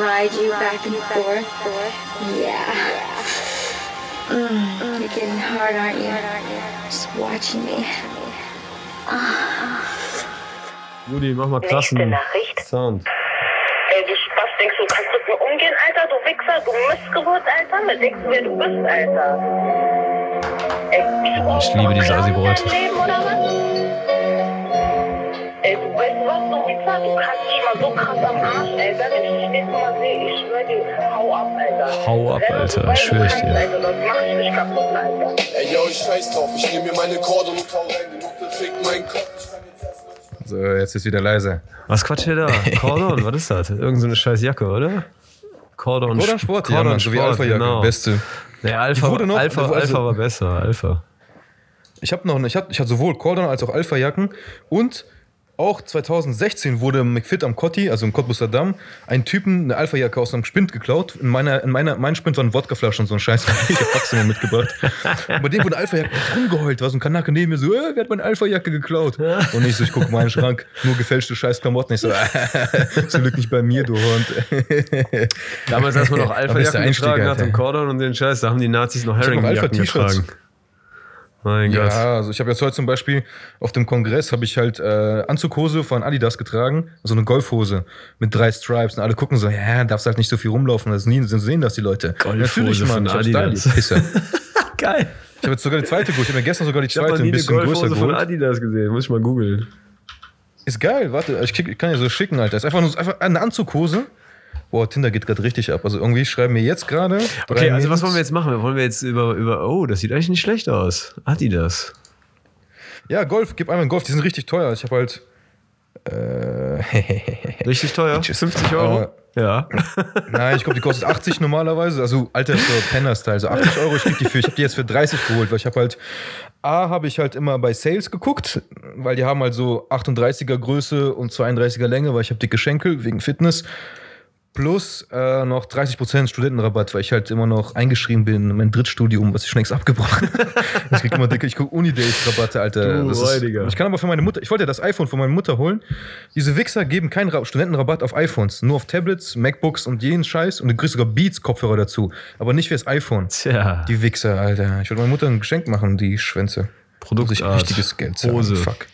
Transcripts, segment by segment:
ride you back and forth. Yeah. Mm, you're getting hard, aren't you? Just watching me. Rudi, mach mal krassen. Sound. Ey, du Spaß, denkst du, kannst mit mir umgehen, Alter? Du Wichser, du Missgeburt, Alter? Wer denkst du, wer du bist, Alter? Ey, Ich liebe diese Clown du kannst dich mal so krass am Arsch, Alter. Wenn ich dich nächstes Mal sehe, ich schwör dir, hau ab, Alter. Hau ab, Alter, weil du schwör ich dir. Alter, sonst mach ich dich kaputt, Alter. Ey, yo, ich scheiß drauf, ich nehm mir meine Korde und hau rein, die Nutte fickt meinen Kopf. Ich kann jetzt erst mal So, jetzt ist wieder leise. Was quatscht ihr da? Cordon, was ist das? Irgend so eine scheiß Jacke, oder? Cordon, Cordon Sport, ja, Cordon so wie Sport, Alpha-Jacke. genau. Beste. Nee, Alpha, noch- Alpha, also- Alpha war besser, Alpha. Ich habe noch, ich hatte, ich hatte sowohl Cordon als auch Alpha-Jacken und auch 2016 wurde McFit am Cotti, also im Cottbusser Damm, ein Typen eine Alpha-Jacke aus einem Spind geklaut. In meiner, in meiner, mein Spind waren Wodkaflaschen und so ein Scheiß. Ich hab Maximum mitgebracht. Und bei dem wurde Alpha-Jacke rumgeheult. War so ein Kanake neben mir so, äh, wer hat meine Alpha-Jacke geklaut? Und ich so, ich guck meinen Schrank, nur gefälschte Scheiß-Klamotten. Ich so, zum Glück nicht bei mir, du Hund. Damals, als man noch Alpha-Jacken Einstieg, getragen hat und Cordon und den Scheiß, da haben die Nazis noch Herring-Jacken getragen. Mein Gott. Ja, also ich habe jetzt heute zum Beispiel auf dem Kongress habe ich halt äh, Anzughose von Adidas getragen, so eine Golfhose mit drei Stripes und alle gucken so, ja, darfst halt nicht so viel rumlaufen, das nie, sehen das die Leute. Golfhose von ich Adidas. Pisse. Geil. Ich habe jetzt sogar die zweite geholt, ich habe mir gestern sogar die Ich habe zweite ein eine bisschen größer Golfhose von geholt. Adidas gesehen. Muss ich mal googeln. Ist geil, warte, ich, ich kann ja so schicken, Alter. Ist einfach nur einfach eine Anzughose. Boah, Tinder geht gerade richtig ab. Also irgendwie schreiben mir jetzt gerade. Okay, also was Mädels- wollen wir jetzt machen? Wollen wir jetzt über, über oh, das sieht eigentlich nicht schlecht aus. Adidas. Ja, Golf, gib einmal einen Golf, die sind richtig teuer. Ich habe halt. Äh, Richtig teuer? 50 Euro? ja. Nein, ich glaube, die kostet 80 normalerweise. Also alter Penner-Style. So 80 Euro, ich krieg die für. Ich habe die jetzt für 30 geholt, weil ich habe halt. A, habe ich halt immer bei Sales geguckt, weil die haben halt so 38er Größe und 32er Länge, weil ich habe dicke Schenkel wegen Fitness. Plus äh, noch 30% Studentenrabatt, weil ich halt immer noch eingeschrieben bin in mein Drittstudium, was ich schon längst abgebrochen habe. ich krieg immer dicke, ich gucke Unidays-Rabatte, Alter. Du ist, ich kann aber für meine Mutter, ich wollte ja das iPhone von meiner Mutter holen. Diese Wichser geben keinen Ra- Studentenrabatt auf iPhones, nur auf Tablets, MacBooks und jeden Scheiß und du kriegst sogar Beats-Kopfhörer dazu, aber nicht fürs iPhone. Tja. Die Wichser, Alter. Ich wollte meiner Mutter ein Geschenk machen, die Schwänze. Produktart. Muss ich richtiges Geld zahlen. Hose. Fuck.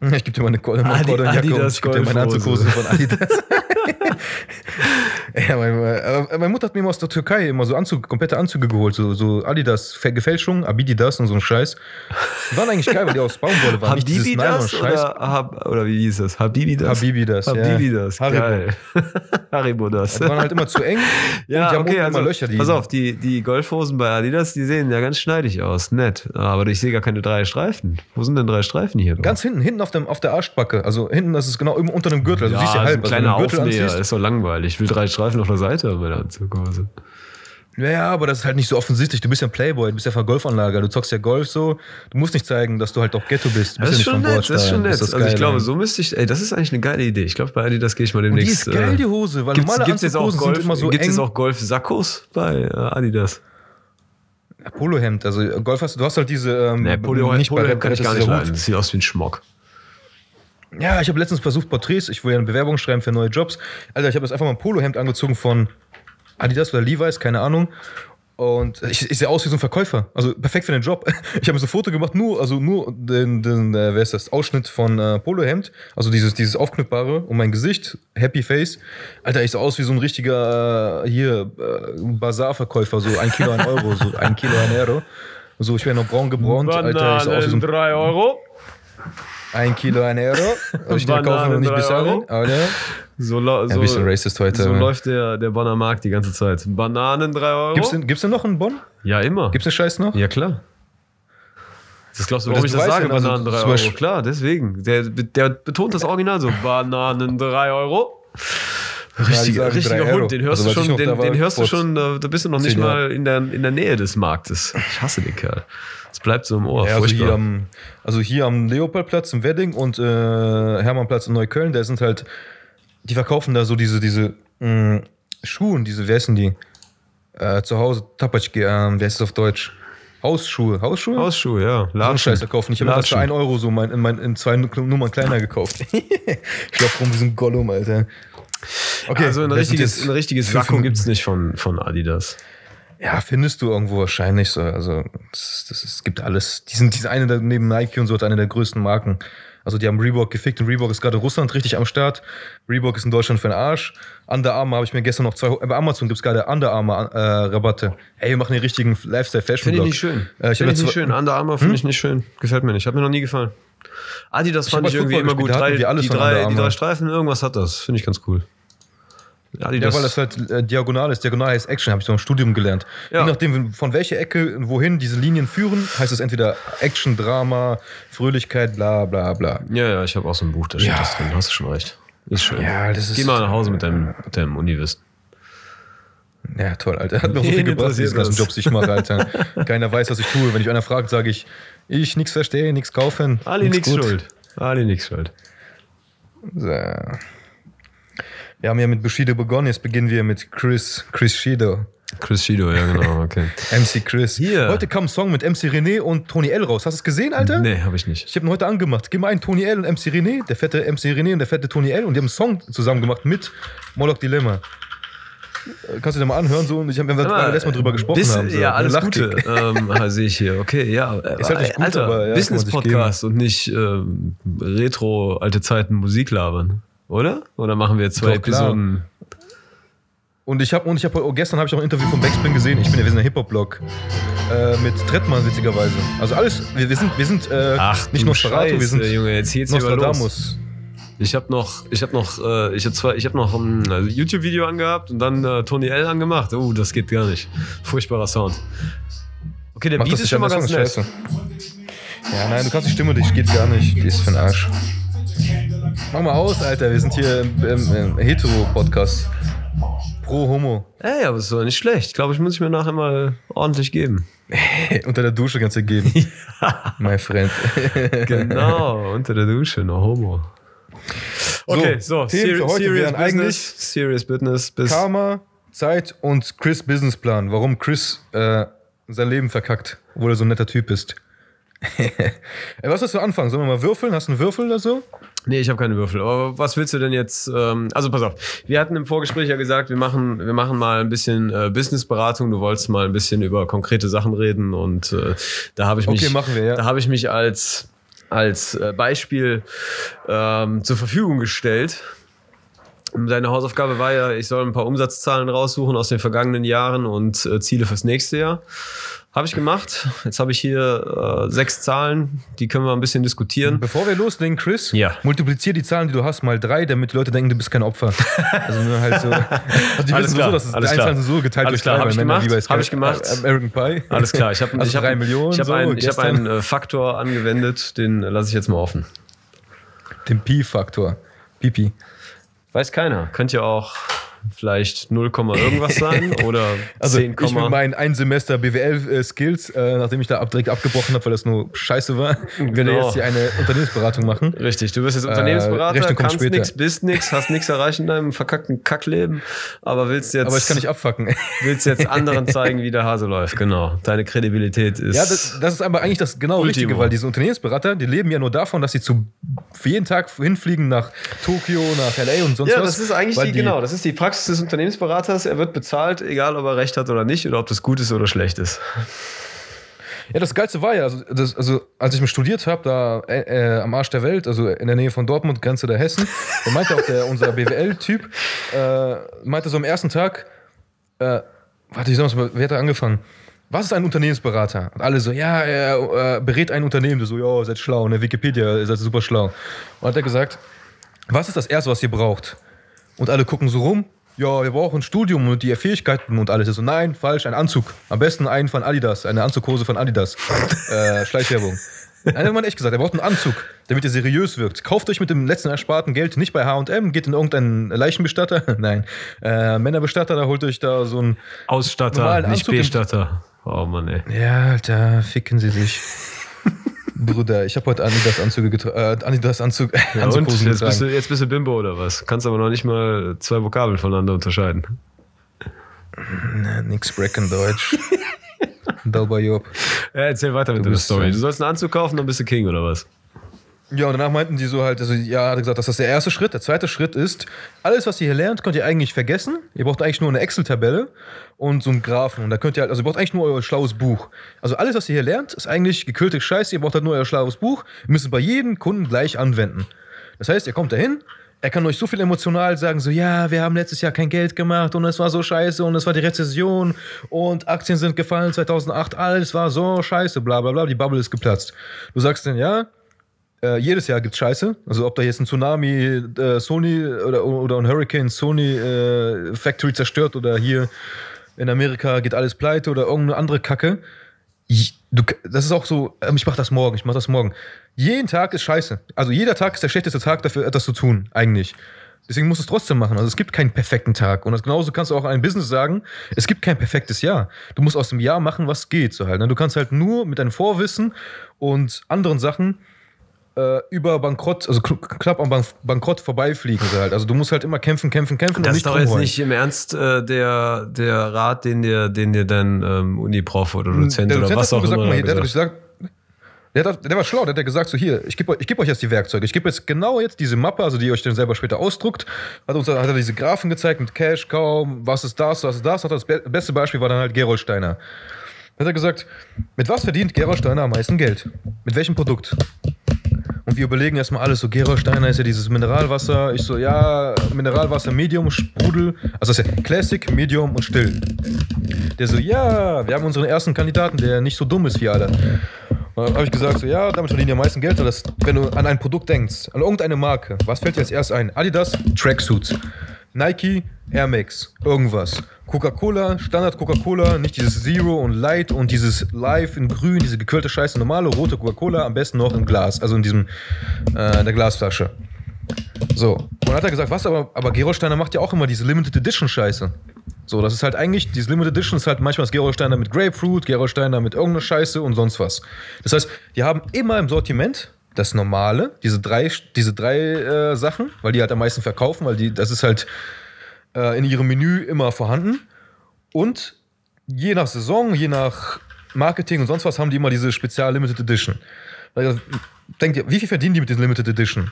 Ich gebe dir meine Cordon Adi- Jacke und ich gebe dir meine. Anzughose von Adidas. ja, meine, aber meine Mutter hat mir immer aus der Türkei immer so Anzug, komplette Anzüge geholt, so, so Adidas Gefälschung, Abididas und so ein Scheiß. Die waren eigentlich geil, weil die aus Baumwolle waren. nicht dieses Habibi das Nylon-Scheiß. oder, Hab, oder wie hieß das? Habibi das? Habibi das, ja. Geil. Haribo das. Die waren halt immer zu eng. Ja, die haben okay, also, immer Löcher. Die pass auf, die, die Golfhosen bei Adidas, die sehen ja ganz schneidig aus, nett. Aber ich sehe gar keine drei Streifen. Wo sind denn drei Streifen hier? drauf? Ganz hinten, hinten auf, dem, auf der Arschbacke. Also hinten, das ist genau unter dem Gürtel. Also ja, du siehst ja so halb. ein Also, kleiner du den Gürtel Anziehst. ist doch langweilig. Ich will drei Streifen auf der Seite haben meiner Anzughose. Ja, ja, aber das ist halt nicht so offensichtlich. Du bist ja ein Playboy, du bist ja von Golfanlager, du zockst ja Golf so. Du musst nicht zeigen, dass du halt auch Ghetto bist. Du Das bist ist ja schon nett, das ist schon nett. Das ist also ich glaube, ey. so müsste ich, ey, das ist eigentlich eine geile Idee. Ich glaube, bei Adidas gehe ich mal Und die demnächst. ist geil, äh, die Hose, weil Gibt's, normale gibt's jetzt auch Golf, sind immer so gibt's eng. jetzt auch Golf-Sakkos bei äh, Adidas? Polohemd, also Golf hast du hast halt diese. Ähm, Nee, Polo, nicht bei Polo Rap, kann ich gar nicht leiden. Das sieht aus wie ein Schmock. Ja, ich habe letztens versucht, Porträts, ich will ja eine Bewerbung schreiben für neue Jobs. Alter, ich habe jetzt einfach mal ein Polohemd angezogen von Adidas oder Levi's, keine Ahnung. Und ich, ich sehe aus wie so ein Verkäufer. Also perfekt für den Job. Ich habe so ein Foto gemacht, nur, also nur den, den äh, wer ist das, Ausschnitt von äh, Polohemd. Also dieses, dieses Aufknüpfbare um mein Gesicht, Happy Face. Alter, ich sehe aus wie so ein richtiger äh, hier äh, Bazarverkäufer, so ein Kilo, ein Euro, so ein Kilo, ein Euro. So, ich wäre noch braun gebrannt, Alter. Ich sehe aus wie so ein 3 Euro. Ein Kilo, ein Euro. Also ich den kaufen und nicht bezahlen. So, Ja, so, ein bisschen racist heute. so läuft der, der Bonner Markt die ganze Zeit. Bananen 3 Euro. Gibt's denn, gibt's denn noch einen Bonn? ja, immer. Gibt's den Scheiß noch? Ja, klar. Das glaubst du, warum das ich das sage? ja, also Bananen 3 zum Euro. Beispiel- Klar, deswegen. Der, der betont das Original so. Bananen 3 Euro. Richtiger, sagen richtiger. Hund, den hörst Also, du schon, den, den hörst du schon, da, bist du noch nicht mal in der, in der Nähe des Marktes. Ich hasse den Kerl. Es bleibt so im Ohr. Ja, also, hier am, also hier am Leopoldplatz im Wedding und äh, Hermannplatz in Neukölln, da sind halt, die verkaufen da so diese, diese mh, Schuhe, diese, wer sind die? Äh, zu Hause, Tapatschke, ähm, wer ist das auf Deutsch? Hausschuhe, Hausschuhe? Hausschuhe, ja. so Latschen. Scheiß verkaufen. Ich habe das für Latschen. 1 Euro so mein, in, mein, in zwei Nummern kleiner gekauft. ich laufe rum wie so ein Gollum, Alter. Okay, also ein richtiges, ein richtiges Minuten. gibt es nicht von, von Adidas. Ja, findest du irgendwo wahrscheinlich so. Also, es gibt alles. Die sind, die sind eine der, neben Nike und so, eine der größten Marken. Also, die haben Reebok gefickt und Reebok ist gerade in Russland richtig am Start. Reebok ist in Deutschland für den Arsch. Under Armour habe ich mir gestern noch zwei. Bei Amazon gibt es gerade Under Armour äh, Rabatte. Hey, wir machen den richtigen Lifestyle-Fashion. Finde ich nicht schön. Äh, ich finde ich nicht schön. Under Armour finde ich nicht schön. Gefällt mir nicht. Hat mir noch nie gefallen. Adidas Ich fand ich irgendwie Football immer gut. Drei, die, drei, die drei Streifen, irgendwas hat das. Finde ich ganz cool. Ja, Adidas. weil das halt äh, diagonal ist. Diagonal heißt Action, habe ich so im Studium gelernt. Ja. Je nachdem, von welcher Ecke wohin diese Linien führen, heißt es entweder Action, Drama, Fröhlichkeit, bla bla bla. ja, ja, ich habe auch so ein Buch, da steht Ja. das drin. Hast du schon recht. Ist schön. Ja, das ist. Geh mal nach Hause mit deinem, mit deinem Uniwissen. Ja, toll, Alter. Hat mir so viel gebracht, diese interessiert ganzen? Jobs, die ich mache, Alter. Keiner weiß, was ich tue. Wenn ich einer fragt, sage ich, ich nichts verstehe, nichts kaufen. Ali nix gut. schuld. Ali nix schuld. So. Wir haben ja mit Bushido begonnen, jetzt beginnen wir mit Chris, Chris Shido. Chris Shido, ja genau, okay. MC Chris. Hier. Heute kam ein Song mit MC René und Tony L raus. Hast du es gesehen, Alter? nee, habe ich nicht. Ich habe ihn heute angemacht. Gib mal einen Tony L und MC René, der fette MC René und der fette Tony L und die haben einen Song zusammen gemacht mit Moloch Dilemma. Äh, Kannst du dir mal anhören so und ich habe mir letztes Mal drüber gesprochen bis, haben. So. Ja, alles. Gute, ähm, sehe ich hier. Okay, ja. Ist halt nicht gut, Alter, aber ja, Business-Podcast und nicht ähm, Retro, alte Zeiten Musik labern. Oder? Oder machen wir jetzt zwei Doch, klar. Episoden? Und ich habe und ich habe oh, gestern habe ich auch ein Interview von Backspin gesehen. Ich bin ja wir sind ein Hip Hop Blog äh, mit Trettmann witzigerweise. Also alles wir, wir sind wir sind äh, Ach, nicht du Nosferatu, wir Scheiße, sind Junge, jetzt geht's hier. Nostradamus. Ich habe noch, ich habe noch, äh, ich habe zwar, ich habe noch ein also YouTube-Video angehabt und dann äh, Tony L angemacht. Oh, das geht gar nicht. Furchtbarer Sound. Okay, der Mach Beat ist schon mal ganz ist nett. scheiße. Ja, nein, du kannst die Stimme, die geht gar nicht. Die ist für den Arsch. Mach mal aus, Alter. Wir sind hier im, im, im Hetero-Podcast. Pro Homo. Ey, aber ist doch nicht schlecht. Ich glaube, ich muss ich mir nachher mal ordentlich geben. Unter der Dusche kannst du geben. Mein Freund. Genau, unter der Dusche, no homo. Okay, so, Themen für heute serious wären eigentlich business, serious business bis Karma, Zeit und Chris Businessplan. Warum Chris äh, sein Leben verkackt, obwohl er so ein netter Typ ist. Ey, was hast du anfangen? Sollen wir mal würfeln? Hast du einen Würfel oder so? Nee, ich habe keine Würfel. Aber was willst du denn jetzt? Ähm, also pass auf. Wir hatten im Vorgespräch ja gesagt, wir machen, wir machen mal ein bisschen äh, Businessberatung. Du wolltest mal ein bisschen über konkrete Sachen reden und äh, da habe ich mich, Okay, machen wir, ja. da habe ich mich als als äh, Beispiel ähm, zur Verfügung gestellt. Deine Hausaufgabe war ja, ich soll ein paar Umsatzzahlen raussuchen aus den vergangenen Jahren und äh, Ziele fürs nächste Jahr. Habe ich gemacht. Jetzt habe ich hier äh, sechs Zahlen, die können wir ein bisschen diskutieren. Bevor wir loslegen, Chris, Ja. multiplizier die Zahlen, die du hast, mal drei, damit die Leute denken, du bist kein Opfer. Also nur halt so. Also die Alles wissen klar, sowieso, dass es alles klar. So geteilt Alles durch klar, drei, hab ich weil Männer gemacht, wie bei hab ich gemacht. American Pie. Alles klar, ich habe Also ich hab, drei Millionen. ich hab so, einen, ich hab einen äh, Faktor angewendet, den lasse ich jetzt mal offen. Den Pi-Faktor. Pipi. Weiß keiner. Könnte ja auch vielleicht 0, irgendwas sein oder Also 10, ich mit meinen ein Semester BWL-Skills, äh, nachdem ich da ab, direkt abgebrochen habe, weil das nur scheiße war, werde Genau. jetzt hier eine Unternehmensberatung machen. Richtig, du bist jetzt Unternehmensberater, Rechnung kommt kannst nichts, bist nichts, hast nichts erreicht in deinem verkackten Kackleben, aber willst jetzt, Aber ich kann nicht abfacken. willst jetzt anderen zeigen, wie der Hase läuft. Genau. Deine Kredibilität ist. Ja, das, das ist aber eigentlich das genau Ultimo. Richtige, weil diese Unternehmensberater, die leben ja nur davon, dass sie zu für jeden Tag hinfliegen nach Tokio, nach LA und sonst Ja, was. das ist eigentlich weil die, genau, das ist die Praxis des Unternehmensberaters. Er wird bezahlt, egal ob er recht hat oder nicht, oder ob das gut ist oder schlecht ist. Ja, das Geilste war ja, also, das, also als ich mich studiert habe, da äh, äh, am Arsch der Welt, also in der Nähe von Dortmund, Grenze der Hessen, da meinte auch der, unser BWL-Typ, äh, meinte so am ersten Tag, äh, warte, ich sag mal, wer hat da angefangen? Was ist ein Unternehmensberater? Und alle so, ja, er äh, berät ein Unternehmen. Du so, ja, seid schlau, ne? Wikipedia, ihr seid super schlau. Und hat er gesagt, was ist das Erste, was ihr braucht? Und alle gucken so rum. Ja, wir brauchen ein Studium und die Fähigkeiten und alles. So, nein, falsch, ein Anzug. Am besten einen von Adidas, eine Anzughose von Adidas. äh, Schleichwerbung. Nein, hat man echt gesagt, er braucht einen Anzug, damit er seriös wirkt. Kauft euch mit dem letzten ersparten Geld nicht bei H&M, geht in irgendeinen Leichenbestatter, nein, äh, Männerbestatter, da holt euch da so ein... Ausstatter, nicht Anzug B-Statter. Oh Mann, ey. Ja, Alter, ficken sie sich. Bruder, ich habe heute Adidas Anzüge getragen, äh, Adidas Anzug, Ja, und Anzughosen jetzt bist, du, jetzt bist du Bimbo oder was? Kannst aber noch nicht mal zwei Vokabeln voneinander unterscheiden. Nix Brecken Deutsch. Dauber Job. Ja, erzähl weiter mit Du deiner Story. Du sollst einen Anzug kaufen, dann bist du King oder was? Ja, und danach meinten die so halt, also ja, hat gesagt, das ist der erste Schritt. Der zweite Schritt ist, alles, was ihr hier lernt, könnt ihr eigentlich vergessen. Ihr braucht eigentlich nur eine Excel-Tabelle und so einen Graphen. Und da könnt ihr halt, also ihr braucht eigentlich nur euer schlaues Buch. Also alles, was ihr hier lernt, ist eigentlich gekühlte Scheiße. Ihr braucht halt nur euer schlaues Buch. Ihr müsst es bei jedem Kunden gleich anwenden. Das heißt, ihr kommt dahin, er kann euch so viel emotional sagen, so, ja, wir haben letztes Jahr kein Geld gemacht und es war so scheiße und es war die Rezession und Aktien sind gefallen 2008, alles war so scheiße, bla bla bla, die Bubble ist geplatzt. Du sagst dann, ja, äh, jedes Jahr gibt's Scheiße. Also ob da jetzt ein Tsunami, äh, Sony oder, oder ein Hurricane Sony äh, Factory zerstört oder hier in Amerika geht alles pleite oder irgendeine andere Kacke. Ich, du, das ist auch so, ähm, ich mach das morgen, ich mach das morgen. Jeden Tag ist scheiße. Also jeder Tag ist der schlechteste Tag dafür, etwas zu tun, eigentlich. Deswegen musst du es trotzdem machen. Also es gibt keinen perfekten Tag. Und das genauso kannst du auch in einem Business sagen, es gibt kein perfektes Jahr. Du musst aus dem Jahr machen, was geht. So halt, ne? Du kannst halt nur mit deinem Vorwissen und anderen Sachen äh, über Bankrott, also kn- knapp am Bank Bankrott vorbeifliegen. Halt. Also du musst halt immer kämpfen, kämpfen, kämpfen Das ist doch jetzt nicht im Ernst äh, der, der Rat, den dir, den dir dein ähm, Uni-Prof oder Dozent der oder Dozent was auch gesagt, immer hier, der, hat gesagt. gesagt der, hat, der war schlau, der hat ja gesagt, so hier, ich gebe euch, ich geb euch jetzt die Werkzeuge. Ich gebe jetzt genau jetzt diese Mappe, also die ihr euch dann selber später ausdruckt. Hat uns hat er diese Graphen gezeigt mit Cash, kaum, was ist das, was ist das. Hat das be beste Beispiel war dann halt Gerold Steiner. Hat er gesagt, mit was verdient Gerold Steiner am meisten Geld? Mit welchem Produkt? Und wir überlegen erstmal alles, so Gerold Steiner ist ja dieses Mineralwasser. Ich so, ja, Mineralwasser, Medium, Sprudel. Also das ist ja Classic, Medium und Still. Der so, ja, wir haben unseren ersten Kandidaten, der nicht so dumm ist wie alle. Und dann habe ich gesagt, so, ja, damit verdienen die am meisten Geld. weil Das, wenn du an ein Produkt denkst, an irgendeine Marke, was fällt dir als erstes ein? Adidas, Tracksuits. Nike, Air Max, irgendwas. Coca-Cola, Standard Coca-Cola, nicht dieses Zero und Light und dieses Live in grün, diese gequirlte Scheiße, normale rote Coca-Cola, am besten noch im Glas, also in diesem, äh, der Glasflasche. So, und dann hat er gesagt, was, aber, aber Gerolsteiner macht ja auch immer diese Limited Edition Scheiße. So, das ist halt eigentlich, diese Limited Edition ist halt manchmal das Gerolsteiner mit Grapefruit, Gerolsteiner mit irgendeiner Scheiße und sonst was. Das heißt, die haben immer im Sortiment das Normale, diese drei, diese drei äh, Sachen, weil die halt am meisten verkaufen, weil die, das ist halt äh, in ihrem Menü immer vorhanden. Und je nach Saison, je nach Marketing und sonst was haben die immer diese Spezial Limited Edition. Gesagt, Denkt ihr, wie viel verdienen die mit den Limited Edition?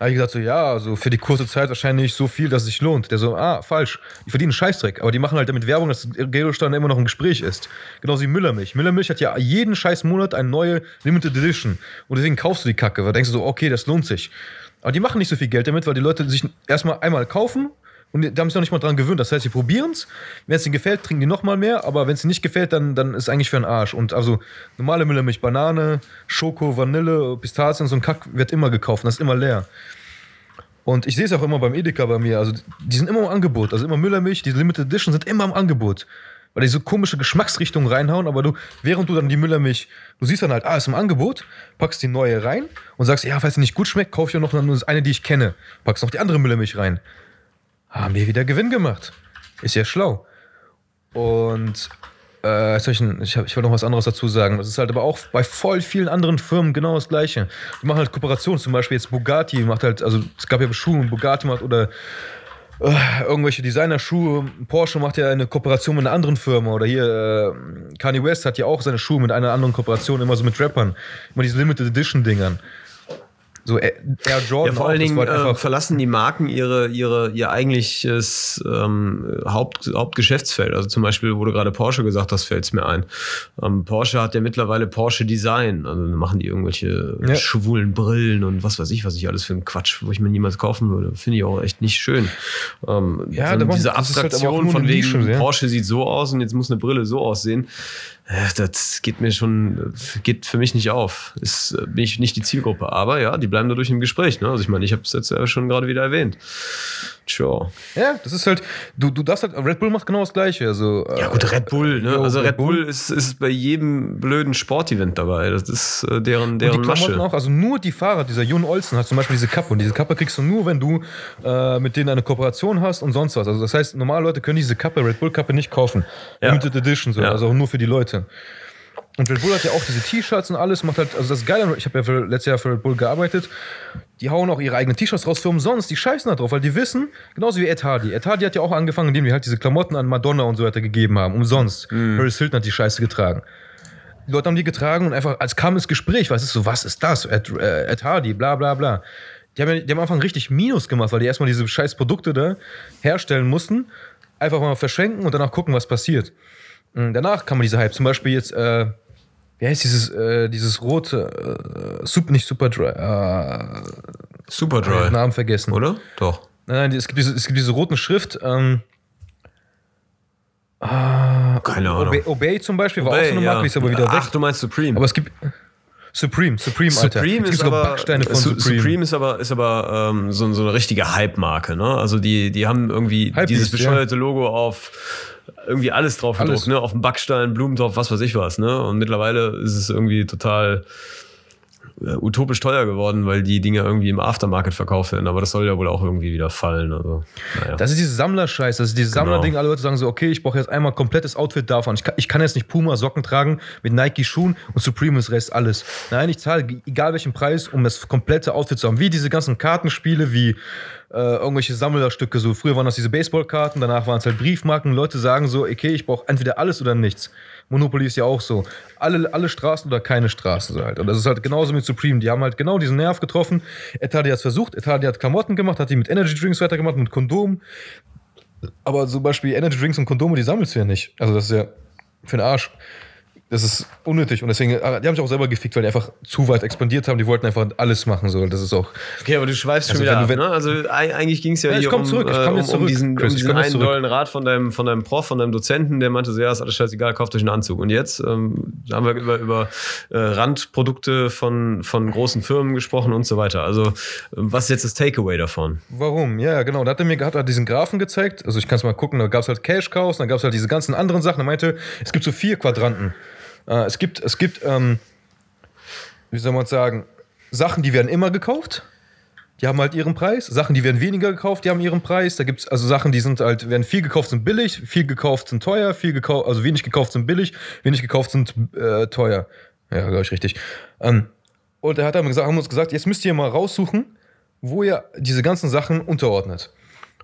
Habe ich gesagt, so, ja, also für die kurze Zeit wahrscheinlich so viel, dass es sich lohnt. Der so, ah, falsch. Die verdienen Scheißdreck, aber die machen halt damit Werbung, dass Gerostein immer noch ein Gespräch ist. Genauso wie Müllermilch. Müllermilch hat ja jeden scheiß Monat eine neue Limited Edition. Und deswegen kaufst du die Kacke, weil du denkst so, okay, das lohnt sich. Aber die machen nicht so viel Geld damit, weil die Leute sich erstmal einmal kaufen und die haben sich noch nicht mal dran gewöhnt. Das heißt, sie probieren es. Wenn es ihnen gefällt, trinken die noch mal mehr. Aber wenn es ihnen nicht gefällt, dann, dann ist es eigentlich für einen Arsch. Und also normale Müllermilch, Banane, Schoko, Vanille, Pistazien, so ein Kack wird immer gekauft. Das ist immer leer. Und ich sehe es auch immer beim Edeka bei mir. Also die sind immer im Angebot. Also immer Müllermilch, diese Limited Edition sind immer im Angebot. Weil die so komische Geschmacksrichtungen reinhauen, aber du, während du dann die Müllermilch, du siehst dann halt, ah, ist im Angebot, packst die neue rein und sagst, ja, falls die nicht gut schmeckt, kauf ich ja noch eine, die ich kenne. Packst noch die andere Müllermilch rein. Haben wir wieder Gewinn gemacht. Ist ja schlau. Und äh, ich, ich, ich wollte noch was anderes dazu sagen. Das ist halt aber auch bei voll vielen anderen Firmen genau das Gleiche. Die machen halt Kooperationen, zum Beispiel jetzt Bugatti macht halt, also es gab ja Schuhe, Bugatti macht oder äh, irgendwelche Designer-Schuhe. Porsche macht ja eine Kooperation mit einer anderen Firma. Oder hier, äh, Kanye West hat ja auch seine Schuhe mit einer anderen Kooperation, immer so mit Rappern. Immer diese Limited Edition-Dingern. So Air Jordan Ja, vor allen das Dingen halt äh, verlassen die Marken ihre, ihre, ihr eigentliches ähm, Haupt, Hauptgeschäftsfeld. Also zum Beispiel, du gerade Porsche gesagt hast, fällt mir ein. Ähm, Porsche hat ja mittlerweile Porsche Design. Also machen die irgendwelche Ja. schwulen Brillen und was weiß ich, was ich alles für einen Quatsch, wo ich mir niemals kaufen würde. Finde ich auch echt nicht schön. Ähm, Ja, diese das halt Abstraktion nur von wegen, Nische, ja. Porsche sieht so aus und jetzt muss eine Brille so aussehen. Das geht mir schon, geht für mich nicht auf. Ist äh, bin ich nicht die Zielgruppe. Aber ja, die bleiben dadurch im Gespräch. Ne? Also ich meine, ich habe es jetzt ja schon gerade wieder erwähnt. Tja. Ja, das ist halt, du, du darfst halt, Red Bull macht genau das Gleiche. Also, Ja gut, Red Bull. Ne? Also Red Red Bull ist, ist bei jedem blöden Sportevent dabei. Das ist äh, deren, Und deren die Klamotten Masche. auch, also nur die Fahrer, dieser Jon Olsen hat zum Beispiel diese Kappe und diese Kappe kriegst du nur, wenn du äh, mit denen eine Kooperation hast und sonst was. Also das heißt, normale Leute können diese Kappe, Red Bull Kappe nicht kaufen. Ja. Limited Edition, so, Ja. also auch nur für die Leute. Und Red Bull hat ja auch diese T-Shirts und alles, macht halt, also das ist geil, ich habe ja für, letztes Jahr für Red Bull gearbeitet, die hauen auch ihre eigenen T-Shirts raus für umsonst, die scheißen da drauf, weil die wissen, genauso wie Ed Hardy. Ed Hardy hat ja auch angefangen, indem die halt diese Klamotten an Madonna und so weiter gegeben haben, umsonst. Mhm. Paris Hilton hat die Scheiße getragen. Die Leute haben die getragen und einfach, als kam das Gespräch, was ist so, was ist das? Ed, äh, Ed Hardy, bla bla bla. Die haben, ja- die haben am Anfang richtig Minus gemacht, weil die erstmal diese scheiß Produkte da herstellen mussten, einfach mal verschenken und danach gucken, was passiert. Und danach kam diese Hype. Zum Beispiel jetzt, äh, wie heißt dieses, äh, dieses rote, äh, Super, nicht Super Dry, äh, Superdry. Namen vergessen. Oder? Doch. Nein, nein, es gibt diese, es gibt diese roten Schrift, ähm, ah, Keine Ahnung. Obey, Obey zum Beispiel war auch so eine Obey, Marke, ist aber wieder Ach, weg. du meinst Supreme. Aber es gibt Supreme, Supreme, Alter. Supreme ist aber, Backsteine von Su- Supreme. Supreme ist aber, ist aber ähm, so, so eine richtige Hype-Marke. Ne? Also die, die haben irgendwie dieses ja. bescheuerte Logo auf irgendwie alles drauf Alles. gedruckt, ne? Auf dem Backstein, Blumentopf, was weiß ich was, ne? Und mittlerweile ist es irgendwie total äh, utopisch teuer geworden, weil die Dinge irgendwie im Aftermarket verkauft werden. Aber das soll ja wohl auch irgendwie wieder fallen. Also, naja. Das ist dieses Sammlerscheiß, das ist dieses Genau. Sammlerding. Alle Leute sagen so, okay, ich brauche jetzt einmal komplettes Outfit davon. Ich kann, ich kann jetzt nicht Puma Socken tragen mit Nike Schuhen und Supreme ist Rest alles. Nein, ich zahle egal welchen Preis, um das komplette Outfit zu haben. Wie diese ganzen Kartenspiele, wie äh, irgendwelche Sammlerstücke. So früher waren das diese Baseballkarten, danach waren es halt Briefmarken. Leute sagen so, okay, ich brauche entweder alles oder nichts. Monopoly ist ja auch so. Alle, alle Straßen oder keine Straßen so halt. Und das ist halt genauso mit Supreme. Die haben halt genau diesen Nerv getroffen. Etadi hat es versucht. Etadi hat Klamotten gemacht, hat die mit Energy Drinks weitergemacht, mit Kondom. Aber zum Beispiel Energy Drinks und Kondome, die sammelst du ja nicht. Also das ist ja für den Arsch. Das ist unnötig. Und deswegen, äh, die haben sich auch selber gefickt, weil die einfach zu weit expandiert haben. Die wollten einfach alles machen. So. Das ist auch. Okay, aber du schweifst schon Also wieder wenn ab, ne? Also ei- eigentlich ging es ja, Ja, ich hier um, zurück, ich äh, um, jetzt um zurück, diesen, Chris, um diesen einen zurück. dollen Rat von deinem, von deinem Prof, von deinem Dozenten, der meinte so, ja, ist alles scheißegal, kauft euch einen Anzug. Und jetzt ähm, haben wir über, über äh, Randprodukte von, von großen Firmen gesprochen und so weiter. Also ähm, was ist jetzt das Takeaway davon? Warum? Ja, genau. Da hat er mir hat er diesen Graphen gezeigt. Also ich kann es mal gucken. Da gab es halt Cash Cows, dann gab es halt diese ganzen anderen Sachen. Er meinte, es gibt so vier Quadranten. Äh, es gibt, es gibt, ähm, wie soll man sagen, Sachen, die werden immer gekauft. Die haben halt ihren Preis. Sachen, die werden weniger gekauft, die haben ihren Preis. Da gibt es also Sachen, die sind halt, werden viel gekauft, sind billig, viel gekauft, sind teuer, viel gekauft, also wenig gekauft sind billig, wenig gekauft sind äh, teuer. Ja, glaube ich richtig. Ähm, und er hat dann gesagt, haben uns gesagt, jetzt müsst ihr mal raussuchen, wo ihr diese ganzen Sachen unterordnet.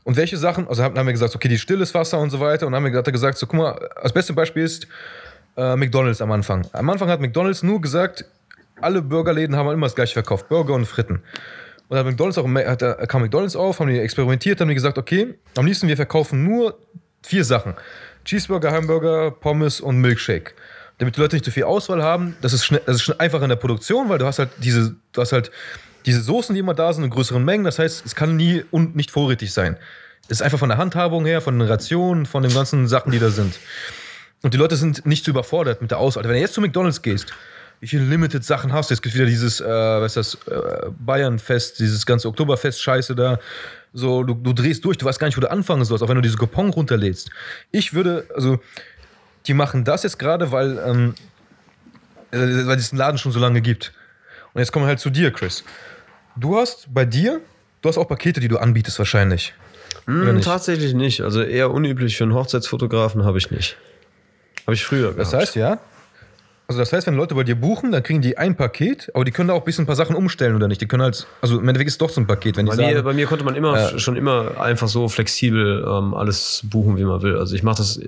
Und welche Sachen, also haben wir gesagt, okay, die stilles Wasser und so weiter. Und dann haben wir gesagt, so, guck mal, das beste Beispiel ist äh, McDonalds am Anfang. Am Anfang hat McDonalds nur gesagt, alle Burgerläden haben immer das gleiche verkauft, Burger und Fritten. Und dann McDonalds auch, hat, da kam McDonalds auf, haben die experimentiert, haben die gesagt, okay, am liebsten wir verkaufen nur vier Sachen. Cheeseburger, Hamburger, Pommes und Milkshake. Damit die Leute nicht zu viel Auswahl haben, das ist, schnell, das ist einfach in der Produktion, weil du hast halt diese, du hast halt diese Soßen, die immer da sind in größeren Mengen. Das heißt, es kann nie und nicht vorrätig sein. Das ist einfach von der Handhabung her, von den Rationen, von den ganzen Sachen, die da sind. Und die Leute sind nicht zu überfordert mit der Auswahl. Wenn du jetzt zu McDonalds gehst, wie viele Limited Sachen hast du? Es gibt wieder dieses, äh, was ist das, äh, Bayernfest, dieses ganze Oktoberfest-Scheiße da. So, du, du drehst durch, du weißt gar nicht, wo du anfangen sollst, auch wenn du diese Coupon runterlädst. Ich würde, also, die machen das jetzt gerade, weil, ähm, äh, weil es den Laden schon so lange gibt. Und jetzt kommen wir halt zu dir, Chris. Du hast bei dir, du hast auch Pakete, die du anbietest wahrscheinlich. Hm, nicht? tatsächlich nicht. Also eher unüblich für einen Hochzeitsfotografen habe ich nicht. Habe ich früher Das gehabt. heißt ja, also das heißt, wenn Leute bei dir buchen, dann kriegen die ein Paket, aber die können da auch ein bisschen ein paar Sachen umstellen oder nicht. Die können halt, also im Endeffekt ist es doch so ein Paket, wenn die Bei mir, sagen, bei mir konnte man immer Ja. schon immer einfach so flexibel ähm, alles buchen, wie man will. Also ich mache das.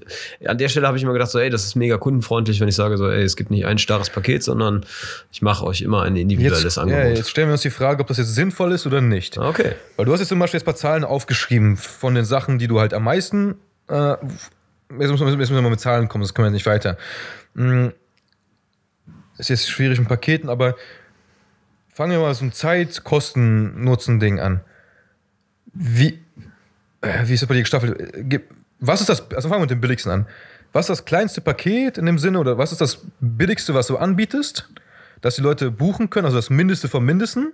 An der Stelle habe ich immer gedacht, so, ey, das ist mega kundenfreundlich, wenn ich sage, so, ey, es gibt nicht ein starres Paket, sondern ich mache euch immer ein individuelles jetzt, ja, Angebot. jetzt stellen wir uns die Frage, ob das jetzt sinnvoll ist oder nicht. Okay. Weil du hast jetzt zum Beispiel jetzt ein paar Zahlen aufgeschrieben von den Sachen, die du halt am meisten. Äh, jetzt, müssen wir, jetzt müssen wir mal mit Zahlen kommen, das können wir nicht weiter. Hm, ist jetzt schwierig mit Paketen, aber fangen wir mal so ein Zeit-Kosten-Nutzen-Ding an. Wie, äh, wie ist das bei dir gestaffelt? Äh, Was ist das? Also fangen wir mit dem billigsten an. Was ist das kleinste Paket in dem Sinne oder was ist das billigste, was du anbietest, dass die Leute buchen können, also das Mindeste vom Mindesten?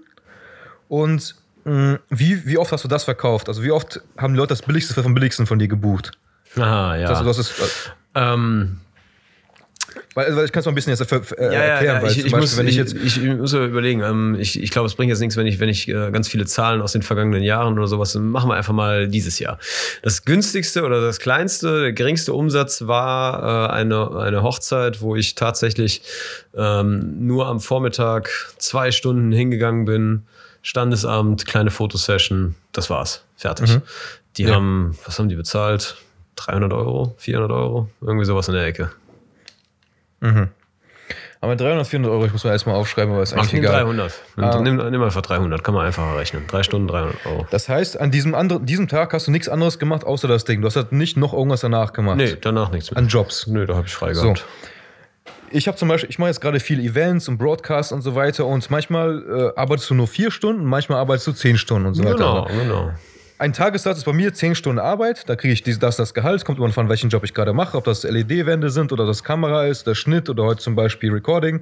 Und mh, wie, wie oft hast du das verkauft? Also wie oft haben die Leute das Billigste vom Billigsten von dir gebucht? Aha, ja. Das, das ist, ähm, weil, weil ich kann es mal ein bisschen jetzt äh, äh, ja, ja, erklären, weil ich, zum ich, Beispiel, muss, wenn ich ich, jetzt ich, muss überlegen. Ähm, ich ich glaube, es bringt jetzt nichts, wenn ich, wenn ich äh, ganz viele Zahlen aus den vergangenen Jahren oder sowas, machen wir einfach mal dieses Jahr. Das günstigste oder das kleinste, der geringste Umsatz war äh, eine, eine Hochzeit, wo ich tatsächlich ähm, nur am Vormittag zwei Stunden hingegangen bin, Standesamt, kleine Fotosession, das war's, fertig. Die Ja. haben, was haben die bezahlt? 300 Euro, 400 Euro, irgendwie sowas in der Ecke. Aber 300, 400 Euro, ich muss mal erstmal aufschreiben, aber ist Ach, eigentlich nimm egal. 300. Nimm, Ah. nimm, nimm einfach 300, kann man einfacher rechnen. Drei Stunden 300 Euro. Das heißt, an diesem, anderen, diesem Tag hast du nichts anderes gemacht, außer das Ding. Du hast halt nicht noch irgendwas danach gemacht. Nee, danach nichts mehr. An Jobs. Nö, da habe ich frei So. gehabt. Ich habe zum Beispiel, ich mache jetzt gerade viele Events und Broadcasts und so weiter und manchmal äh, arbeitest du nur vier Stunden, manchmal arbeitest du zehn Stunden und so weiter. Genau, genau. Ein Tagessatz ist bei mir 10 Stunden Arbeit, da kriege ich diese, das, das Gehalt, kommt immer von welchen Job ich gerade mache, ob das LED-Wände sind oder das Kamera ist, der Schnitt oder heute zum Beispiel Recording.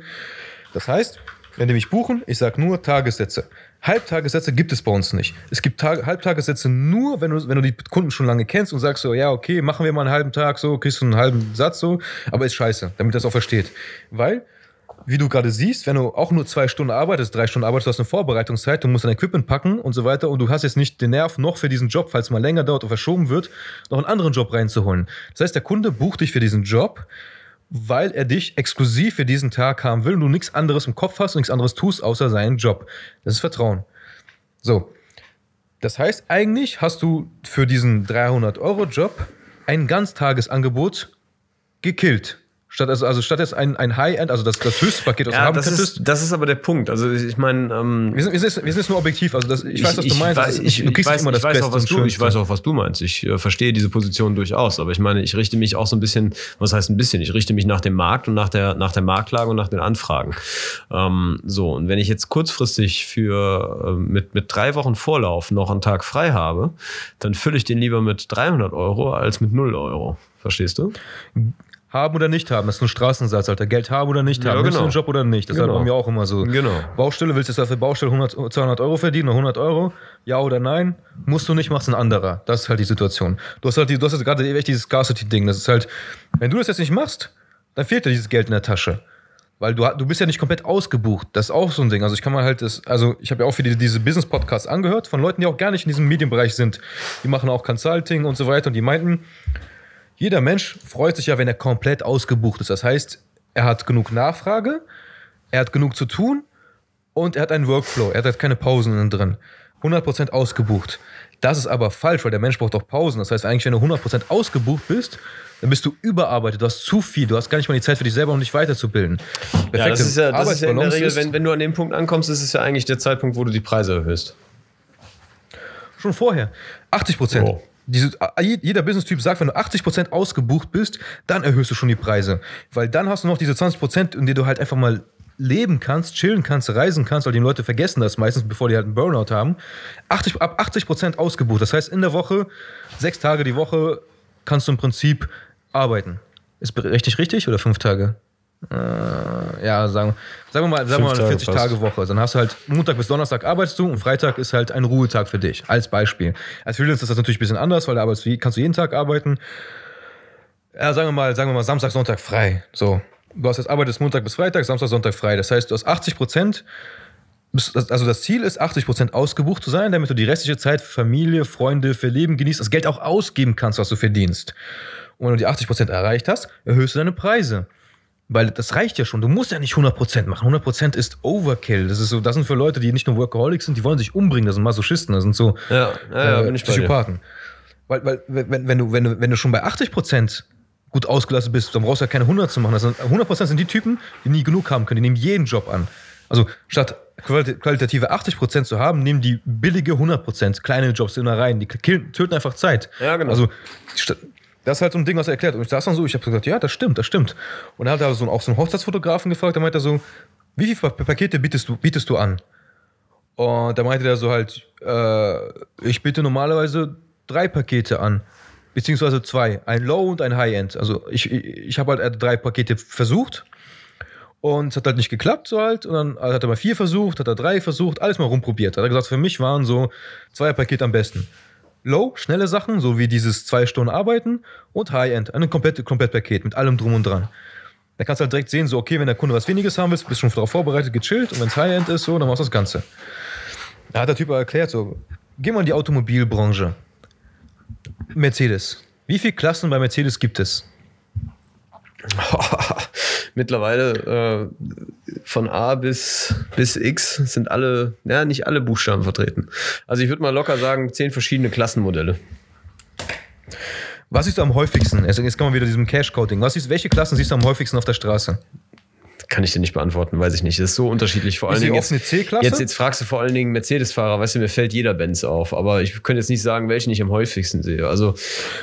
Das heißt, wenn die mich buchen, ich sage nur Tagessätze. Halbtagessätze gibt es bei uns nicht. Es gibt Tag, Halbtagessätze nur, wenn du, wenn du die Kunden schon lange kennst und sagst so, ja, okay, machen wir mal einen halben Tag so, kriegst du einen halben Satz so, aber ist scheiße, damit das auch versteht. Weil, wie du gerade siehst, wenn du auch nur zwei Stunden arbeitest, drei Stunden arbeitest, du hast eine Vorbereitungszeit, du musst dein Equipment packen und so weiter und du hast jetzt nicht den Nerv noch für diesen Job, falls es mal länger dauert oder verschoben wird, noch einen anderen Job reinzuholen. Das heißt, der Kunde bucht dich für diesen Job, weil er dich exklusiv für diesen Tag haben will und du nichts anderes im Kopf hast und nichts anderes tust, außer seinen Job. Das ist Vertrauen. So. Das heißt, eigentlich hast du für diesen 300-Euro-Job ein Ganztagesangebot gekillt. Statt, also, also statt jetzt ein, ein High-End, also das, das höchste Paket, was du Ja, haben das könntest. ist, das ist aber der Punkt. Also ich meine, ähm, wir, sind, wir, sind, wir sind jetzt nur objektiv. Also das, ich, weiß, was du meinst. ist- ich, du ich, kriegst weiß, immer das ich, weiß Beste auch, was du, ich weiß auch, was du meinst. Ich äh, verstehe diese Position durchaus. Aber ich meine, ich richte mich auch so ein bisschen, was heißt ein bisschen? Ich richte mich nach dem Markt und nach der, nach der Marktlage und nach den Anfragen. Ähm, so, und wenn ich jetzt kurzfristig für äh, mit, mit drei Wochen Vorlauf noch einen Tag frei habe, dann fülle ich den lieber mit 300 Euro als mit 0 Euro. Verstehst du? Haben oder nicht haben, das ist ein Straßensatz, Alter. Geld haben oder nicht Ja, haben. Du genau. einen Job oder nicht? Das ist Genau. halt bei mir auch immer so. Genau. Baustelle, willst du jetzt dafür Baustelle 100, 200 Euro verdienen oder 100 Euro? Ja oder nein? Musst du nicht, machst ein anderer. Das ist halt die Situation. Du hast halt, die, du hast gerade echt dieses Scarcity-Ding. Das ist halt, wenn du das jetzt nicht machst, dann fehlt dir dieses Geld in der Tasche. Weil du, du bist ja nicht komplett ausgebucht. Das ist auch so ein Ding. Also ich kann mal halt das, also ich habe ja auch viele diese Business-Podcasts angehört von Leuten, die auch gar nicht in diesem Medienbereich sind. Die machen auch Consulting und so weiter und die meinten, jeder Mensch freut sich ja, wenn er komplett ausgebucht ist. Das heißt, er hat genug Nachfrage, er hat genug zu tun und er hat einen Workflow. Er hat halt keine Pausen innen drin. 100% ausgebucht. Das ist aber falsch, weil der Mensch braucht auch Pausen. Das heißt, eigentlich, wenn du 100% ausgebucht bist, dann bist du überarbeitet. Du hast zu viel. Du hast gar nicht mal die Zeit für dich selber, um dich weiterzubilden. Ja, das ist ja, das ist ja in der Regel, wenn, wenn du an dem Punkt ankommst, ist es ja eigentlich der Zeitpunkt, wo du die Preise erhöhst. Schon vorher. 80 Prozent. Oh. Diese, jeder Business-Typ sagt, wenn du 80 Prozent ausgebucht bist, dann erhöhst du schon die Preise. Weil dann hast du noch diese 20 Prozent, in denen du halt einfach mal leben kannst, chillen kannst, reisen kannst, weil die Leute vergessen das meistens, bevor die halt einen Burnout haben. 80, ab 80 Prozent ausgebucht. Das heißt, in der Woche, sechs Tage die Woche, kannst du im Prinzip arbeiten. Ist richtig richtig oder fünf Tage? Äh, ja, sagen, sagen wir mal, sagen wir mal eine Tage 40 passt. Tage Woche. Dann hast du halt Montag bis Donnerstag arbeitest du und Freitag ist halt ein Ruhetag für dich. Als Beispiel. Als Freelancer ist das natürlich ein bisschen anders, weil da arbeitest du, kannst du jeden Tag arbeiten. Ja, sagen wir mal, sagen wir mal Samstag, Sonntag frei. So. Du hast jetzt arbeitest Montag bis Freitag, Samstag, Sonntag frei. Das heißt, du hast 80 Prozent. Also das Ziel ist, 80 Prozent ausgebucht zu sein, damit du die restliche Zeit für Familie, Freunde, für Leben genießt, das Geld auch ausgeben kannst, was du verdienst. Und wenn du die 80 Prozent erreicht hast, erhöhst du deine Preise. Weil das reicht ja schon. Du musst ja nicht 100% machen. 100% ist Overkill. Das, ist so, das sind für Leute, die nicht nur Workaholics sind, die wollen sich umbringen. Das sind Masochisten. Das sind so Ja, ja, äh. Psychopathen. Weil, weil wenn, wenn, du, wenn, du, wenn du schon bei 80% gut ausgelastet bist, dann brauchst du ja keine 100 zu machen. Sind, 100% sind die Typen, die nie genug haben können. Die nehmen jeden Job an. Also statt quali- qualitative 80% zu haben, nehmen die billige 100%, kleine Jobs immer rein. Die killen, töten einfach Zeit. Ja, genau. Also das ist halt so ein Ding, was er erklärt. Und ich saß dann so, ich habe gesagt, ja, das stimmt, das stimmt. Und dann hat er so, auch so einen Hochzeitsfotografen gefragt, da meinte so, wie viele Pa- Pakete bietest du, bietest du an? Und da meinte der so halt, äh, ich biete normalerweise drei Pakete an. Beziehungsweise zwei. Ein Low und ein High-End. Also ich, ich, ich habe halt drei Pakete versucht. Und es hat halt nicht geklappt, so halt. Und dann hat er mal vier versucht, hat er drei versucht, alles mal rumprobiert. Hat er gesagt, für mich waren so zwei Pakete am besten. Low, schnelle Sachen, so wie dieses zwei Stunden Arbeiten und High-End, ein komplett, Komplettpaket mit allem drum und dran. Da kannst du halt direkt sehen, so, okay, wenn der Kunde was weniges haben will, bist du schon darauf vorbereitet, gechillt und wenn es High-End ist, so, dann machst du das Ganze. Da hat der Typ erklärt, so, geh mal in die Automobilbranche. Mercedes. Wie viele Klassen bei Mercedes gibt es? Mittlerweile äh, von A bis, bis X sind alle, ja, nicht alle Buchstaben vertreten. Also ich würde mal locker sagen, zehn verschiedene Klassenmodelle. Was siehst du am häufigsten? Also jetzt kommen wir wieder diesem Cash-Coding. Welche Klassen siehst du am häufigsten auf der Straße? Kann ich dir nicht beantworten, weiß ich nicht. Das ist so unterschiedlich. Vor allen Ist Dingen jetzt, C-Klasse? jetzt, jetzt fragst du vor allen Dingen Mercedes-Fahrer, weißt du, mir fällt jeder Benz auf, aber ich könnte jetzt nicht sagen, welchen ich am häufigsten sehe. Also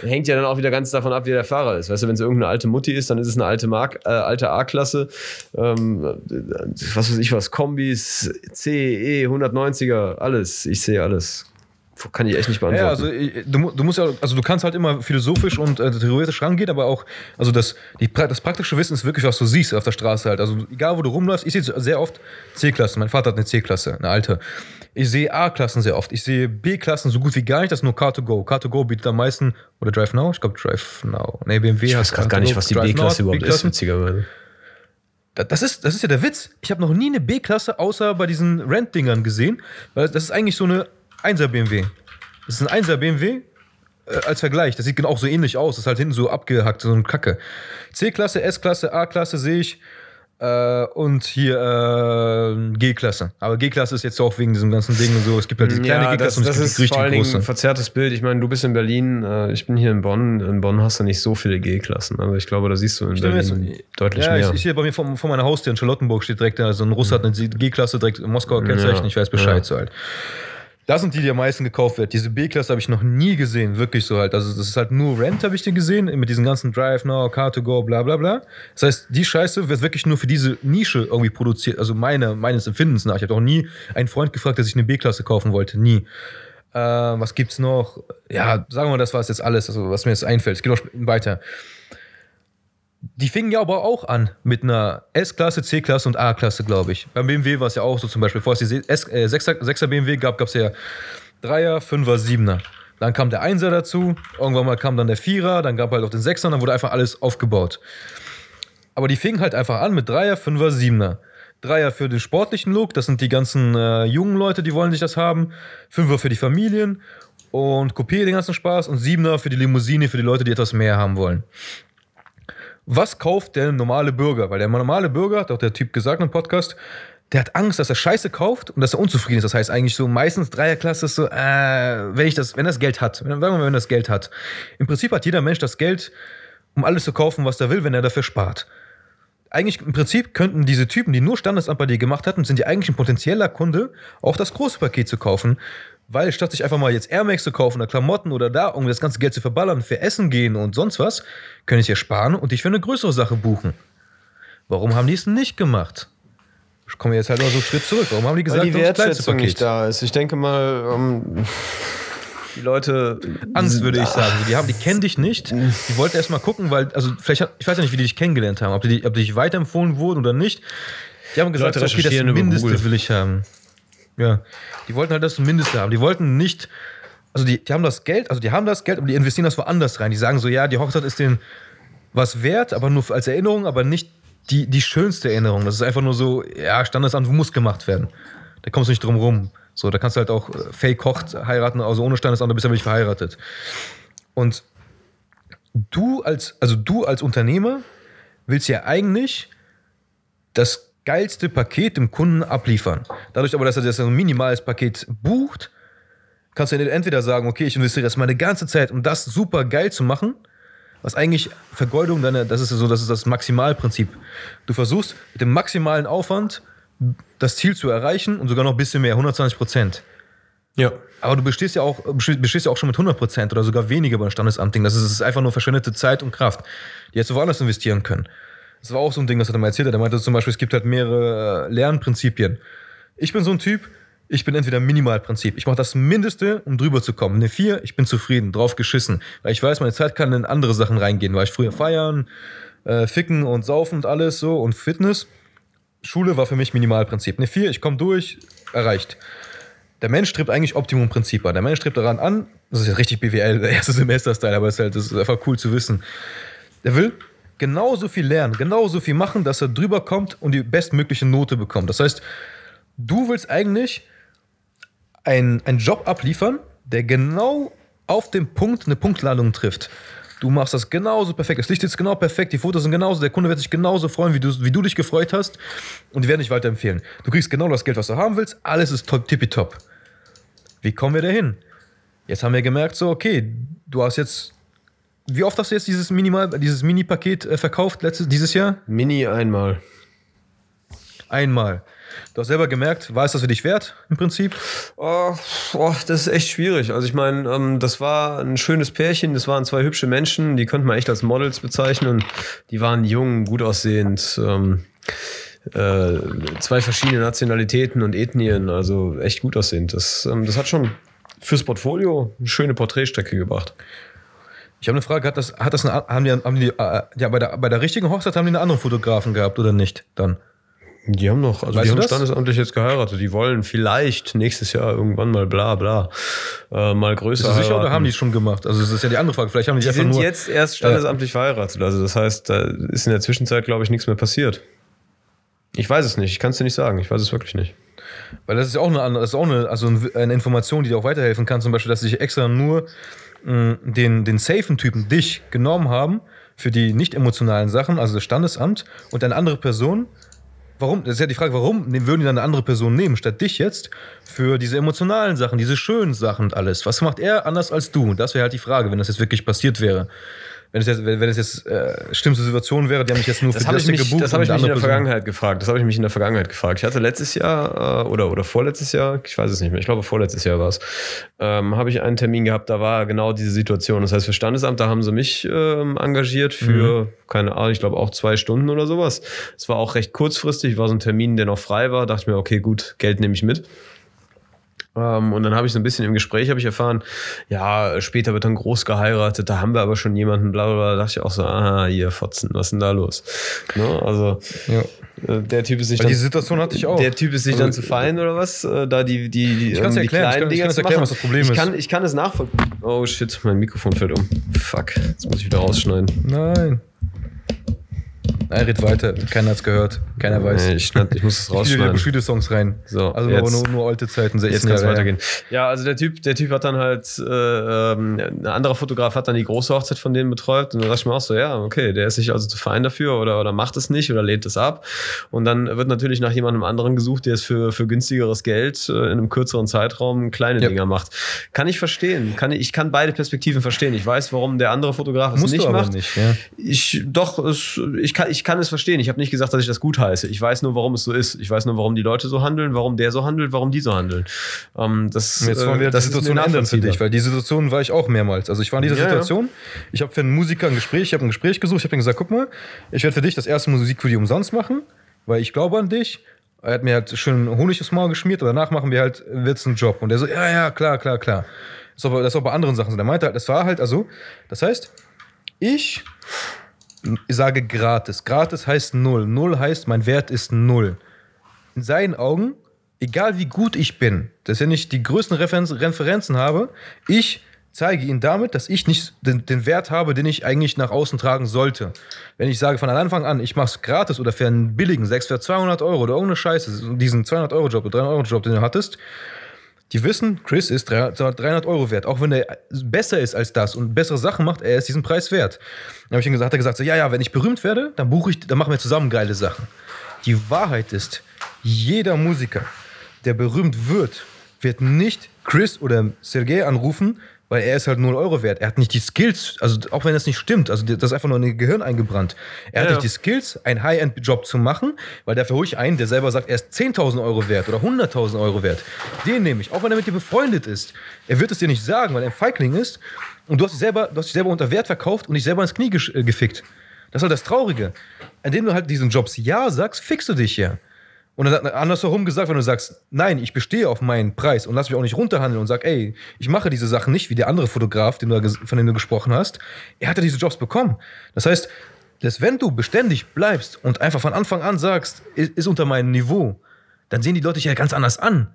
hängt ja dann auch wieder ganz davon ab, wie der Fahrer ist. Weißt du, wenn es irgendeine alte Mutti ist, dann ist es eine alte Mark, äh, alte A-Klasse, ähm, was weiß ich was, Kombis, C, E, 190er, alles. Ich sehe alles. Kann ich echt nicht beantworten. Ja, also ich- du, du musst ja, also du kannst halt immer philosophisch und äh, theoretisch rangehen, aber auch, also das, die, das praktische Wissen ist wirklich, was du siehst auf der Straße halt. Also egal, wo du rumläufst, ich sehe sehr oft C-Klassen. Mein Vater hat eine C-Klasse, eine alte. Ich sehe A-Klassen sehr oft. Ich sehe B-Klassen so gut wie gar nicht, das ist nur Car2Go. Car2Go bietet am meisten, oder Drive Now? Ich glaube Drive Now. Nee, BMW ich weiß gerade gar nicht, was die B-Klasse überhaupt ist, witzigerweise. Da- Das ist, das ist ja der Witz. Ich habe noch nie eine B-Klasse außer bei diesen Rent-Dingern gesehen, weil das ist eigentlich so eine 1er BMW. Das ist ein 1er BMW äh, als Vergleich. Das sieht genau auch so ähnlich aus. Das ist halt hinten so abgehackt, so ein Kacke. C-Klasse, S-Klasse, A-Klasse sehe ich. Äh, und hier äh, G-Klasse. Aber G-Klasse ist jetzt auch wegen diesem ganzen Ding und so. Es gibt halt diese kleine Ja, G-Klasse und es das gibt ist richtig vor allen Dingen große. ein verzerrtes Bild. Ich meine, du bist in Berlin, äh, ich bin hier in Bonn. In Bonn hast du nicht so viele G-Klassen. Also ich glaube, da siehst du in Stimmt, Berlin jetzt- deutlich ja, mehr. Ich, ich sehe bei mir vor, vor meiner Haustür in Charlottenburg steht direkt da so ein Russe hat eine G-Klasse direkt in Moskauer Kennzeichen. Ja, Ich weiß Bescheid ja. so halt. Das sind die, die am meisten gekauft werden. Diese B-Klasse habe ich noch nie gesehen, wirklich so halt. Also das ist halt nur Rent, habe ich die gesehen, mit diesen ganzen Drive Now, Car2Go, bla bla bla. Das heißt, die Scheiße wird wirklich nur für diese Nische irgendwie produziert. Also meine, meines Empfindens nach. Ich habe auch nie einen Freund gefragt, der sich eine B-Klasse kaufen wollte. Nie. Äh, was gibt's noch? Ja, sagen wir mal, das war jetzt alles, also was mir jetzt einfällt. Es geht auch weiter. Die fingen ja aber auch an mit einer S-Klasse, C-Klasse und A-Klasse, glaube ich. Beim BMW war es ja auch so zum Beispiel. Bevor es die S äh, 6er, 6er BMW gab, gab es ja 3er, 5er, 7er. Dann kam der 1er dazu, irgendwann mal kam dann der 4er, dann gab halt auch den 6er, dann wurde einfach alles aufgebaut. Aber die fingen halt einfach an mit 3er, 5er, 7er. Dreier für den sportlichen Look, das sind die ganzen äh, jungen Leute, die wollen sich das haben. Fünfer für die Familien und Coupé den ganzen Spaß und Siebener für die Limousine, für die Leute, die etwas mehr haben wollen. Was kauft der normale Bürger? Weil der normale Bürger, hat auch der Typ gesagt im Podcast, der hat Angst, dass er Scheiße kauft und dass er unzufrieden ist. Das heißt eigentlich so meistens Dreierklasse ist so, äh, wenn ich das, wenn das Geld hat, wenn, sagen wir mal, wenn das Geld hat. Im Prinzip hat jeder Mensch das Geld, um alles zu kaufen, was er will, wenn er dafür spart. Eigentlich im Prinzip könnten diese Typen, die nur Standesamt bei dir gemacht hatten, sind ja eigentlich ein potenzieller Kunde, auch das große Paket zu kaufen. Weil statt sich einfach mal jetzt Air Max zu kaufen oder Klamotten oder da, um das ganze Geld zu verballern, für Essen gehen und sonst was, können ich ja sparen und dich für eine größere Sache buchen. Warum haben die es nicht gemacht? Ich komme jetzt halt mal so einen Schritt zurück. Warum haben die gesagt, Weil die das Wertschätzung nicht da ist. Ich denke mal, ähm, die Leute. Angst, würde ich sagen. Die, haben, die kennen dich nicht. Die wollten erst mal gucken, weil, also vielleicht, hat, ich weiß ja nicht, wie die dich kennengelernt haben, ob die, ob die dich weiterempfohlen wurden oder nicht. Die haben gesagt, Leute okay, das Mindeste will ich haben. Ja. Die wollten halt das Mindeste haben. Die wollten nicht, also die, die haben das Geld, also die haben das Geld, aber die investieren das woanders rein. Die sagen so, ja, die Hochzeit ist denen was wert, aber nur als Erinnerung, aber nicht die, die schönste Erinnerung. Das ist einfach nur so, ja, Standesamt muss gemacht werden. Da kommst du nicht drum rum. So, da kannst du halt auch äh, Fake Hocht heiraten, also ohne Standesamt, da bist du nicht verheiratet. Und du als, also du als Unternehmer willst ja eigentlich das geilste Paket dem Kunden abliefern. Dadurch aber, dass er das ein minimales Paket bucht, kannst du entweder sagen, okay, ich investiere jetzt meine ganze Zeit, um das super geil zu machen, was eigentlich Vergeudung deiner, das ist so, das ist das Maximalprinzip. Du versuchst mit dem maximalen Aufwand das Ziel zu erreichen und sogar noch ein bisschen mehr, 120 Prozent. Ja. Aber du bestehst ja auch, bestehst ja auch schon mit 100% oder sogar weniger beim Standesamtding. Das ist, das ist einfach nur verschwendete Zeit und Kraft. Die hättest du woanders investieren können. Das war auch so ein Ding, das hat er mal erzählt. hat. Er meinte zum Beispiel, es gibt halt mehrere äh, Lernprinzipien. Ich bin so ein Typ, ich bin entweder Minimalprinzip. Ich mache das Mindeste, um drüber zu kommen. Eine 4, ich bin zufrieden, drauf geschissen. Weil ich weiß, meine Zeit kann in andere Sachen reingehen. Weil ich früher feiern, äh, ficken und saufen und alles so und Fitness. Schule war für mich Minimalprinzip. Eine 4, ich komme durch, erreicht. Der Mensch strebt eigentlich Optimumprinzip an. Der Mensch strebt daran an, das ist jetzt richtig BWL, der erste Semester-Style, aber es ist, halt, das ist einfach cool zu wissen. Der will genauso viel lernen, genauso viel machen, dass er drüber kommt und die bestmögliche Note bekommt. Das heißt, du willst eigentlich ein- einen Job abliefern, der genau auf den Punkt eine Punktladung trifft. Du machst das genauso perfekt. Das Licht ist genau perfekt, die Fotos sind genauso, der Kunde wird sich genauso freuen, wie du, wie du dich gefreut hast und die werden dich weiterempfehlen. Du kriegst genau das Geld, was du haben willst, alles ist top, tippitopp. Wie kommen wir dahin? Jetzt haben wir gemerkt, so, okay, du hast jetzt, wie oft hast du jetzt dieses Minimal, dieses Mini-Paket äh, verkauft letztes, dieses Jahr? Mini einmal. Einmal. Du hast selber gemerkt, war es das für dich wert im Prinzip? Oh, oh, das ist echt schwierig. Also ich meine, ähm, das war ein schönes Pärchen, das waren zwei hübsche Menschen, die könnte man echt als Models bezeichnen. Die waren jung, gut aussehend, ähm, äh, zwei verschiedene Nationalitäten und Ethnien, also echt gut aussehend. Das, ähm, das hat schon fürs Portfolio eine schöne Porträtstrecke gebracht. Ich habe eine Frage, hat das, hat das eine, haben die, haben die äh, ja, bei der, bei der richtigen Hochzeit haben die einen anderen Fotografen gehabt oder nicht dann? Die haben noch, also Weißt die haben das? standesamtlich jetzt geheiratet. Die wollen vielleicht nächstes Jahr irgendwann mal bla bla äh, mal größer Bist du sicher oder heiraten. haben die es schon gemacht? Also das ist ja die andere Frage. Vielleicht haben die, Die sind nur jetzt erst standesamtlich verheiratet. Also das heißt, da ist in der Zwischenzeit, glaube ich, nichts mehr passiert. Ich weiß es nicht. Ich kann es dir nicht sagen. Ich weiß es wirklich nicht. Weil das ist ja auch eine, andere- das ist auch eine, also eine Information, die dir auch weiterhelfen kann. Zum Beispiel, dass sich extra nur mh, den, den safen Typen, dich, genommen haben für die nicht emotionalen Sachen, also das Standesamt, und eine andere Person. Warum? Das ist ja die Frage, warum würden die dann eine andere Person nehmen, statt dich jetzt für diese emotionalen Sachen, diese schönen Sachen und alles? Was macht er anders als du? Das wäre halt die Frage, wenn das jetzt wirklich passiert wäre. Wenn es jetzt, wenn, wenn es jetzt äh, schlimmste Situation wäre, die haben mich jetzt nur Das für habe das mich, gebucht das hab und ich die mich in der Person- Vergangenheit gefragt. Das habe ich mich in der Vergangenheit gefragt. Ich hatte letztes Jahr äh, oder, oder vorletztes Jahr, ich weiß es nicht mehr, ich glaube vorletztes Jahr war es, ähm, habe ich einen Termin gehabt, da war genau diese Situation. Das heißt, für Standesamt, da haben sie mich ähm, engagiert für, keine Ahnung, ich glaube auch zwei Stunden oder sowas. Es war auch recht kurzfristig, war so ein Termin, der noch frei war. Dachte ich mir, okay, gut, Geld nehme ich mit. Ähm, und dann habe ich so ein bisschen im Gespräch habe ich erfahren, ja, später wird dann groß geheiratet, da haben wir aber schon jemanden, bla bla bla. Da dachte ich auch so, ah, ihr Fotzen, was ist denn da los? Ne? Also Ja. äh, der Typ ist sich Weil dann, die Situation hatte ich auch. der Typ ist sich Also, dann zu fein oder was? Äh, da die, die, die, Ich ähm, die erklären, kleinen es zu erklären, machen. was das Problem ich ist. Kann, ich kann es nachvollziehen. Oh shit, mein Mikrofon fällt um. Fuck, jetzt muss ich wieder rausschneiden. Nein. Nein, red weiter. Keiner hat's gehört. Keiner weiß. Nee, ich, schneid- ich muss es Ich spiele wieder rausschneiden. Bushido-Songs rein. So, also jetzt- aber nur, nur alte Zeiten, 16 Jetzt kann es weitergehen. Ja, also der Typ, der Typ hat dann halt, äh, ähm, ein anderer Fotograf hat dann die große Hochzeit von denen betreut und da dachte ich mir auch so, ja, okay, der ist sich also zu fein dafür oder, oder macht es nicht oder lehnt es ab. Und dann wird natürlich nach jemandem anderen gesucht, der es für, für günstigeres Geld äh, in einem kürzeren Zeitraum kleine Ja. Dinger macht. Kann ich verstehen. Kann ich, ich kann beide Perspektiven verstehen. Ich weiß, warum der andere Fotograf es Musst nicht macht. nicht, ja. Ich doch, es, ich, kann, ich kann es verstehen. Ich habe nicht gesagt, dass ich das gut heiße. Ich weiß nur, warum es so ist. Ich weiß nur, warum die Leute so handeln, warum der so handelt, warum die so handeln. Ähm, das, Jetzt wollen äh, wir die das ist Situation ändern für dich, weil die Situation war ich auch mehrmals. Also ich war in dieser Ja, ja. Situation, ich habe für einen Musiker ein Gespräch, ich habe ein Gespräch gesucht, ich habe ihm gesagt, guck mal, ich werde für dich das erste Musikvideo umsonst machen, weil ich glaube an dich. Er hat mir halt schön Honig ins Maul geschmiert und danach machen wir halt, wird's ein Job. Und er so, ja, ja, klar, klar, klar. Das ist aber, das ist auch bei anderen Sachen so. Der meinte halt, das war halt, also, das heißt, ich sage gratis. Gratis heißt null. Null heißt, mein Wert ist null. In seinen Augen, egal wie gut ich bin, dass ich nicht die größten Referenz Referenzen habe, ich zeige ihm damit, dass ich nicht den, den Wert habe, den ich eigentlich nach außen tragen sollte. Wenn ich sage von Anfang an, ich mache es gratis oder für einen billigen, 6 für 200 Euro oder irgendeine Scheiße, diesen 200-Euro-Job oder 300-Euro-Job, den du hattest, die wissen, Chris ist 300 Euro wert. Auch wenn er besser ist als das und bessere Sachen macht, er ist diesen Preis wert. Dann habe ich ihm gesagt, hat er gesagt, so, ja, ja, wenn ich berühmt werde, dann buche ich, dann machen wir zusammen geile Sachen. Die Wahrheit ist, jeder Musiker, der berühmt wird, wird nicht Chris oder Sergei anrufen, weil er ist halt 0 Euro wert. Er hat nicht die Skills, also auch wenn das nicht stimmt, also das ist einfach nur in ihr Gehirn eingebrannt. Er hat Ja, nicht ja. die Skills, einen High-End-Job zu machen, weil dafür hole ich einen, der selber sagt, er ist 10.000 Euro wert oder 100.000 Euro wert. Den nehme ich, auch wenn er mit dir befreundet ist. Er wird es dir nicht sagen, weil er ein Feigling ist und du hast dich selber, du hast dich selber unter Wert verkauft und dich selber ins Knie äh, gefickt. Das ist halt das Traurige. Indem du halt diesen Jobs Ja sagst, fickst du dich ja. Und dann andersherum gesagt, wenn du sagst, nein, ich bestehe auf meinen Preis und lass mich auch nicht runterhandeln und sag, ey, ich mache diese Sachen nicht wie der andere Fotograf, den du, von dem du gesprochen hast, er hat ja diese Jobs bekommen. Das heißt, dass wenn du beständig bleibst und einfach von Anfang an sagst, ist unter meinem Niveau, dann sehen die Leute dich ja ganz anders an.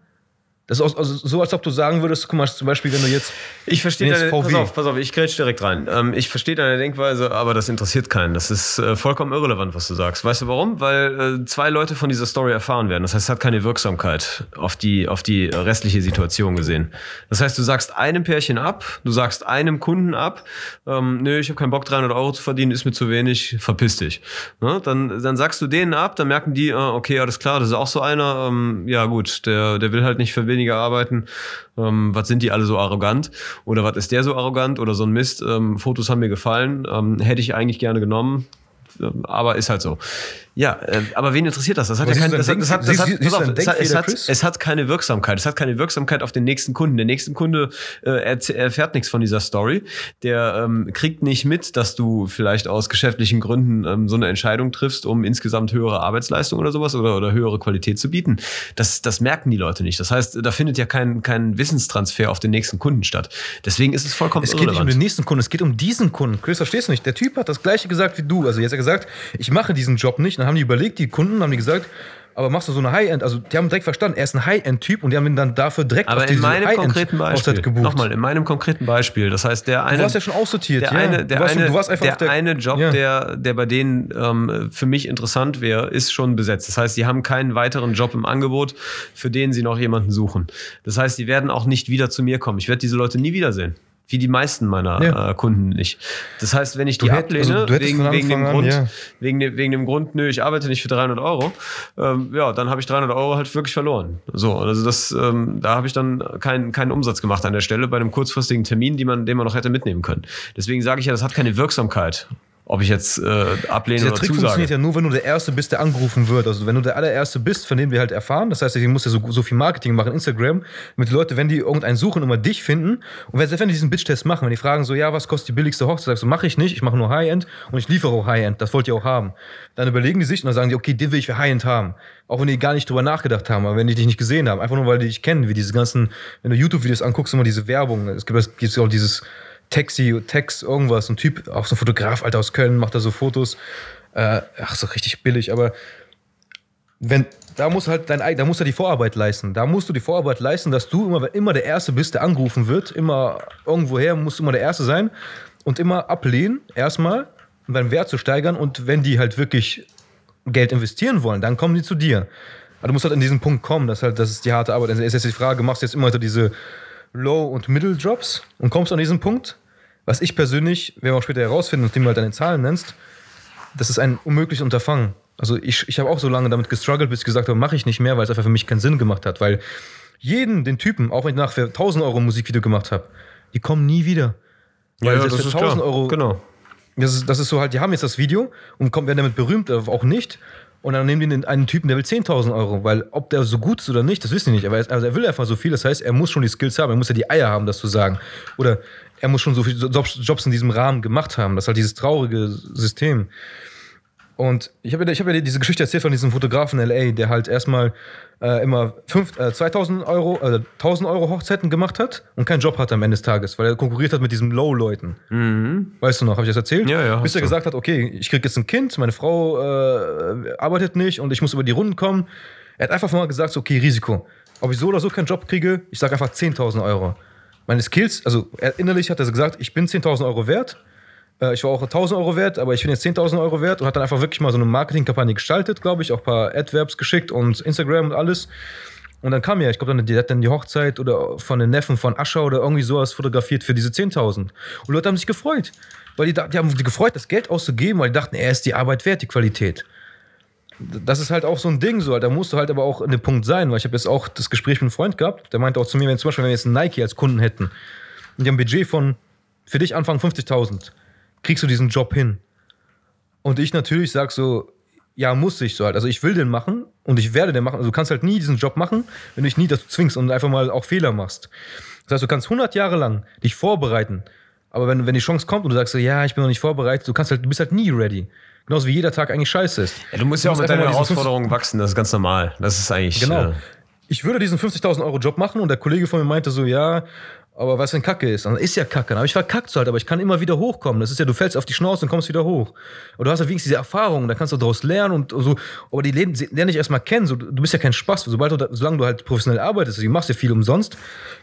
Das ist also so, als ob du sagen würdest, guck mal, zum Beispiel, wenn du jetzt Ich verstehe deine, VW. pass auf, pass auf, ich grätsch direkt rein. Ähm, ich verstehe deine Denkweise, aber das interessiert keinen. Das ist äh, vollkommen irrelevant, was du sagst. Weißt du warum? Weil äh, zwei Leute von dieser Story erfahren werden. Das heißt, es hat keine Wirksamkeit auf die, auf die restliche Situation gesehen. Das heißt, du sagst einem Pärchen ab, du sagst einem Kunden ab, ähm, nö, ich habe keinen Bock, 300 Euro zu verdienen, ist mir zu wenig, verpiss dich. Ne? Dann, dann sagst du denen ab, dann merken die, äh, okay, alles klar, das ist auch so einer, ähm, ja gut, der, der will halt nicht für weniger arbeiten. Ähm, was sind die alle so arrogant? Oder was ist der so arrogant? Oder so ein Mist? Ähm, Fotos haben mir gefallen, ähm, hätte ich eigentlich gerne genommen. Aber ist halt so. Ja, äh, aber wen interessiert das? Das hat Aber ja siehst kein, du das dein hat, das Denk- hat, das hat, siehst- pass siehst du auf, deinen es hat, es es keine Wirksamkeit. Es hat keine Wirksamkeit auf den nächsten Kunden. Der nächsten Kunde äh, erfährt nichts von dieser Story. Der ähm, kriegt nicht mit, dass du vielleicht aus geschäftlichen Gründen ähm, so eine Entscheidung triffst, um insgesamt höhere Arbeitsleistung oder sowas oder, oder höhere Qualität zu bieten. Das, das merken die Leute nicht. Das heißt, da findet ja kein, kein Wissenstransfer auf den nächsten Kunden statt. Deswegen ist es vollkommen Es geht nicht um irrelevant. den nächsten Kunden, es geht um diesen Kunden. Chris, verstehst du nicht? Der Typ hat das gleiche gesagt wie du. Also jetzt gesagt, ich mache diesen Job nicht. Dann haben die überlegt, die Kunden haben die gesagt, aber machst du so eine High-End, also die haben direkt verstanden, er ist ein High-End-Typ und die haben ihn dann dafür direkt Aber auf in diese meinem konkreten Beispiel, gebucht. nochmal, in meinem konkreten Beispiel, das heißt, der eine. du warst ja schon aussortiert, der ja. eine, der du, warst, eine, du warst einfach der, auf der eine Job, ja. der, der bei denen ähm, für mich interessant wäre, ist schon besetzt. Das heißt, sie haben keinen weiteren Job im Angebot, für den sie noch jemanden suchen. Das heißt, sie werden auch nicht wieder zu mir kommen. Ich werde diese Leute nie wiedersehen. Wie die meisten meiner Ja. äh, Kunden nicht. Das heißt, wenn ich die hätt- ablehne, also wegen, wegen, dem an, Grund, ja. wegen, dem, wegen dem Grund, nö, ich arbeite nicht für 300 Euro, ähm, ja, dann habe ich 300 Euro halt wirklich verloren. So, also das, ähm, da habe ich dann keinen keinen Umsatz gemacht an der Stelle bei einem kurzfristigen Termin, die man, den man noch hätte mitnehmen können. Deswegen sage ich ja, das hat keine Wirksamkeit, ob ich jetzt äh, ablehne Dieser oder Trick zusage. funktioniert ja nur, wenn du der Erste bist, der angerufen wird. Also wenn du der allererste bist, von dem wir halt erfahren. Das heißt, ich muss ja so, so viel Marketing machen, Instagram, damit die Leute, wenn die irgendeinen suchen, immer dich finden. Und wenn, selbst wenn die diesen Bitch-Test machen, wenn die fragen so, ja, was kostet die billigste Hochzeit, sagst du, mache ich nicht, ich mache nur High-End und ich liefere auch High-End. Das wollt ihr auch haben. Dann überlegen die sich und dann sagen die, okay, den will ich für High-End haben. Auch wenn die gar nicht drüber nachgedacht haben, aber wenn die dich nicht gesehen haben. Einfach nur, weil die dich kennen, wie diese ganzen, wenn du YouTube-Videos anguckst, immer diese Werbung. Es gibt, es gibt auch dieses Taxi, Text, irgendwas, ein Typ, auch so ein Fotograf, Alter, aus Köln, macht da so Fotos. Äh, ach, so richtig billig, aber wenn, da muss halt dein da musst du die Vorarbeit leisten. Da musst du die Vorarbeit leisten, dass du immer, immer der Erste bist, der angerufen wird. Immer irgendwoher musst du immer der Erste sein und immer ablehnen, erstmal, um deinen Wert zu steigern. Und wenn die halt wirklich Geld investieren wollen, dann kommen die zu dir. Aber du musst halt an diesen Punkt kommen, das, halt, das ist die harte Arbeit. Also ist jetzt die Frage, machst du jetzt immer so diese Low- und Middle-Jobs und kommst an diesen Punkt? Was ich persönlich, werden wir auch später herausfinden, nachdem du halt deine Zahlen nennst, das ist ein unmögliches Unterfangen. Also ich, ich habe auch so lange damit gestruggelt, bis ich gesagt habe, mache ich nicht mehr, weil es einfach für mich keinen Sinn gemacht hat. Weil jeden, den Typen, auch wenn ich nachher 1000 Euro ein Musikvideo gemacht habe, die kommen nie wieder. Weil selbst für 1000 Euro, Genau. das ist, das ist so halt, die haben jetzt das Video und kommen, werden damit berühmt, aber auch nicht. Und dann nehmen die einen Typen, der will 10.000 Euro, weil ob der so gut ist oder nicht, das wissen die nicht. Aber er, also er will einfach so viel, das heißt, er muss schon die Skills haben, er muss ja die Eier haben, das zu sagen. Oder er muss schon so viele Jobs, in diesem Rahmen gemacht haben. Das ist halt dieses traurige System. Und ich habe ja, ich hab ja diese Geschichte erzählt von diesem Fotografen in L.A., der halt erstmal äh, immer fünf, äh, 2000 Euro, äh, 1000 Euro Hochzeiten gemacht hat und keinen Job hatte am Ende des Tages, weil er konkurriert hat mit diesen Low-Leuten. Weißt du noch, habe ich das erzählt? Mhm. Ja, ja, Bis er du. gesagt hat, okay, ich krieg jetzt ein Kind, meine Frau äh, arbeitet nicht und ich muss über die Runden kommen. Er hat einfach mal gesagt, so, okay, Risiko. Ob ich so oder so keinen Job kriege, ich sage einfach 10.000 Euro. Meine Skills, also er, innerlich hat er gesagt, ich bin 10.000 Euro wert. Äh, Ich war auch 1000 Euro wert, aber ich bin jetzt 10.000 Euro wert und hat dann einfach wirklich mal so eine Marketingkampagne gestaltet, glaube ich, auch ein paar Adverbs geschickt und Instagram und alles. Und dann kam ja, ich glaube, dann, die hat dann die Hochzeit oder von den Neffen von Ascher oder irgendwie sowas fotografiert für diese 10.000. Und Leute haben sich gefreut. Weil die, die haben sich gefreut, das Geld auszugeben, weil die dachten, er ist die Arbeit wert, die Qualität. Das ist halt auch so ein Ding, so, da musst du halt aber auch an dem Punkt sein, weil ich habe jetzt auch das Gespräch mit einem Freund gehabt, der meinte auch zu mir, wenn zum Beispiel, wenn wir jetzt Nike als Kunden hätten und die haben ein Budget von für dich Anfang 50.000, kriegst du diesen Job hin? Und ich natürlich sag so, ja, muss ich so halt. Also ich will den machen und ich werde den machen. Also du kannst halt nie diesen Job machen, wenn du dich nie dazu zwingst und einfach mal auch Fehler machst. Das heißt, du kannst 100 Jahre lang dich vorbereiten, aber wenn, wenn die Chance kommt und du sagst so, ja, ich bin noch nicht vorbereitet, du kannst halt, du bist halt nie ready. Genauso wie jeder Tag eigentlich scheiße ist. Ja, du musst ja auch mit deinen Herausforderungen wachsen, das ist ganz normal. Das ist eigentlich. Genau. Äh, Ich würde diesen 50.000 Euro Job machen und der Kollege von mir meinte so, ja, aber was denn Kacke ist? Dann ist ja Kacke. Dann habe ich verkackt so halt, aber ich kann immer wieder hochkommen. Das ist ja, du fällst auf die Schnauze und kommst wieder hoch. Und du hast ja wenigstens diese Erfahrung, da kannst du daraus lernen und so. Aber die lernen dich erstmal kennen. So, du bist ja kein Spaß. Sobald du, solange du halt professionell arbeitest, du machst ja viel umsonst,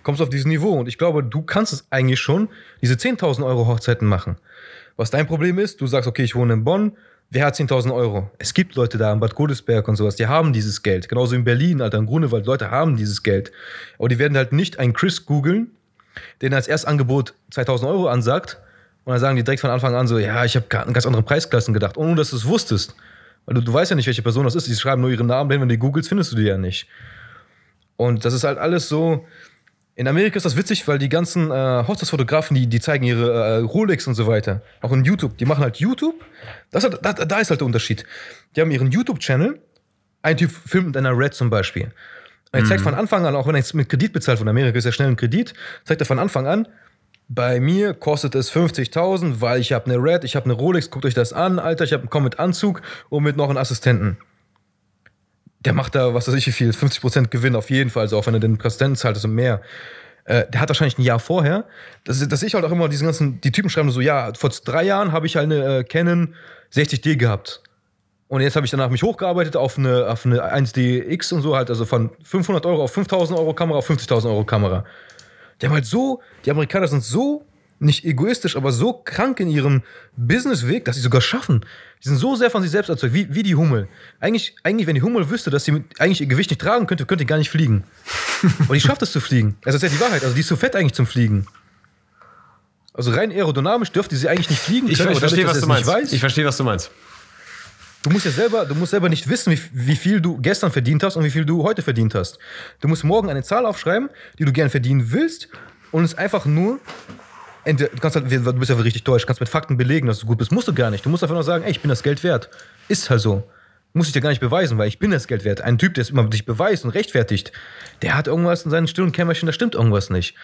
kommst du auf dieses Niveau. Und ich glaube, du kannst es eigentlich schon, diese 10.000 Euro Hochzeiten machen. Was dein Problem ist, du sagst, okay, ich wohne in Bonn, wer hat 10.000 Euro? Es gibt Leute da in Bad Godesberg und sowas, die haben dieses Geld. Genauso in Berlin, Alter, in Grunewald, Leute haben dieses Geld. Aber die werden halt nicht einen Chris googeln, den als Erstangebot 2.000 Euro ansagt und dann sagen die direkt von Anfang an so, ja, ich habe an ganz andere Preisklassen gedacht, ohne dass du es wusstest. Weil du, du weißt ja nicht, welche Person das ist. Die schreiben nur ihren Namen, denn wenn du die googelst, findest du die ja nicht. Und das ist halt alles so, In Amerika ist das witzig, weil die ganzen äh, Hochzeitsfotografen, die, die zeigen ihre äh, Rolex und so weiter. Auch in YouTube. Die machen halt YouTube. Das hat, da, da ist halt der Unterschied. Die haben ihren YouTube-Channel. Ein Typ filmt mit einer Red zum Beispiel. Und er zeigt von Anfang an, auch wenn er jetzt mit Kredit bezahlt von Amerika, ist ja schnell ein Kredit, zeigt er von Anfang an, bei mir kostet es 50.000, weil ich habe eine Red, ich habe eine Rolex, guckt euch das an, Alter, ich habe einen mit Anzug und mit noch einen Assistenten. Der macht da, was weiß ich wie viel, 50% Gewinn auf jeden Fall, also auch wenn er den Assistenten zahlt, also mehr. Äh, der hat wahrscheinlich ein Jahr vorher, das, das ich halt auch immer, diesen ganzen, die Typen schreiben so, ja, vor drei Jahren habe ich halt eine äh, Canon 60D gehabt. Und jetzt habe ich danach mich hochgearbeitet auf eine, auf eine 1DX und so halt, also von 500 Euro auf 5000 Euro Kamera auf 50.000 Euro Kamera. Die haben halt so, die Amerikaner sind so nicht egoistisch, aber so krank in ihrem Businessweg, dass sie sogar schaffen. Die sind so sehr von sich selbst erzeugt, wie, wie die Hummel. Eigentlich, eigentlich, wenn die Hummel wüsste, dass sie mit, eigentlich ihr Gewicht nicht tragen könnte, könnte die gar nicht fliegen. Aber die schafft es zu fliegen. Also das ist ja die Wahrheit. Also die ist zu fett eigentlich zum Fliegen. Also rein aerodynamisch dürfte sie eigentlich nicht fliegen. Ich, können, ich verstehe, dadurch, was du sie meinst. weiß- Ich verstehe, was du meinst. Du musst ja selber, du musst selber nicht wissen, wie, wie viel du gestern verdient hast und wie viel du heute verdient hast. Du musst morgen eine Zahl aufschreiben, die du gern verdienen willst und es einfach nur du kannst halt, du bist ja richtig deutsch, kannst mit Fakten belegen, dass du gut bist. Musst du gar nicht. Du musst einfach nur sagen, ey, ich bin das Geld wert. Ist halt so. Muss ich dir gar nicht beweisen, weil ich bin das Geld wert. Ein Typ, der es immer dich beweist und rechtfertigt, der hat irgendwas in seinen stillen Kämmerchen, da stimmt irgendwas nicht.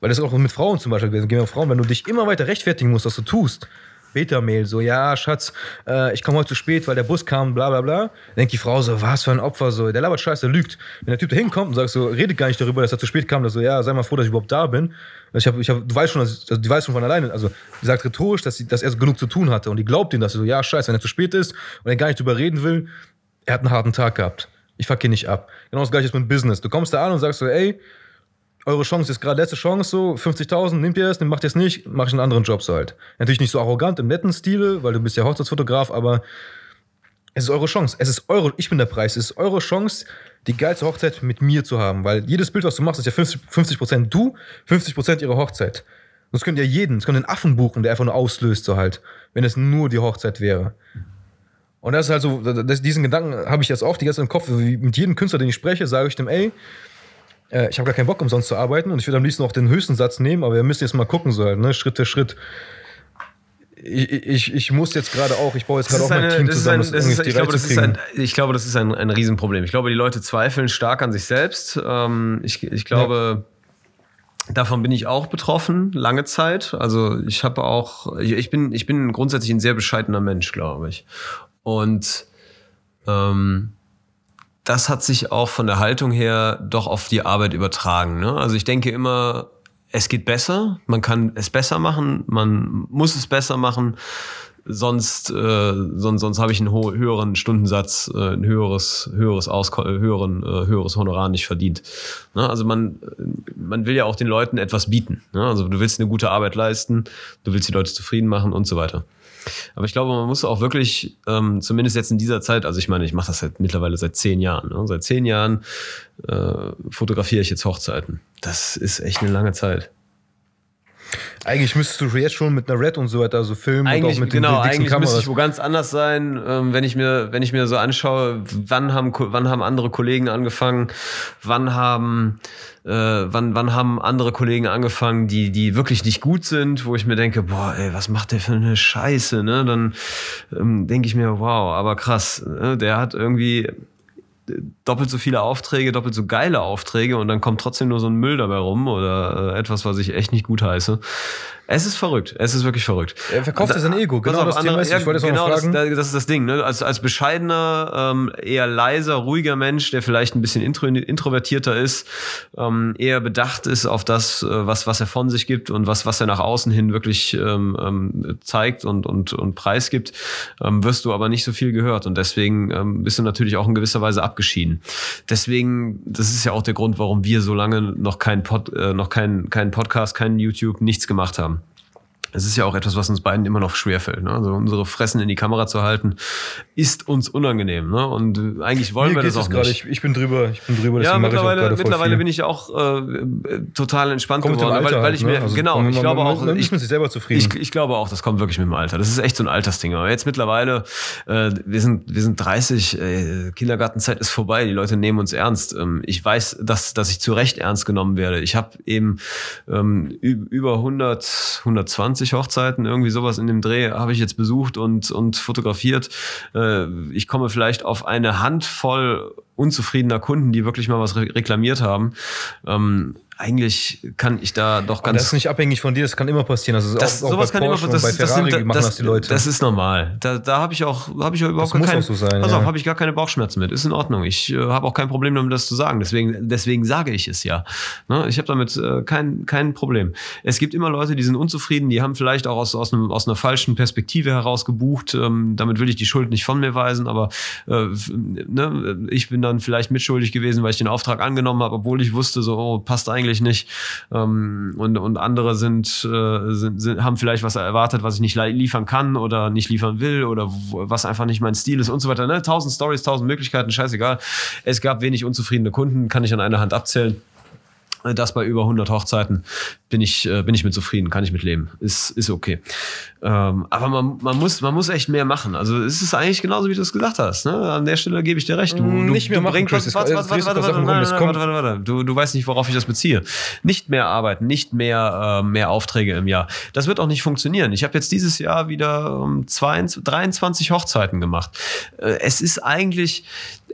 Weil das ist auch mit Frauen zum Beispiel. Gehen wir Frauen, wenn du dich immer weiter rechtfertigen musst, was du tust. Beta-Mail, so, ja, Schatz, äh, ich komme heute zu spät, weil der Bus kam, bla bla bla. Denkt die Frau so, was für ein Opfer, so, der labert scheiße, der lügt. Wenn der Typ da hinkommt und sagt so, redet gar nicht darüber, dass er zu spät kam, dann so, ja, sei mal froh, dass ich überhaupt da bin. Ich hab, ich hab, du weißt schon, dass also, die weiß schon von alleine, also die sagt rhetorisch, dass, sie, dass er so genug zu tun hatte und die glaubt ihm, dass er so, ja, scheiße, wenn er zu spät ist und er gar nicht drüber reden will, er hat einen harten Tag gehabt. Ich fuck ihn nicht ab. Genau das gleiche ist mit Business. Du kommst da an und sagst so, ey, eure Chance ist gerade letzte Chance so, 50.000, nehmt ihr es, macht ihr es nicht, mach ich einen anderen Job so halt. Natürlich nicht so arrogant im netten Stile, weil du bist ja Hochzeitsfotograf, aber es ist eure Chance. Es ist eure, ich bin der Preis, es ist eure Chance, die geilste Hochzeit mit mir zu haben, weil jedes Bild, was du machst, ist ja 50%, 50% du, 50% ihre Hochzeit. Sonst könnt ihr jeden, es könnt einen Affen buchen, der einfach nur auslöst so halt, wenn es nur die Hochzeit wäre. Und das ist halt so, das, diesen Gedanken habe ich jetzt auch die ganze Zeit im Kopf. Mit jedem Künstler, den ich spreche, sage ich dem, ey, äh, ich habe gar keinen Bock, umsonst zu arbeiten und ich würde am liebsten auch den höchsten Satz nehmen, aber wir müssen jetzt mal gucken, so halt, ne? Schritt für Schritt. Ich, ich, ich muss jetzt gerade auch, ich baue jetzt gerade auch mein Team das ist zusammen, ein, das ist, ich, glaube, das ist ein, ich glaube, das ist ein, ein Riesenproblem. Ich glaube, die Leute zweifeln stark an sich selbst. Ähm, ich, ich glaube, davon bin ich auch betroffen, lange Zeit. Also ich habe auch, ich, ich, bin, ich bin grundsätzlich ein sehr bescheidener Mensch, glaube ich. Und ähm, das hat sich auch von der Haltung her doch auf die Arbeit übertragen. Ne? Also ich denke immer, es geht besser, man kann es besser machen, man muss es besser machen, sonst, äh, sonst, sonst habe ich einen höheren Stundensatz, äh, ein höheres, höheres, äh, höheren, äh, höheres Honorar nicht verdient. Ne? Also man, man will ja auch den Leuten etwas bieten. Ne? Also du willst eine gute Arbeit leisten, du willst die Leute zufrieden machen und so weiter. Aber ich glaube, man muss auch wirklich, ähm, zumindest jetzt in dieser Zeit, also ich meine, ich mache das seit mittlerweile seit zehn Jahren. Ne? Seit zehn Jahren äh, fotografiere ich jetzt Hochzeiten. Das ist echt eine lange Zeit. Eigentlich müsstest du jetzt schon mit einer Red und so weiter so filmen und Eigentlich, auch mit genau, den eigentlich müsste Kameras. ich wo ganz anders sein, ähm, wenn ich mir, wenn ich mir so anschaue, wann haben, wann haben andere Kollegen angefangen, wann haben, äh, wann, wann haben andere Kollegen angefangen, die, die wirklich nicht gut sind, wo ich mir denke, boah, ey, was macht der für eine Scheiße, ne? Dann ähm, denke ich mir, wow, aber krass, ne? der hat irgendwie doppelt so viele Aufträge, doppelt so geile Aufträge und dann kommt trotzdem nur so ein Müll dabei rum oder äh, etwas, was ich echt nicht gut heiße. Es ist verrückt. Es ist wirklich verrückt. Er verkauft ja sein Ego. Genau das andere- ist, ich wollte das genau. Das, das ist das Ding. Ne? Als, als bescheidener, ähm, eher leiser, ruhiger Mensch, der vielleicht ein bisschen intro, introvertierter ist, ähm, eher bedacht ist auf das, äh, was, was er von sich gibt und was, was er nach außen hin wirklich ähm, ähm, zeigt und, und, und preisgibt, ähm, wirst du aber nicht so viel gehört. Und deswegen ähm, bist du natürlich auch in gewisser Weise abgeschieden. Deswegen, das ist ja auch der Grund, warum wir so lange noch keinen Pod, äh, noch keinen keinen Podcast, keinen YouTube, nichts gemacht haben Es ist ja auch etwas, was uns beiden immer noch schwerfällt. Ne? Also unsere Fressen in die Kamera zu halten, ist uns unangenehm. Ne? Und äh, eigentlich wollen Mir wir das auch nicht. ich, ich bin drüber, ich bin drüber, Ja, mittlerweile, mittlerweile bin ich auch äh, total entspannt Kommt mit dem geworden, Alter weil, weil halt, ich ne? mir, Also genau, ich glaube auch, man ist ich, mit sich selber zufrieden. ich, ich glaube auch, das kommt wirklich mit dem Alter. Das ist echt so ein Altersding. Aber jetzt mittlerweile, äh, wir sind, wir sind 30, äh, Kindergartenzeit ist vorbei, die Leute nehmen uns ernst. Ähm, ich weiß, dass, dass ich zu Recht ernst genommen werde. Ich habe eben ähm, über 100, 120 Hochzeiten, irgendwie sowas in dem Dreh, habe ich jetzt besucht und, und fotografiert. Äh, ich komme vielleicht auf eine Handvoll unzufriedener Kunden, die wirklich mal was re reklamiert haben. Eigentlich kann ich da doch ganz das ist nicht abhängig von dir, das kann immer passieren. Also das, auch, auch sowas bei kann immer Porsche das, und bei das Ferrari sind, machen das, das die Leute. Das ist normal. Da, da habe ich auch habe ich auch überhaupt Das gar keinen, auch so sein, pass ja. auf, habe ich gar keine Bauchschmerzen mit. Ist in Ordnung. Ich äh, habe auch kein Problem damit, das zu sagen. Deswegen deswegen sage ich es ja. Ne? Ich habe damit äh, kein kein Problem. Es gibt immer Leute, die sind unzufrieden. Die haben vielleicht auch aus aus, einem, aus einer falschen Perspektive heraus gebucht. Ähm, damit will ich die Schuld nicht von mir weisen, aber äh, ne, ich bin dann vielleicht mitschuldig gewesen, weil ich den Auftrag angenommen habe, obwohl ich wusste, so oh, passt eigentlich nicht. Ähm, und, und andere sind, äh, sind, sind, haben vielleicht was erwartet, was ich nicht li- liefern kann oder nicht liefern will oder was einfach nicht mein Stil ist und so weiter. Ne? Tausend Stories, tausend Möglichkeiten, scheißegal. Es gab wenig unzufriedene Kunden, kann ich an einer Hand abzählen. Das bei über 100 Hochzeiten bin ich, äh, bin ich mit zufrieden, kann ich mit leben. Ist, ist okay. Ähm, aber man, man, muss, man muss echt mehr machen. Also es ist eigentlich genauso, wie du es gesagt hast. Ne? An der Stelle gebe ich dir recht. Du, Mm, du, nicht mehr du bringst was, warte, warte, warte, du warte, warte, warte, warte, warte, warte. Du, du weißt nicht, worauf ich das beziehe. Nicht mehr arbeiten, nicht mehr, äh, mehr Aufträge im Jahr. Das wird auch nicht funktionieren. Ich habe jetzt dieses Jahr wieder ähm, 22, 23 Hochzeiten gemacht. Äh, es ist eigentlich,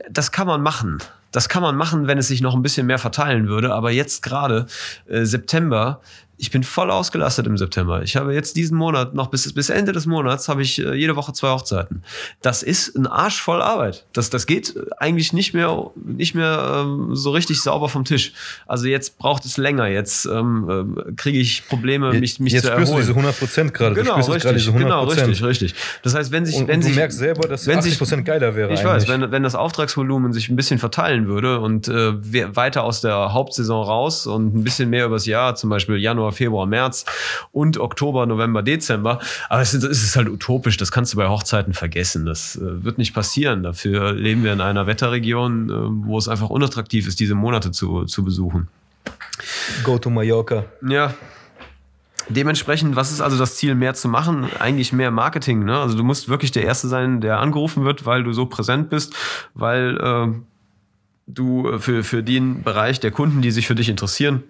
das kann man machen. Das kann man machen, wenn es sich noch ein bisschen mehr verteilen würde. Aber jetzt gerade, äh, September, ich bin voll ausgelastet im September. Ich habe jetzt diesen Monat, noch bis, bis Ende des Monats, habe ich äh, jede Woche zwei Hochzeiten. Das ist ein Arsch voll Arbeit. Das, das geht eigentlich nicht mehr, nicht mehr ähm, so richtig sauber vom Tisch. Also jetzt braucht es länger. Jetzt ähm, ähm, kriege ich Probleme, mich, mich Jetzt zu spürst du erholen. diese 100 Prozent gerade. Genau, du jetzt richtig, diese 100 genau, richtig, richtig. Das heißt, wenn sich, Und, wenn und du sich, merkst selber, dass wenn 80 sich- Prozent geiler wäre ich eigentlich. weiß, wenn, wenn das Auftragsvolumen sich ein bisschen verteilen würde und äh, weiter aus der Hauptsaison raus und ein bisschen mehr übers Jahr, zum Beispiel Januar, Februar, März und Oktober, November, Dezember. Aber es ist, es ist halt utopisch, das kannst du bei Hochzeiten vergessen. Das äh, wird nicht passieren. Dafür leben wir in einer Wetterregion, äh, wo es einfach unattraktiv ist, diese Monate zu, zu besuchen. Go to Mallorca. Ja. Dementsprechend, was ist also das Ziel, mehr zu machen? Eigentlich mehr Marketing. Ne? Also du musst wirklich der Erste sein, der angerufen wird, weil du so präsent bist, weil äh, du äh, für, für den Bereich der Kunden, die sich für dich interessieren,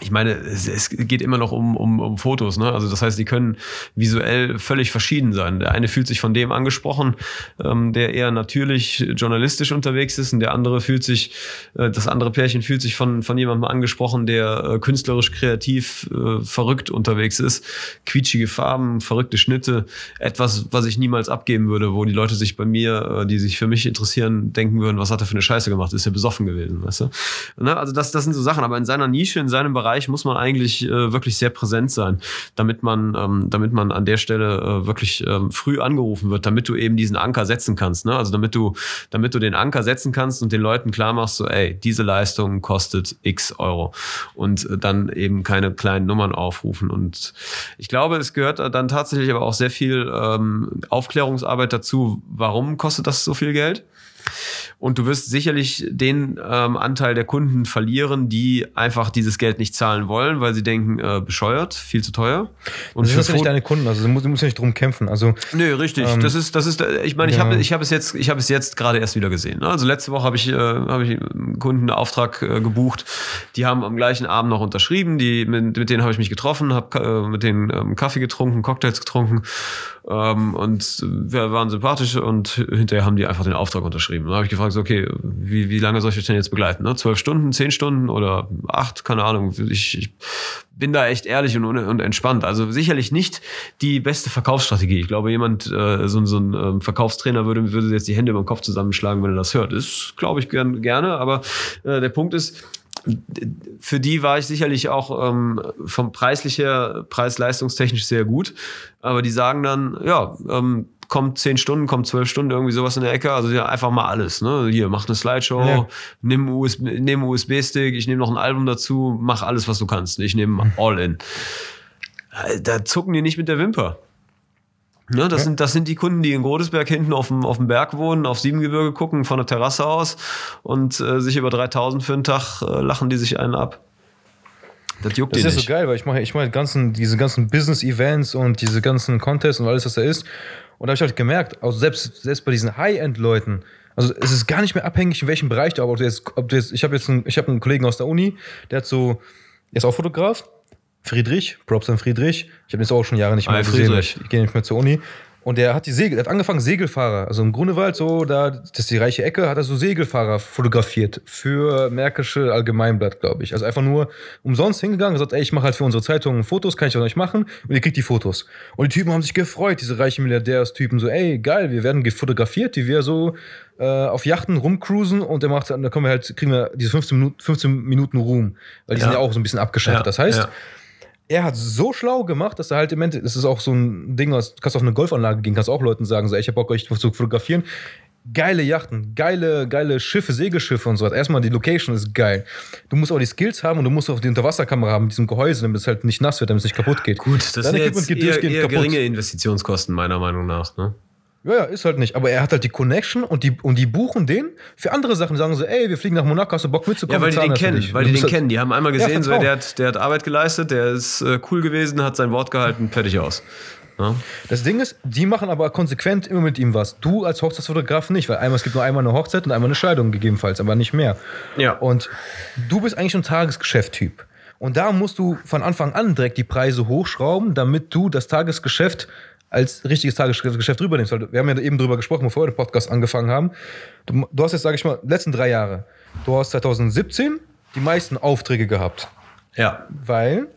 ich meine, es, geht immer noch um, um, um Fotos, ne? Also das heißt, die können visuell völlig verschieden sein. Der eine fühlt sich von dem angesprochen, ähm, der eher natürlich journalistisch unterwegs ist, und der andere fühlt sich, äh, das andere Pärchen fühlt sich von, von jemandem angesprochen, der äh, künstlerisch kreativ äh, verrückt unterwegs ist. Quietschige Farben, verrückte Schnitte, etwas, was ich niemals abgeben würde, wo die Leute sich bei mir, äh, die sich für mich interessieren, denken würden, was hat er für eine Scheiße gemacht? Ist er besoffen gewesen, weißt du? Ne? Also das, das sind so Sachen, aber in seiner Nische, in seinem Bereich muss man eigentlich äh, wirklich sehr präsent sein, damit man, ähm, damit man an der Stelle äh, wirklich ähm, früh angerufen wird, damit du eben diesen Anker setzen kannst. Ne? Also damit du, damit du den Anker setzen kannst und den Leuten klar machst, so, ey, diese Leistung kostet X Euro. Und äh, dann eben keine kleinen Nummern aufrufen. Und ich glaube, es gehört dann tatsächlich aber auch sehr viel ähm, Aufklärungsarbeit dazu, warum kostet das so viel Geld? Und du wirst sicherlich den ähm, Anteil der Kunden verlieren, die einfach dieses Geld nicht zahlen wollen, weil sie denken, äh, bescheuert, viel zu teuer. Und das sind ja nicht deine Kunden, also du musst, du musst ja nicht drum kämpfen. Also Nö, richtig. Ähm, das ist, das ist, ich meine, ich ja. habe, ich habe es jetzt, ich habe es jetzt gerade erst wieder gesehen. ne? Also letzte Woche habe ich, äh, habe ich einen Kunden einen Auftrag äh, gebucht. Die haben am gleichen Abend noch unterschrieben. Die, mit, mit denen habe ich mich getroffen, habe äh, mit denen ähm, Kaffee getrunken, Cocktails getrunken ähm, und wir waren sympathisch und hinterher haben die einfach den Auftrag unterschrieben. Da habe ich gefragt, so, okay, wie, wie lange soll ich euch denn jetzt begleiten? Ne? Zwölf Stunden, zehn Stunden oder acht, keine Ahnung. Ich, ich bin da echt ehrlich und, und entspannt. Also sicherlich nicht die beste Verkaufsstrategie. Ich glaube, jemand, äh, so, ein- so ein ähm, Verkaufstrainer würde, würde jetzt die Hände über den Kopf zusammenschlagen, wenn er das hört. Ist, glaube ich, gern, gerne. Aber äh, der Punkt ist, für die war ich sicherlich auch ähm, vom preislich her, preis-leistungstechnisch sehr gut. Aber die sagen dann, ja, ähm, kommt zehn Stunden, kommt zwölf Stunden, irgendwie sowas in der Ecke. Also ja, einfach mal alles. Ne? Hier, mach eine Slideshow, Ja. nimm USB, nimm USB-Stick, ich nehme noch ein Album dazu, mach alles, was du kannst. Ich nehme all in. äh, da zucken die nicht mit der Wimper. Ne, das, sind, das sind die Kunden, die in Godesberg hinten auf dem, auf dem Berg wohnen, auf Siebengebirge gucken, von der Terrasse aus und äh, sich über 3000 für einen Tag äh, lachen die sich einen ab. Das juckt Das ja nicht. so geil, weil ich mache ich mache ganzen, diese ganzen Business-Events und diese ganzen Contests und alles, was da ist. Und da habe ich halt gemerkt, also selbst, selbst bei diesen High-End-Leuten, also es ist gar nicht mehr abhängig, in welchem Bereich du aber ob du jetzt, ich habe jetzt einen, ich habe einen Kollegen aus der Uni, der hat so, der ist auch Fotograf, Friedrich, Props an Friedrich. Ich habe ihn jetzt auch schon Jahre nicht mehr Hi, gesehen. Friedrich. Ich, ich gehe nicht mehr zur Uni. Und der hat die Segel, der hat angefangen Segelfahrer. Also im Grunewald, so, da, das ist die reiche Ecke, hat er so Segelfahrer fotografiert für Märkische Allgemeinblatt, glaube ich. Also einfach nur umsonst hingegangen, gesagt, ey, ich mache halt für unsere Zeitung Fotos, kann ich auch nicht machen. Und ihr kriegt die Fotos. Und die Typen haben sich gefreut, diese reichen Milliardärstypen, so, ey, geil, wir werden fotografiert, wie wir so äh, auf Yachten rumcruisen und der macht, dann da kommen wir halt, kriegen wir diese 15 Minuten, 15 Minuten Ruhm. Weil die Ja. sind ja auch so ein bisschen abgeschaltet. Ja, das heißt, ja. Er hat so schlau gemacht, dass er halt im Endeffekt, das ist auch so ein Ding, was kannst auf eine Golfanlage gehen, kannst auch Leuten sagen, so, ey, ich hab Bock, euch zu fotografieren. Geile Yachten, geile, geile Schiffe, Segelschiffe und so. Erstmal die Location ist geil. Du musst auch die Skills haben und du musst auch die Unterwasserkamera haben mit diesem Gehäuse, damit es halt nicht nass wird, damit es nicht kaputt geht. Gut, das Dein sind jetzt eher, eher geringe Investitionskosten, meiner Meinung nach. Ne? Ja, ja, ist halt nicht. Aber er hat halt die Connection und die, und die buchen den für andere Sachen. Die sagen so, ey, wir fliegen nach Monaco, hast du Bock mitzukommen? Ja, weil die den kennen, weil die den halt- kennen. Die haben einmal gesehen, so, Vertrauen. der, hat, der hat Arbeit geleistet, der ist äh, cool gewesen, hat sein Wort gehalten, fertig aus. Ja? Das Ding ist, die machen aber konsequent immer mit ihm was. Du als Hochzeitsfotograf nicht, weil einmal es gibt nur einmal eine Hochzeit und einmal eine Scheidung gegebenenfalls, aber nicht mehr. Ja. Und du bist eigentlich ein Tagesgeschäft-Typ. Und da musst du von Anfang an direkt die Preise hochschrauben, damit du das Tagesgeschäft als richtiges Tagesgeschäft rübernimmst. Weil wir haben ja eben drüber gesprochen, bevor wir den Podcast angefangen haben. Du, du hast jetzt, sage ich mal, letzten drei Jahre. Du hast 2017 die meisten Aufträge gehabt, ja. weil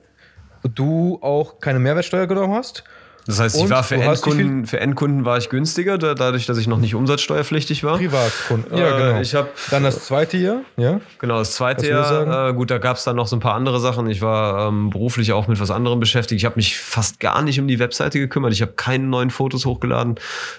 du auch keine Mehrwertsteuer genommen hast. Das heißt, ich war für Endkunden, für Endkunden war ich günstiger, da, dadurch, dass ich noch nicht umsatzsteuerpflichtig war. Privatkunden. Äh, Ja, genau. ich hab- Dann das zweite Jahr, ja. Genau, das zweite Jahr, äh, gut, da gab es dann noch so ein paar andere Sachen. Ich war ähm, beruflich auch mit was anderem beschäftigt. Ich habe mich fast gar nicht um die Webseite gekümmert. Ich habe keine neuen Fotos hochgeladen.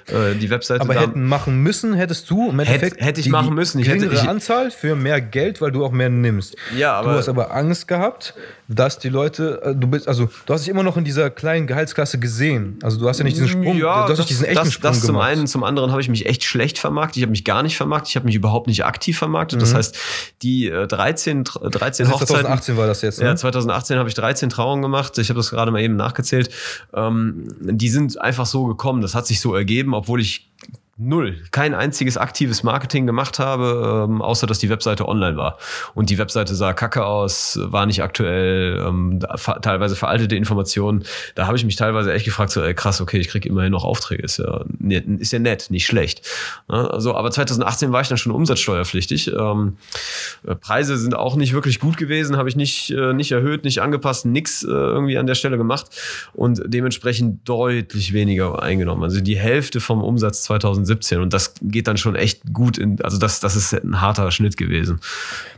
Äh, die Webseite Aber hätten machen müssen, hättest du im Endeffekt hätte ich machen müssen. Ich hätte- ich- Anzahl für mehr Geld, weil du auch mehr nimmst. Ja, aber- du hast aber Angst gehabt, dass die Leute, äh, du bist, also du hast dich immer noch in dieser kleinen Gehaltsklasse gesehen. Also du hast ja nicht diesen Sprung, du hast nicht diesen echten das, Sprung das zum gemacht. einen, zum anderen habe ich mich echt schlecht vermarktet. Ich habe mich gar nicht vermarktet. Ich habe mich überhaupt nicht aktiv vermarktet. Das heißt, die äh, 13, tr- 13 Mhm. das Hochzeiten. 2018 war das jetzt, ne? Ja, 2018 habe ich 13 Trauungen gemacht. Ich habe das gerade mal eben nachgezählt. Ähm, die sind einfach so gekommen. Das hat sich so ergeben, obwohl ich null, kein einziges aktives Marketing gemacht habe, ähm, außer dass die Webseite online war. Und die Webseite sah kacke aus, war nicht aktuell, ähm, da- teilweise veraltete Informationen. Da habe ich mich teilweise echt gefragt, so, ey, krass, okay, ich kriege immerhin noch Aufträge. Ist ja, nett, ist ja nett, nicht schlecht. Ne? Also, aber 2018 war ich dann schon umsatzsteuerpflichtig. Ähm, äh, Preise sind auch nicht wirklich gut gewesen, habe ich nicht, äh, nicht erhöht, nicht angepasst, nix äh, irgendwie an der Stelle gemacht und dementsprechend deutlich weniger eingenommen. Also die Hälfte vom Umsatz 2017 und das geht dann schon echt gut in, also das, das ist ein harter Schnitt gewesen.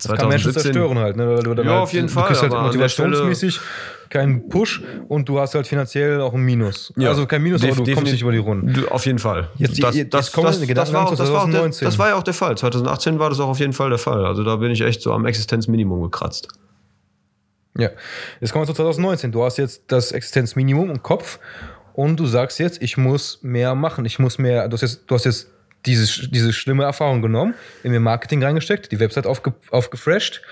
kann Menschen zerstören halt, ne? Weil du dann Ja, halt, auf jeden du Fall, kriegst halt motivationsmäßig keinen Push und du hast halt finanziell auch ein Minus. Ja, also kein Minus, aber du kommst nicht über die Runden. Du, Auf jeden Fall. Jetzt- das, jetzt das, kommen das, das, war auch, das, war auch der, 2019. das war ja auch der Fall. 2018 war das auch auf jeden Fall der Fall. Also da bin ich echt so am Existenzminimum gekratzt. Ja. Jetzt kommen wir zu 2019. Du hast jetzt das Existenzminimum im Kopf und du sagst jetzt, ich muss mehr machen. Ich muss mehr. Du hast jetzt, du hast jetzt diese, diese schlimme Erfahrung genommen, in mir Marketing reingesteckt, die Website aufge, aufgefresht,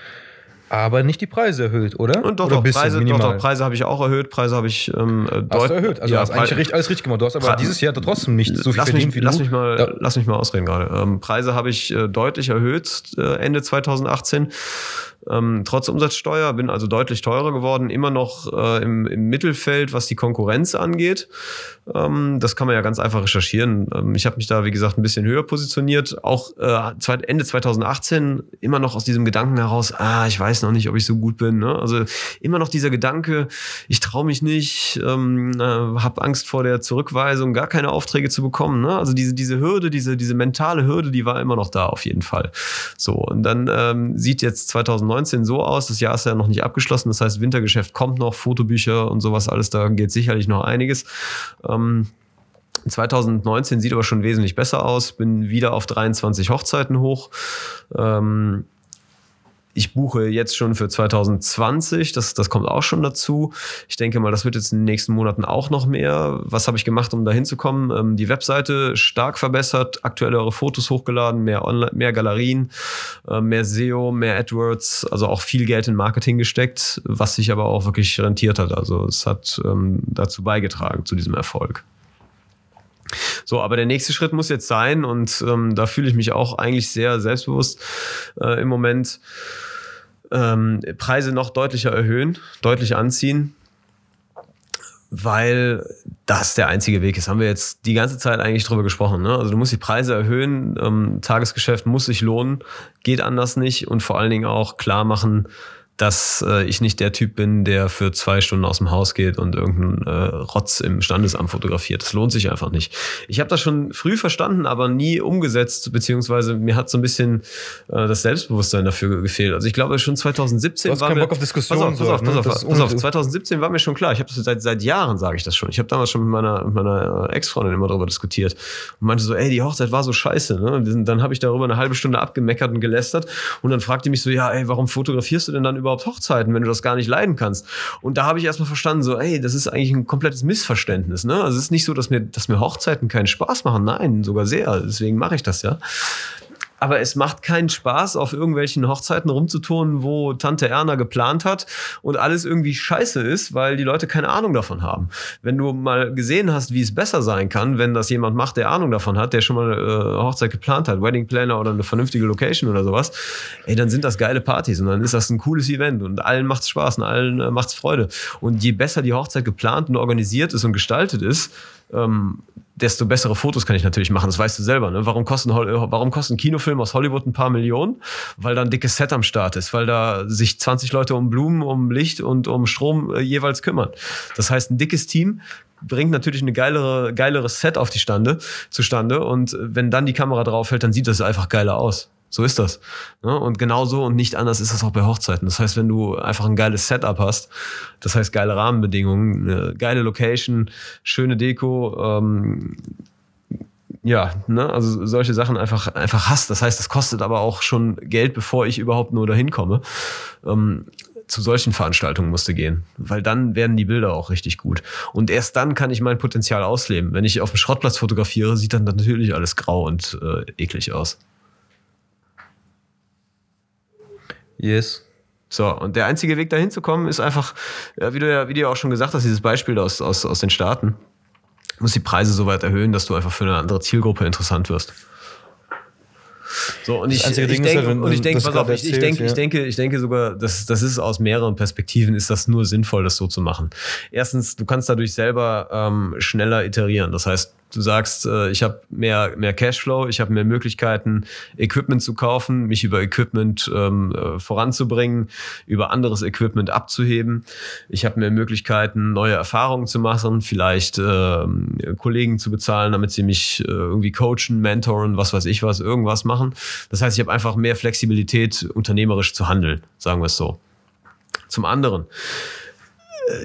aber nicht die Preise erhöht, oder? Und doch, oder doch, Preise, doch, minimal? doch, Preise habe ich auch erhöht. Preise habe ich ähm, äh, Hast deut- du erhöht. Also ja, hast eigentlich richtig, alles richtig gemacht. Du hast aber Pre- dieses Jahr trotzdem nicht so viel lass verdient mich, wie lass du. mich mal, Ja. lass mich mal ausreden gerade. Ähm, Preise habe ich äh, deutlich erhöht äh, Ende 2018. Ähm, trotz Umsatzsteuer bin also deutlich teurer geworden, immer noch äh, im, im Mittelfeld, was die Konkurrenz angeht. Ähm, das kann man ja ganz einfach recherchieren. Ähm, ich habe mich da, wie gesagt, ein bisschen höher positioniert. Auch äh, Ende 2018 immer noch aus diesem Gedanken heraus, ah, ich weiß noch nicht, ob ich so gut bin. Ne? Also immer noch dieser Gedanke, ich traue mich nicht, ähm, äh, habe Angst vor der Zurückweisung, gar keine Aufträge zu bekommen. Ne? Also diese, diese Hürde, diese, diese mentale Hürde, die war immer noch da auf jeden Fall. So, und dann ähm, sieht jetzt 2019 so aus, das Jahr ist ja noch nicht abgeschlossen, das heißt, Wintergeschäft kommt noch, Fotobücher und sowas alles, da geht sicherlich noch einiges. Ähm, 2019 sieht aber schon wesentlich besser aus. Bin wieder auf 23 Hochzeiten hoch. Ähm, ich buche jetzt schon für 2020, das, das kommt auch schon dazu. Ich denke mal, das wird jetzt in den nächsten Monaten auch noch mehr. Was habe ich gemacht, um da hinzukommen? Ähm, die Webseite stark verbessert, aktuellere Fotos hochgeladen, mehr, Online mehr Galerien, äh, mehr SEO, mehr AdWords, also auch viel Geld in Marketing gesteckt, was sich aber auch wirklich rentiert hat. Also es hat ähm, dazu beigetragen, zu diesem Erfolg. So, aber der nächste Schritt muss jetzt sein, und ähm, da fühle ich mich auch eigentlich sehr selbstbewusst äh, im Moment, ähm, Preise noch deutlicher erhöhen, deutlich anziehen, weil das der einzige Weg ist. Haben wir jetzt die ganze Zeit eigentlich drüber gesprochen. Ne? Also du musst die Preise erhöhen, ähm, Tagesgeschäft muss sich lohnen, geht anders nicht und vor allen Dingen auch klar machen, dass äh, ich nicht der Typ bin, der für zwei Stunden aus dem Haus geht und irgendeinen äh, Rotz im Standesamt fotografiert. Das lohnt sich einfach nicht. Ich habe das schon früh verstanden, aber nie umgesetzt, beziehungsweise mir hat so ein bisschen äh, das Selbstbewusstsein dafür gefehlt. Also ich glaube schon 2017 Du hast war keinen mir, Bock auf Diskussionen. Pass auf, pass so, auf, ne? pass auf, pass auf. unnötig. 2017 war mir schon klar. Ich habe das seit seit Jahren sage ich das schon. Ich habe damals schon mit meiner mit meiner äh, Ex-Freundin immer darüber diskutiert und meinte so, ey, die Hochzeit war so scheiße. Ne? Und dann habe ich darüber eine halbe Stunde abgemeckert und gelästert und dann fragte mich so, ja, ey, warum fotografierst du denn dann überhaupt Hochzeiten, wenn du das gar nicht leiden kannst? Und da habe ich erstmal verstanden, so, ey, das ist eigentlich ein komplettes Missverständnis. Ne? Also es ist nicht so, dass mir, dass mir Hochzeiten keinen Spaß machen. Nein, sogar sehr. Deswegen mache ich das ja. Aber es macht keinen Spaß, auf irgendwelchen Hochzeiten rumzuturnen, wo Tante Erna geplant hat und alles irgendwie scheiße ist, weil die Leute keine Ahnung davon haben. Wenn du mal gesehen hast, wie es besser sein kann, wenn das jemand macht, der Ahnung davon hat, der schon mal äh, Hochzeit geplant hat, Wedding Planner oder eine vernünftige Location oder sowas, ey, dann sind das geile Partys und dann ist das ein cooles Event und allen macht's Spaß und allen äh, macht's Freude. Und je besser die Hochzeit geplant und organisiert ist und gestaltet ist, ähm, desto bessere Fotos kann ich natürlich machen. Das weißt du selber. Ne? Warum, kosten, warum kosten Kinofilme aus Hollywood ein paar Millionen? Weil da ein dickes Set am Start ist, weil da sich 20 Leute um Blumen, um Licht und um Strom äh, jeweils kümmern. Das heißt, ein dickes Team bringt natürlich eine geilere, geileres Set auf die Stande, zustande. Und wenn dann die Kamera draufhält, dann sieht das einfach geiler aus. So ist das. Ne? Und genauso und nicht anders ist das auch bei Hochzeiten. Das heißt, wenn du einfach ein geiles Setup hast, das heißt geile Rahmenbedingungen, eine geile Location, schöne Deko, ähm, ja, ne, also solche Sachen einfach, einfach hast. Das heißt, das kostet aber auch schon Geld, bevor ich überhaupt nur dahin komme. Ähm, zu solchen Veranstaltungen musste gehen, weil dann werden die Bilder auch richtig gut. Und erst dann kann ich mein Potenzial ausleben. Wenn ich auf dem Schrottplatz fotografiere, sieht dann natürlich alles grau und äh, eklig aus. Yes. So, und der einzige Weg dahin zu kommen, ist einfach, ja, wie du ja, wie du ja auch schon gesagt hast, dieses Beispiel aus, aus, aus den Staaten. Du musst die Preise so weit erhöhen, dass du einfach für eine andere Zielgruppe interessant wirst. So, und ich, ich denke, und ich denke, pass auf, ich, ich denke, ich ja. denke, ich denke sogar, das, das ist aus mehreren Perspektiven ist das nur sinnvoll, das so zu machen. Erstens, du kannst dadurch selber ähm, schneller iterieren. Das heißt, du sagst, äh, ich habe mehr, mehr Cashflow, ich habe mehr Möglichkeiten, Equipment zu kaufen, mich über Equipment ähm, äh, voranzubringen, über anderes Equipment abzuheben. Ich habe mehr Möglichkeiten, neue Erfahrungen zu machen, vielleicht ähm, Kollegen zu bezahlen, damit sie mich äh, irgendwie coachen, mentoren, was weiß ich was, irgendwas machen. Das heißt, ich habe einfach mehr Flexibilität, unternehmerisch zu handeln, sagen wir es so. Zum anderen,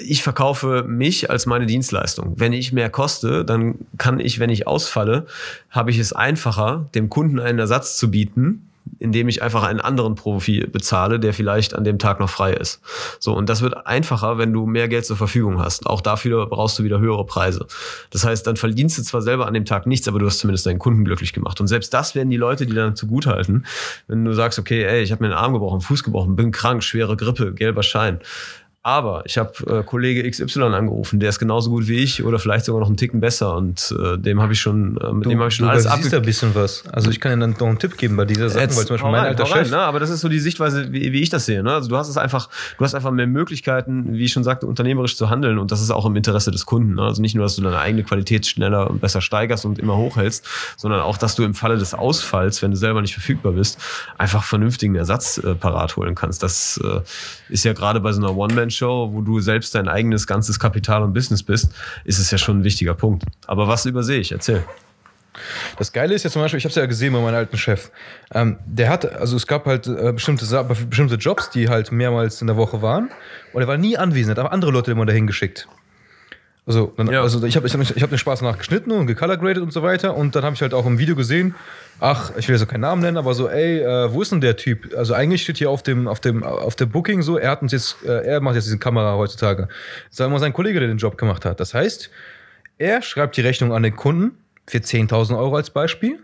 ich verkaufe mich als meine Dienstleistung. Wenn ich mehr koste, dann kann ich, wenn ich ausfalle, habe ich es einfacher, dem Kunden einen Ersatz zu bieten, indem ich einfach einen anderen Profi bezahle, der vielleicht an dem Tag noch frei ist. So, und das wird einfacher, wenn du mehr Geld zur Verfügung hast. Auch dafür brauchst du wieder höhere Preise. Das heißt, dann verdienst du zwar selber an dem Tag nichts, aber du hast zumindest deinen Kunden glücklich gemacht. Und selbst das werden die Leute, die dann zugutehalten, wenn du sagst, okay, ey, ich habe mir einen Arm gebrochen, Fuß gebrochen, bin krank, schwere Grippe, gelber Schein. Aber ich habe äh, Kollege XY angerufen, der ist genauso gut wie ich oder vielleicht sogar noch einen Ticken besser und äh, dem habe ich schon, äh, mit dem habe ich schon du alles abge ein bisschen was. Also ich kann dir dann noch einen Tipp geben bei dieser Sache, weil zum Beispiel mein rein, alter rein, Chef, ne? Aber das ist so die Sichtweise, wie, wie ich das sehe. Ne? Also du hast es einfach, du hast einfach mehr Möglichkeiten, wie ich schon sagte, unternehmerisch zu handeln und das ist auch im Interesse des Kunden. Ne? Also nicht nur, dass du deine eigene Qualität schneller und besser steigerst und immer hochhältst, sondern auch, dass du im Falle des Ausfalls, wenn du selber nicht verfügbar bist, einfach vernünftigen Ersatz äh, parat holen kannst. Das äh, ist ja gerade bei so einer One-Man-Show, wo du selbst dein eigenes ganzes Kapital und Business bist, ist es ja schon ein wichtiger Punkt. Aber was übersehe ich? Erzähl. Das Geile ist ja zum Beispiel, ich habe es ja gesehen bei meinem alten Chef. Ähm, der hat, also es gab halt äh, bestimmte, bestimmte Jobs, die halt mehrmals in der Woche waren. Und er war nie anwesend, hat aber andere Leute immer dahin geschickt. Also, dann, Ja. also ich habe ich hab, ich hab den Spaß nachgeschnitten und gecolorgraded und so weiter. Und dann habe ich halt auch im Video gesehen, ach, ich will jetzt auch keinen Namen nennen, aber so, ey, äh, wo ist denn der Typ? Also eigentlich steht hier auf dem, auf dem, auf der Booking so, er hat uns jetzt, äh, er macht jetzt diese Kamera heutzutage. Sagen wir mal sein Kollege, der den Job gemacht hat. Das heißt, er schreibt die Rechnung an den Kunden für 10.000 Euro als Beispiel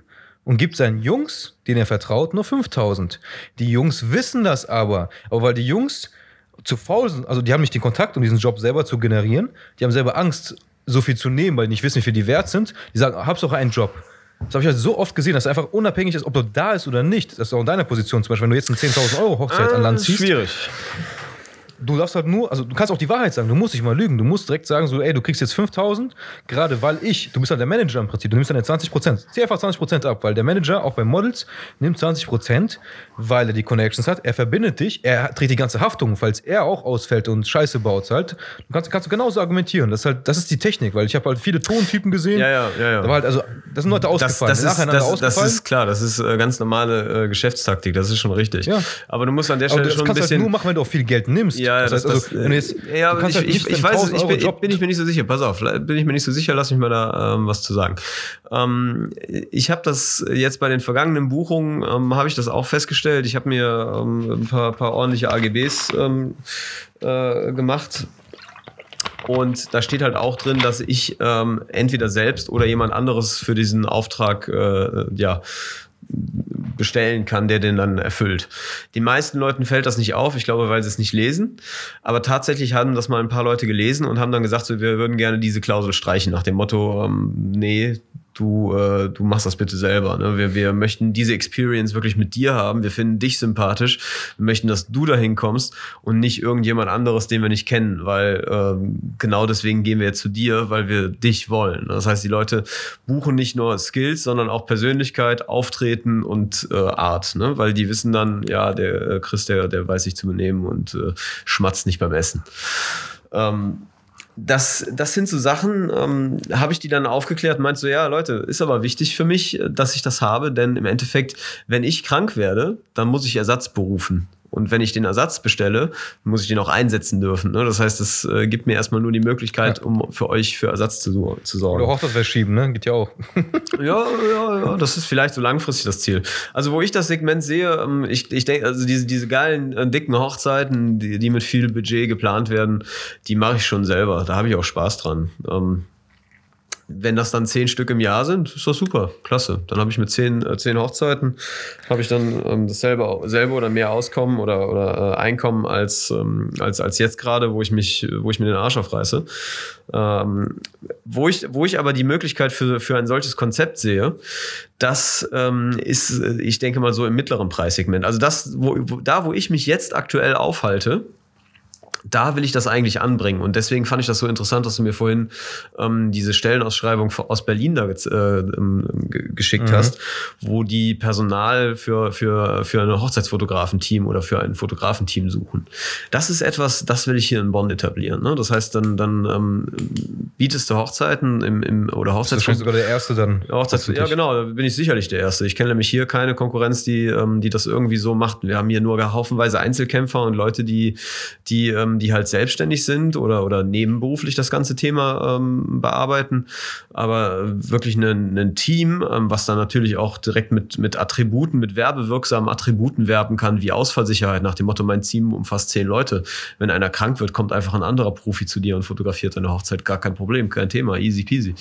und gibt seinen Jungs, denen er vertraut, nur 5.000. Die Jungs wissen das aber. Aber weil die Jungs zu faul sind, also die haben nicht den Kontakt, um diesen Job selber zu generieren, die haben selber Angst, so viel zu nehmen, weil die nicht wissen, wie viel die wert sind. Die sagen, hab's doch einen Job. Das habe ich halt so oft gesehen, dass es einfach unabhängig ist, ob du da ist oder nicht. Das ist auch in deiner Position. Zum Beispiel, wenn du jetzt eine 10.000 Euro Hochzeit an Land ziehst, Ah, Schwierig. Du darfst halt nur, also du kannst auch die Wahrheit sagen, du musst nicht mal lügen. Du musst direkt sagen, so, ey, du kriegst jetzt 5000, gerade weil ich, du bist halt der Manager im Prinzip, du nimmst deine 20 Prozent. Zieh einfach 20 Prozent ab, weil der Manager, auch bei Models, nimmt 20 Prozent, weil er die Connections hat. Er verbindet dich, er trägt die ganze Haftung, falls er auch ausfällt und Scheiße baut halt. Du kannst, kannst du genauso argumentieren. Das ist halt, das ist die Technik, weil ich habe halt viele Tontypen gesehen. Ja, ja, ja, ja. Da war halt, also, das sind Leute Das, ausgefallen, das, ist, nacheinander das, das ausgefallen. ist klar, das ist äh, ganz normale äh, Geschäftstaktik, das ist schon richtig. Ja. Aber du musst an der Stelle das schon ein kannst du bisschen. halt nur machen, wenn du auch viel Geld nimmst. Ja, das heißt, das, also, das, jetzt, ja, aber kannst ich, halt ich, ich weiß, 1000 ich bin, bin ich mir nicht so sicher. Pass auf, bin ich mir nicht so sicher, lass mich mal da ähm, was zu sagen. Ähm, ich habe das jetzt bei den vergangenen Buchungen, ähm, habe ich das auch festgestellt. Ich habe mir ähm, ein paar, paar ordentliche AGBs ähm, äh, gemacht. Und da steht halt auch drin, dass ich ähm, entweder selbst oder jemand anderes für diesen Auftrag äh, ja, bestellen kann, der den dann erfüllt. Den meisten Leuten fällt das nicht auf, ich glaube, weil sie es nicht lesen. Aber tatsächlich haben das mal ein paar Leute gelesen und haben dann gesagt, so, wir würden gerne diese Klausel streichen, nach dem Motto, ähm, nee, du, äh, du machst das bitte selber. Ne? Wir, wir möchten diese Experience wirklich mit dir haben. Wir finden dich sympathisch. Wir möchten, dass du dahin kommst und nicht irgendjemand anderes, den wir nicht kennen, weil ähm, genau deswegen gehen wir jetzt zu dir, weil wir dich wollen. Das heißt, die Leute buchen nicht nur Skills, sondern auch Persönlichkeit, Auftreten und äh, Art, ne? weil die wissen dann, ja, der äh, Chris, der, der weiß sich zu benehmen und äh, schmatzt nicht beim Essen. Ähm, das, das sind so Sachen, ähm, habe ich die dann aufgeklärt meinst so, ja, Leute, ist aber wichtig für mich, äh, dass ich das habe, denn im Endeffekt, wenn ich krank werde, dann muss ich Ersatz berufen. Und wenn ich den Ersatz bestelle, muss ich den auch einsetzen dürfen. Ne? Das heißt, es äh, gibt mir erstmal nur die Möglichkeit, Ja. um für euch für Ersatz zu, zu sorgen. oder Hochzeit verschieben, ne? Geht ja auch. Ja, ja, ja, das ist vielleicht so langfristig das Ziel. Also, wo ich das Segment sehe, ähm, ich, ich denke, also diese, diese geilen, äh, dicken Hochzeiten, die, die mit viel Budget geplant werden, die mache ich schon selber. Da habe ich auch Spaß dran. Ähm, wenn das dann zehn Stück im Jahr sind, ist das super, klasse. Dann habe ich mit zehn, äh, zehn Hochzeiten, habe ich dann ähm, dasselbe selbe oder mehr Auskommen oder, oder äh, Einkommen als, ähm, als, als jetzt gerade, wo ich mich, wo ich mir den Arsch aufreiße. Ähm, wo, ich, wo ich aber die Möglichkeit für, für ein solches Konzept sehe, das ähm, ist, äh, ich denke mal, so im mittleren Preissegment. Also das, wo, wo, da, wo ich mich jetzt aktuell aufhalte, da will ich das eigentlich anbringen. Und deswegen fand ich das so interessant, dass du mir vorhin ähm, diese Stellenausschreibung aus Berlin da äh, ähm, ge- geschickt Mhm. hast, wo die Personal für, für, für ein Hochzeitsfotografenteam oder für ein Fotografenteam suchen. Das ist etwas, das will ich hier in Bonn etablieren. Ne? Das heißt, dann, dann ähm, bietest du Hochzeiten im, im oder Das ist Hochzeits sogar der erste dann. ja, Hochzeits ja, genau, da bin ich sicherlich der Erste. Ich kenne nämlich hier keine Konkurrenz, die, ähm, die das irgendwie so macht. Wir haben hier nur haufenweise Einzelkämpfer und Leute, die, die, ähm, die halt selbstständig sind oder, oder nebenberuflich das ganze Thema ähm, bearbeiten. Aber wirklich ein, Team, ähm, was dann natürlich auch direkt mit, mit Attributen, mit werbewirksamen Attributen werben kann, wie Ausfallsicherheit, nach dem Motto, mein Team umfasst zehn Leute. Wenn einer krank wird, kommt einfach ein anderer Profi zu dir und fotografiert deine Hochzeit. Gar kein Problem, kein Thema, easy peasy.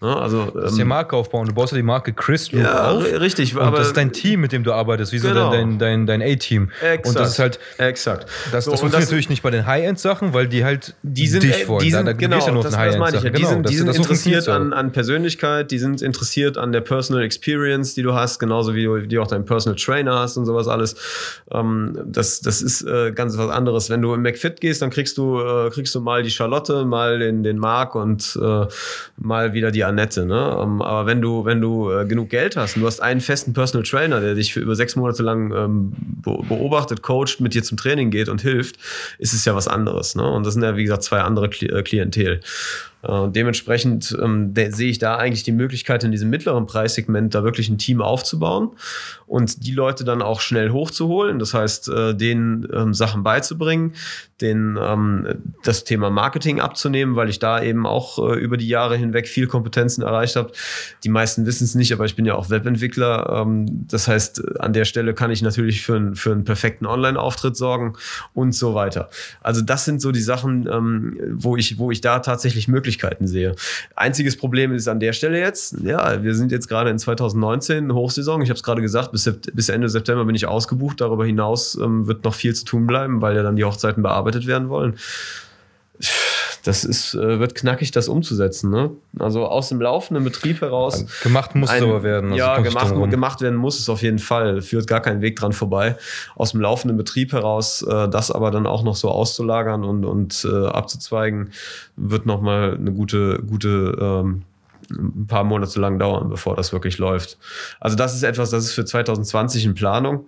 Ja, also, Du musst die ähm, Marke aufbauen. Du baust ja die Marke Chris ja, auf. ri- richtig, Und aber das ist dein Team, mit dem du arbeitest, wie so Genau. dein, dein, dein A-Team. Exakt. Und das ist halt, exakt. das, So, das funktioniert natürlich nicht bei den High-End-Sachen, weil die halt die sind, dich wollen. die Da- sind da, du genau, ja nur das, das meine ich ja. Die Genau, sind, das- die sind interessiert an, an Persönlichkeit, die sind interessiert an der Personal Experience, die du hast, genauso wie du die auch deinen Personal Trainer hast und sowas alles. Ähm, das, das ist äh, ganz was anderes. Wenn du im McFit gehst, dann kriegst du, äh, kriegst du mal die Charlotte, mal den, den Marc und äh, mal wieder die Annette. Ne? Ähm, aber wenn du, wenn du äh, genug Geld hast und du hast einen festen Personal Trainer, der dich für über sechs Monate lang ähm, be beobachtet, coacht, mit dir zum Training geht und hilft, ist es ja was anderes. Ne? Und das sind ja, wie gesagt, zwei andere äh, Klientel. Äh, dementsprechend ähm, der, sehe ich da eigentlich die Möglichkeit, in diesem mittleren Preissegment da wirklich ein Team aufzubauen und die Leute dann auch schnell hochzuholen. Das heißt, äh, denen ähm, Sachen beizubringen, den, ähm, das Thema Marketing abzunehmen, weil ich da eben auch äh, über die Jahre hinweg viel Kompetenzen erreicht habe. Die meisten wissen es nicht, aber ich bin ja auch Webentwickler. Ähm, das heißt, an der Stelle kann ich natürlich für, ein, für einen perfekten Online-Auftritt sorgen und so weiter. Also das sind so die Sachen, ähm, wo, ich, wo ich da tatsächlich Möglichkeiten sehe. Einziges Problem ist an der Stelle jetzt, ja, wir sind jetzt gerade in 2019, Hochsaison. Ich habe es gerade gesagt, bis, bis Ende September bin ich ausgebucht. Darüber hinaus ähm, wird noch viel zu tun bleiben, weil ja dann die Hochzeiten bearbeitet werden wollen. Das ist, äh, wird knackig, das umzusetzen. Ne? Also aus dem laufenden Betrieb heraus. Gemacht muss ein- aber werden. also ja, gemacht, gemacht werden muss es auf jeden Fall. Führt gar kein Weg dran vorbei. Aus dem laufenden Betrieb heraus, äh, das aber dann auch noch so auszulagern und, und äh, abzuzweigen, wird nochmal eine gute, gute ähm, ein paar Monate lang dauern, bevor das wirklich läuft. Also das ist etwas, das ist für 2020 in Planung.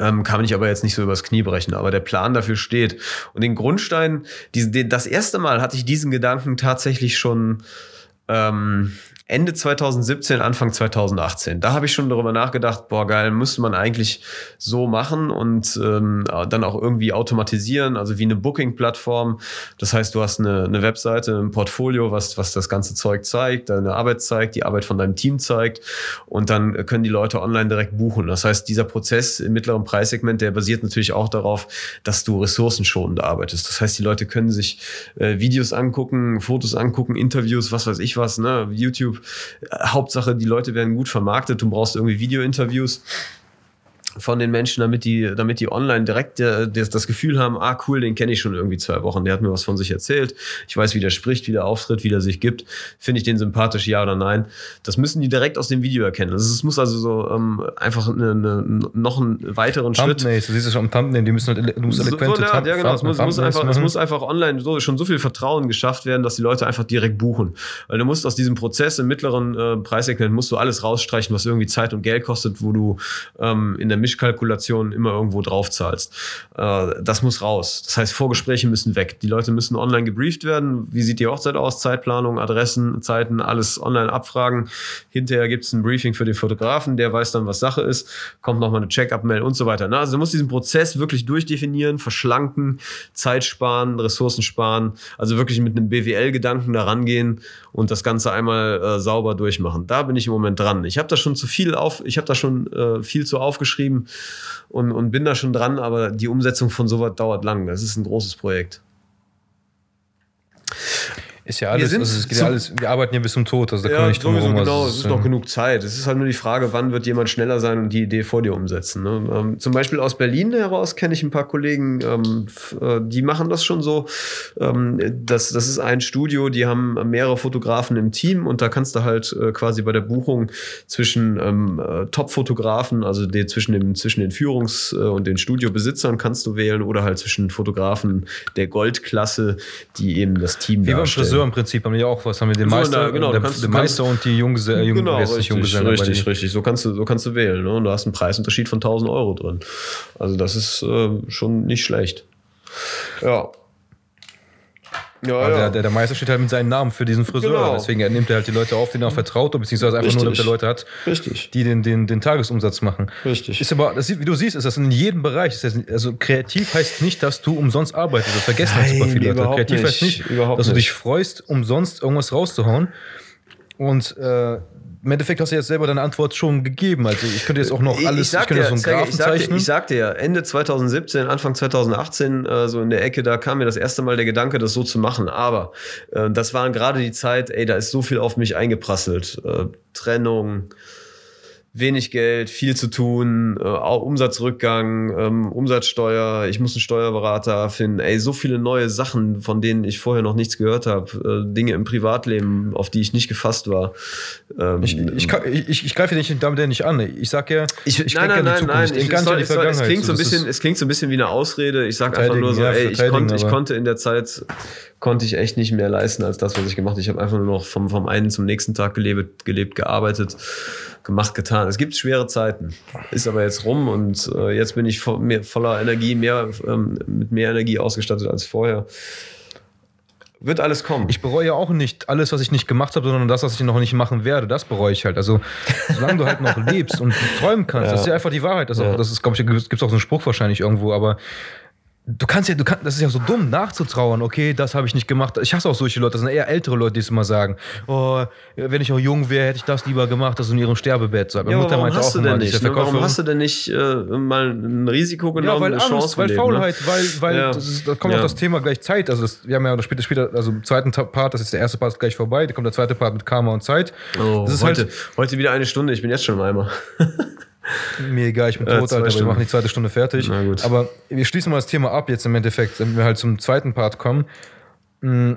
Ähm, kann man ich aber jetzt nicht so übers Knie brechen, aber der Plan dafür steht. Und den Grundstein, diesen, den, das erste Mal hatte ich diesen Gedanken tatsächlich schon ähm, Ende 2017, Anfang 2018. Da habe ich schon darüber nachgedacht, boah, geil, müsste man eigentlich so machen und ähm, dann auch irgendwie automatisieren, also wie eine Booking-Plattform. Das heißt, du hast eine, eine Webseite, ein Portfolio, was, was das ganze Zeug zeigt, deine Arbeit zeigt, die Arbeit von deinem Team zeigt und dann können die Leute online direkt buchen. Das heißt, dieser Prozess im mittleren Preissegment, der basiert natürlich auch darauf, dass du ressourcenschonend arbeitest. Das heißt, die Leute können sich äh, Videos angucken, Fotos angucken, Interviews, was weiß ich was, ne, YouTube. Äh, Hauptsache, die Leute werden gut vermarktet. Du brauchst irgendwie Video-Interviews von den Menschen, damit die, damit die online direkt äh, das, das Gefühl haben, ah cool, den kenne ich schon irgendwie zwei Wochen, der hat mir was von sich erzählt, ich weiß, wie der spricht, wie der auftritt, wie der sich gibt, finde ich den sympathisch, ja oder nein. Das müssen die direkt aus dem Video erkennen. Also es muss also so ähm, einfach eine, eine, noch einen weiteren Schritt Thumbnails, du siehst es schon am Thumbnail, die müssen halt, du musst so, so, eloquente ja, ja, genau. Es muss, muss einfach, es muss einfach online so, schon so viel Vertrauen geschafft werden, dass die Leute einfach direkt buchen. Weil du musst aus diesem Prozess im mittleren äh, Preissegment musst du alles rausstreichen, was irgendwie Zeit und Geld kostet, wo du ähm, in der Mischkalkulation immer irgendwo drauf zahlst. Äh, das muss raus. Das heißt, Vorgespräche müssen weg. Die Leute müssen online gebrieft werden. Wie sieht die Hochzeit aus? Zeitplanung, Adressen, Zeiten, alles online abfragen. Hinterher gibt es ein Briefing für den Fotografen, der weiß dann, was Sache ist. Kommt nochmal eine Check-up-Mail und so weiter. Na, also du musst diesen Prozess wirklich durchdefinieren, verschlanken, Zeit sparen, Ressourcen sparen. Also wirklich mit einem BWL-Gedanken da rangehen und das Ganze einmal äh, sauber durchmachen. Da bin ich im Moment dran. Ich habe da schon zu viel auf, ich habe da schon äh, viel zu aufgeschrieben und, und bin da schon dran, aber die Umsetzung von sowas dauert lang. Das ist ein großes Projekt. Ist ja alles, also es geht ja alles, wir arbeiten ja bis zum Tod, also da Ja, nicht drum sowieso, genau. Also Es es ist noch genug Zeit. Es ist halt nur die Frage, wann wird jemand schneller sein und die Idee vor dir umsetzen. Ne? Ähm, zum Beispiel aus Berlin heraus kenne ich ein paar Kollegen, ähm, äh, die machen das schon so. Ähm, das, das ist ein Studio, die haben mehrere Fotografen im Team und da kannst du halt äh, quasi bei der Buchung zwischen ähm, äh, Top-Fotografen, also die, zwischen, dem, zwischen den Führungs- äh, und den Studiobesitzern kannst du wählen oder halt zwischen Fotografen der Goldklasse, die eben das Team Wie darstellen. Friseur im Prinzip haben wir ja auch was, haben wir den So, Meister, na, genau, der, kannst- der du kannst- Meister und die Junggeselle, äh, Jung, Genau, richtig, Junggeselle, richtig, richtig. So kannst du, so kannst du wählen. Ne? Und du hast einen Preisunterschied von 1000 Euro drin. Also das ist äh, schon nicht schlecht. Ja. Ja, ja. der, der, der Meister steht halt mit seinem Namen für diesen Friseur. Genau. Deswegen nimmt er halt die Leute auf, denen er vertraut, beziehungsweise einfach nur, damit er Richtig. Leute hat, Richtig. die den, den, den Tagesumsatz machen. Richtig. Ist aber, das, wie du siehst, ist das in jedem Bereich. Das, also kreativ heißt nicht, dass du umsonst arbeitest. Das vergessen halt super viele Leute. Kreativ heißt nicht. nicht, Überhaupt dass du nicht. dich freust, umsonst irgendwas rauszuhauen. Und äh, im Endeffekt hast du jetzt selber deine Antwort schon gegeben. Also ich könnte jetzt auch noch alles, ich, sag könnte dir, so einen Graphen ich, sag zeichnen. ich sagte ja, Ende 2017, Anfang 2018, äh, so in der Ecke, da kam mir das erste Mal der Gedanke, das so zu machen. Aber äh, das waren gerade die Zeit, ey, da ist so viel auf mich eingeprasselt. Äh, Trennung, wenig Geld, viel zu tun, äh, auch Umsatzrückgang, ähm, Umsatzsteuer, ich muss einen Steuerberater finden, ey, so viele neue Sachen, von denen ich vorher noch nichts gehört habe, äh, Dinge im Privatleben, auf die ich nicht gefasst war. Ähm, Ich, ich, kann- ich, ich greife dich damit nicht an. Ich sag ja, ich, ich nein, nein, nein, nein. Zukunft. Ich Ich, gar soll, es, soll, klingt so ein bisschen, es klingt so ein bisschen wie eine Ausrede. Ich sage einfach nur so, ja, ey, ich konnte, ich konnte in der Zeit, konnte ich echt nicht mehr leisten als das, was ich gemacht habe. Ich habe einfach nur noch vom, vom einen zum nächsten Tag gelebt, gelebt, gearbeitet, gemacht, getan. Es gibt schwere Zeiten. Ist aber jetzt rum und äh, jetzt bin ich vo mehr, voller Energie, mehr, ähm, mit mehr Energie ausgestattet als vorher. Wird alles kommen. Ich bereue auch nicht alles, was ich nicht gemacht habe, sondern das, was ich noch nicht machen werde. Das bereue ich halt. Also, solange du halt noch lebst und träumen kannst, das ist ja einfach die Wahrheit. Das, auch, das ist, glaube ich, gibt es auch so einen Spruch wahrscheinlich irgendwo, aber du kannst ja, du kannst, das ist ja so dumm, nachzutrauern. Okay, das habe ich nicht gemacht. Ich hasse auch solche Leute, das sind eher ältere Leute, die es immer sagen. Oh, wenn ich auch jung wäre, hätte ich das lieber gemacht, das in ihrem Sterbebett. So, meine ja, aber Mutter warum meinte hast auch du immer, nicht? Ne? Warum hast du denn nicht äh, mal ein Risiko genommen, Ja, weil Angst, Chance weil ne? Faulheit, weil, weil Ja. das ist, da kommt Ja. auch das Thema gleich Zeit. Also das, wir haben ja später, später, also im zweiten Part, das ist der erste Part ist gleich vorbei, da kommt der zweite Part mit Karma und Zeit. Oh, das ist heute, halt heute wieder eine Stunde, ich bin jetzt schon im Eimer. mir egal, ich bin Äh, tot, zwei Alter, aber wir Stunden. machen die zweite Stunde fertig. Aber wir schließen mal das Thema ab jetzt im Endeffekt, wenn wir halt zum zweiten Part kommen. Mm,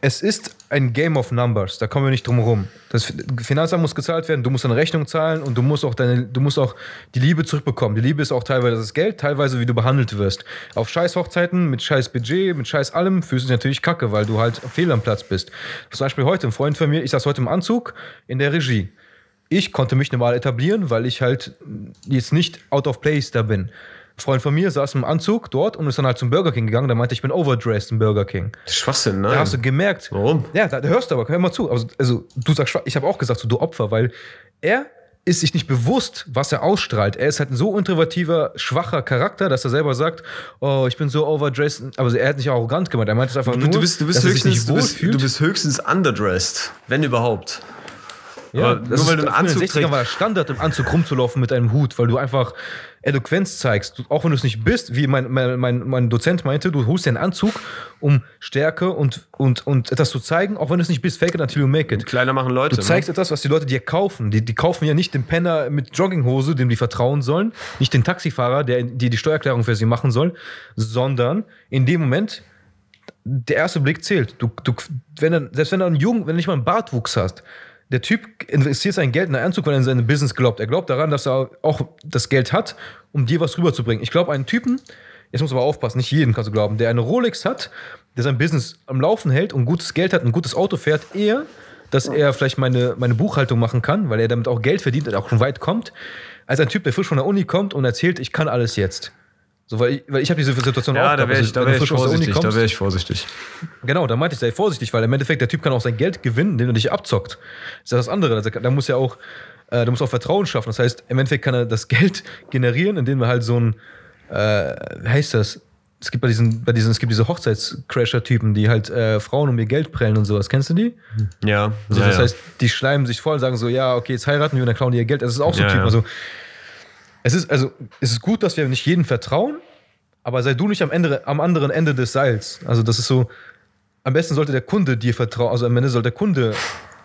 Es ist ein Game of Numbers, da kommen wir nicht drum herum. Das Finanzamt muss gezahlt werden, du musst eine Rechnung zahlen und du musst auch deine, du musst auch die Liebe zurückbekommen. Die Liebe ist auch teilweise das Geld, teilweise wie du behandelt wirst. Auf scheiß Hochzeiten, mit scheiß Budget, mit scheiß allem, fühlst du dich natürlich kacke, weil du halt fehl am Platz bist. Zum Beispiel heute, ein Freund von mir, ich saß heute im Anzug in der Regie. Ich konnte mich normal etablieren, weil ich halt jetzt nicht out of place da bin. Ein Freund von mir saß im Anzug dort und ist dann halt zum Burger King gegangen. Der meinte, ich bin overdressed im Burger King. Schwachsinn, Da nein. hast du gemerkt. Warum? Ja, da, da hörst du aber, hör mal zu. Also, also du sagst, ich habe auch gesagt, so, du Opfer, weil er ist sich nicht bewusst, was er ausstrahlt. Er ist halt ein so introvertiver, schwacher Charakter, dass er selber sagt, oh, ich bin so overdressed. Aber er hat nicht arrogant gemeint. Er meint es einfach Du, nur, du bist, du bist dass er sich nicht du bist, wohlfühlt. du bist höchstens underdressed, wenn überhaupt. Ja, Aber das nur ist, weil du einen früher in Anzug den 60ern war Standard, im Anzug rumzulaufen mit einem Hut, weil du einfach Eloquenz zeigst. Auch wenn du es nicht bist, wie mein, mein, mein, mein Dozent meinte, du holst dir einen Anzug, um Stärke und, und, und etwas zu zeigen, auch wenn du es nicht bist, fake it until you make it. Kleiner machen Leute. Du zeigst etwas, was die Leute dir kaufen. Die, die kaufen ja nicht den Penner mit Jogginghose, dem die vertrauen sollen, nicht den Taxifahrer, der die, die Steuererklärung für sie machen soll, sondern in dem Moment, der erste Blick zählt. Du, du, wenn er, selbst wenn du einen Jungen, wenn du nicht mal einen Bartwuchs hast, der Typ investiert sein Geld in einen Anzug, weil er in seine Business glaubt. Er glaubt daran, dass er auch das Geld hat, um dir was rüberzubringen. Ich glaube, einen Typen, jetzt muss aber aufpassen, nicht jeden kannst du glauben, der eine Rolex hat, der sein Business am Laufen hält und gutes Geld hat, ein gutes Auto fährt, eher, dass er vielleicht meine, meine Buchhaltung machen kann, weil er damit auch Geld verdient und auch schon weit kommt, als ein Typ, der frisch von der Uni kommt und erzählt, ich kann alles jetzt. So, weil ich, weil ich habe diese Situation Ja, auch da gehabt. wäre Also, ich, da wär ich vorsichtig. Da wäre ich vorsichtig. Genau, da meinte ich, sei vorsichtig, weil im Endeffekt der Typ kann auch sein Geld gewinnen, indem er dich abzockt. Das ist ja das andere. Also, da muss ja auch, äh, da muss auch Vertrauen schaffen. Das heißt, im Endeffekt kann er das Geld generieren, indem er halt so ein, äh, wie heißt das? Es gibt bei diesen, bei diesen, es gibt diese Hochzeitscrasher-Typen, die halt äh, Frauen um ihr Geld prellen und sowas. Kennst du die? Ja. Also ja, das ja. heißt, die schleimen sich voll, sagen so, ja, okay, jetzt heiraten wir und dann klauen die ihr Geld. Das ist auch so ein Ja, Typ. ja. Also, es ist, also, es ist gut, dass wir nicht jedem vertrauen, aber sei du nicht am, Ende, am anderen Ende des Seils. Also, das ist so, am besten sollte der Kunde dir vertrauen, also am Ende soll der Kunde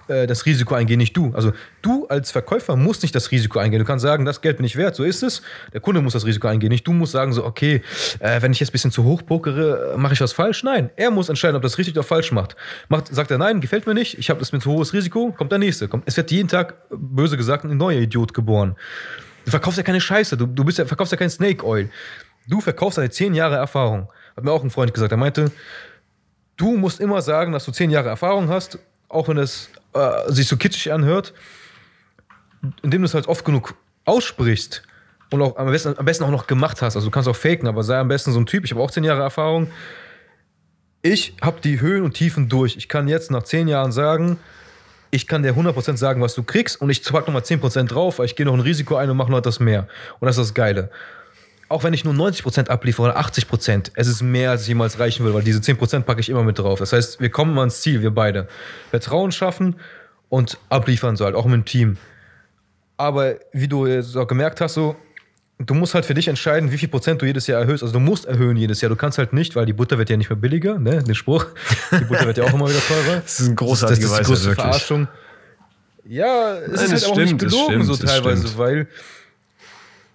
äh, das Risiko eingehen, nicht du. Also, du als Verkäufer musst nicht das Risiko eingehen. Du kannst sagen, das Geld bin ich wert, so ist es. Der Kunde muss das Risiko eingehen, nicht du musst sagen, so, okay, äh, wenn ich jetzt ein bisschen zu hoch pokere, mache ich was falsch? Nein, er muss entscheiden, ob das richtig oder falsch macht. macht sagt er, nein, gefällt mir nicht, ich habe das mit zu hohes Risiko, kommt der nächste. Kommt, es wird jeden Tag, böse gesagt, ein neuer Idiot geboren. Du verkaufst ja keine Scheiße, du, du bist ja, verkaufst ja kein Snake Oil. Du verkaufst deine zehn Jahre Erfahrung. Hat mir auch ein Freund gesagt, er meinte, du musst immer sagen, dass du zehn Jahre Erfahrung hast, auch wenn es äh, sich so kitschig anhört, indem du es halt oft genug aussprichst und auch am besten, am besten auch noch gemacht hast. Also du kannst auch faken, aber sei am besten so ein Typ. Ich habe auch zehn Jahre Erfahrung. Ich habe die Höhen und Tiefen durch. Ich kann jetzt nach zehn Jahren sagen, ich kann dir 100% sagen, was du kriegst und ich pack nochmal 10% drauf, weil ich gehe noch ein Risiko ein und mache noch etwas mehr. Und das ist das Geile. Auch wenn ich nur 90% abliefere oder 80%, es ist mehr, als ich jemals reichen will, weil diese 10% packe ich immer mit drauf. Das heißt, wir kommen ans Ziel, wir beide. Vertrauen schaffen und abliefern so halt, auch mit dem Team. Aber wie du jetzt auch gemerkt hast, so, du musst halt für dich entscheiden, wie viel Prozent du jedes Jahr erhöhst. Also du musst erhöhen jedes Jahr. Du kannst halt nicht, weil die Butter wird ja nicht mehr billiger, ne? Den Spruch. Die Butter wird ja auch immer wieder teurer. Das ist eine großartige das, das ist Weisheit, die größte wirklich. Verarschung. Ja, es Nein, ist das halt auch nicht stimmt, das gelogen so das teilweise, weil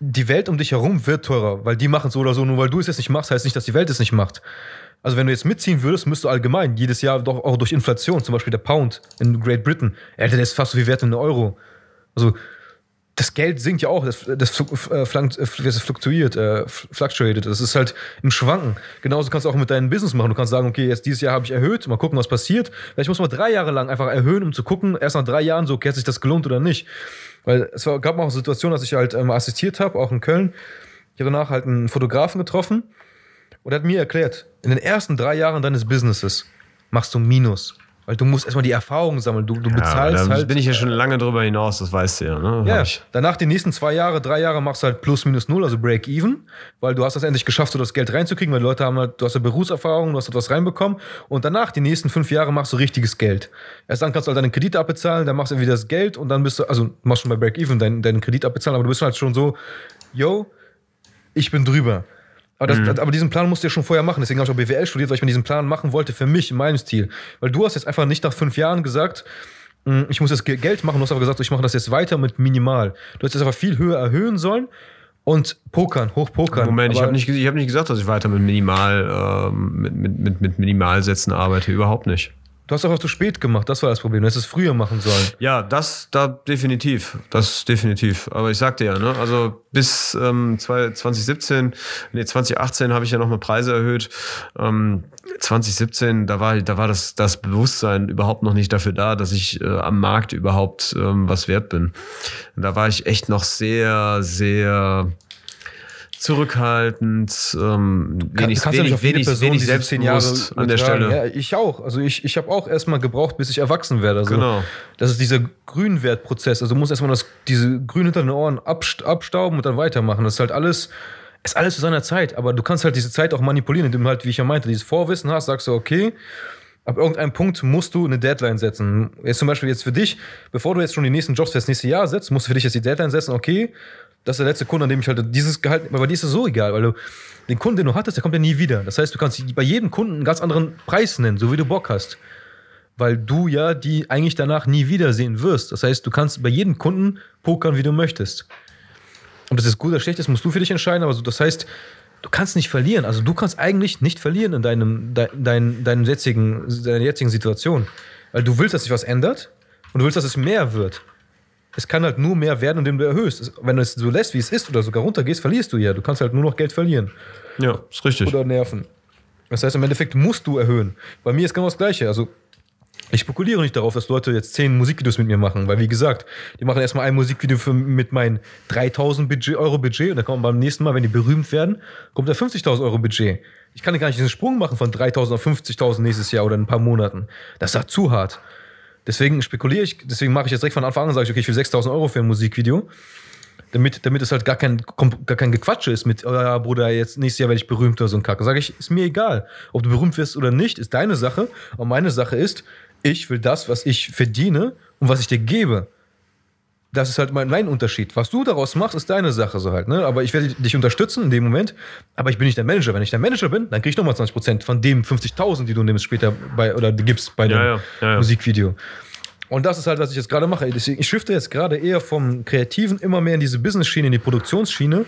die Welt um dich herum wird teurer, weil die machen so oder so. Nur weil du es jetzt nicht machst, heißt nicht, dass die Welt es nicht macht. Also wenn du jetzt mitziehen würdest, müsst du allgemein jedes Jahr doch auch durch Inflation, zum Beispiel der Pound in Great Britain, Alter, der ist fast so viel wert wie ein Euro. Also das Geld sinkt ja auch, das, das, äh, äh, das fluktuiert, äh, fluctuated. Das ist halt im Schwanken. Genauso kannst du auch mit deinem Business machen. Du kannst sagen, okay, jetzt dieses Jahr habe ich erhöht, mal gucken, was passiert. Vielleicht muss man drei Jahre lang einfach erhöhen, um zu gucken, erst nach drei Jahren, so, okay, hat sich das gelohnt oder nicht. Weil es war, gab mal auch eine Situation, dass ich halt ähm, assistiert habe, auch in Köln. Ich habe danach halt einen Fotografen getroffen und er hat mir erklärt, in den ersten drei Jahren deines Businesses machst du Minus. Weil du musst erstmal die Erfahrung sammeln. Du, du Ja, bezahlst da halt. bin ich ja schon lange drüber hinaus, das weißt du ja. Ne? Ja, danach die nächsten zwei Jahre, drei Jahre machst du halt plus minus null, also Break even, weil du hast das endlich geschafft, so das Geld reinzukriegen, weil die Leute haben halt, du hast ja Berufserfahrung, du hast etwas reinbekommen und danach die nächsten fünf Jahre machst du richtiges Geld. Erst dann kannst du halt deine Kredite abbezahlen, dann machst du wieder das Geld und dann bist du, also du machst schon bei Break even deinen, deinen Kredit abbezahlen, aber du bist halt schon so, yo, ich bin drüber. Aber, das, aber diesen Plan musst du ja schon vorher machen. Deswegen habe ich auch BWL studiert, weil ich mir diesen Plan machen wollte für mich, in meinem Stil. Weil du hast jetzt einfach nicht nach fünf Jahren gesagt, "Mm, ich muss jetzt Ge- Geld machen. Du hast aber gesagt, ich mache das jetzt weiter mit minimal. Du hättest jetzt einfach viel höher erhöhen sollen und pokern, hochpokern. Moment, ich Aber habe nicht, ich hab nicht gesagt, dass ich weiter mit Minimal, ähm, mit, mit, mit, mit Minimalsätzen arbeite. Überhaupt nicht. Du hast einfach zu spät gemacht, das war das Problem. Du hättest es früher machen sollen. Ja, das da definitiv. Das definitiv. Aber ich sagte ja, ne, also bis ähm, zwei- 2017, nee, 2018 habe ich ja nochmal Preise erhöht. Ähm, 2017, da war, da war das, das Bewusstsein überhaupt noch nicht dafür da, dass ich äh, am Markt überhaupt ähm, was wert bin. Da war ich echt noch sehr, sehr zurückhaltend, ähm, wenig, Kannst ja nicht wenig, auf jede wenig, Person wenig selbstbewusst an der. Stelle. Ja, ich auch. Also ich, ich habe auch erstmal gebraucht, bis ich erwachsen werde. Also Genau. Das ist dieser Grünwertprozess. Also du musst erstmal das, diese Grün hinter den Ohren abst- abstauben und dann weitermachen. Das ist halt alles, ist alles zu seiner Zeit. Aber du kannst halt diese Zeit auch manipulieren, indem du halt, wie ich ja meinte, dieses Vorwissen hast, sagst du, okay, ab irgendeinem Punkt musst du eine Deadline setzen. Jetzt zum Beispiel jetzt für dich, bevor du jetzt schon die nächsten Jobs fürs nächste Jahr setzt, musst du für dich jetzt die Deadline setzen, okay, das ist der letzte Kunde, an dem ich halt dieses Gehalt, aber bei dir ist es so egal, weil du den Kunden, den du hattest, der kommt ja nie wieder. Das heißt, du kannst bei jedem Kunden einen ganz anderen Preis nennen, so wie du Bock hast. Weil du ja die eigentlich danach nie wiedersehen wirst. Das heißt, du kannst bei jedem Kunden pokern, wie du möchtest. Ob das jetzt gut oder schlecht ist, musst du für dich entscheiden, aber so, das heißt, du kannst nicht verlieren. Also du kannst eigentlich nicht verlieren in deinem, de, dein, deinem jetzigen, deiner jetzigen Situation. Weil du willst, dass sich was ändert und du willst, dass es mehr wird. Es kann halt nur mehr werden, indem du erhöhst. Wenn du es so lässt, wie es ist, oder sogar runtergehst, verlierst du ja. Du kannst halt nur noch Geld verlieren Ja, ist richtig. oder Nerven. Das heißt, im Endeffekt musst du erhöhen. Bei mir ist genau das Gleiche. Also, ich spekuliere nicht darauf, dass Leute jetzt zehn Musikvideos mit mir machen, weil, wie gesagt, die machen erstmal ein Musikvideo für, mit meinem 3000 Budget, Euro Budget und dann kommt beim nächsten Mal, wenn die berühmt werden, kommt da 50.000 Euro Budget. Ich kann gar nicht diesen Sprung machen von 3.000 auf 50.000 nächstes Jahr oder in ein paar Monaten. Das ist halt zu hart. Deswegen spekuliere ich, deswegen mache ich jetzt direkt von Anfang an, sage ich, okay, ich will 6.000 Euro für ein Musikvideo damit, damit es halt gar kein, gar kein Gequatsche ist mit, oh ja, Bruder, jetzt nächstes Jahr werde ich berühmt oder so ein Kack. Sage ich, ist mir egal. Ob du berühmt wirst oder nicht, ist deine Sache. Und meine Sache ist, ich will das, was ich verdiene und was ich dir gebe. Das ist halt mein, mein Unterschied. Was du daraus machst, ist deine Sache so halt. Ne? Aber ich werde dich unterstützen in dem Moment. Aber ich bin nicht der Manager. Wenn ich der Manager bin, dann kriege ich nochmal 20% von dem 50.000, die du nimmst später bei, oder gibst bei dem Ja, ja, ja. Musikvideo. Und das ist halt, was ich jetzt gerade mache. Ich shifte jetzt gerade eher vom Kreativen immer mehr in diese Business-Schiene, in die Produktionsschiene,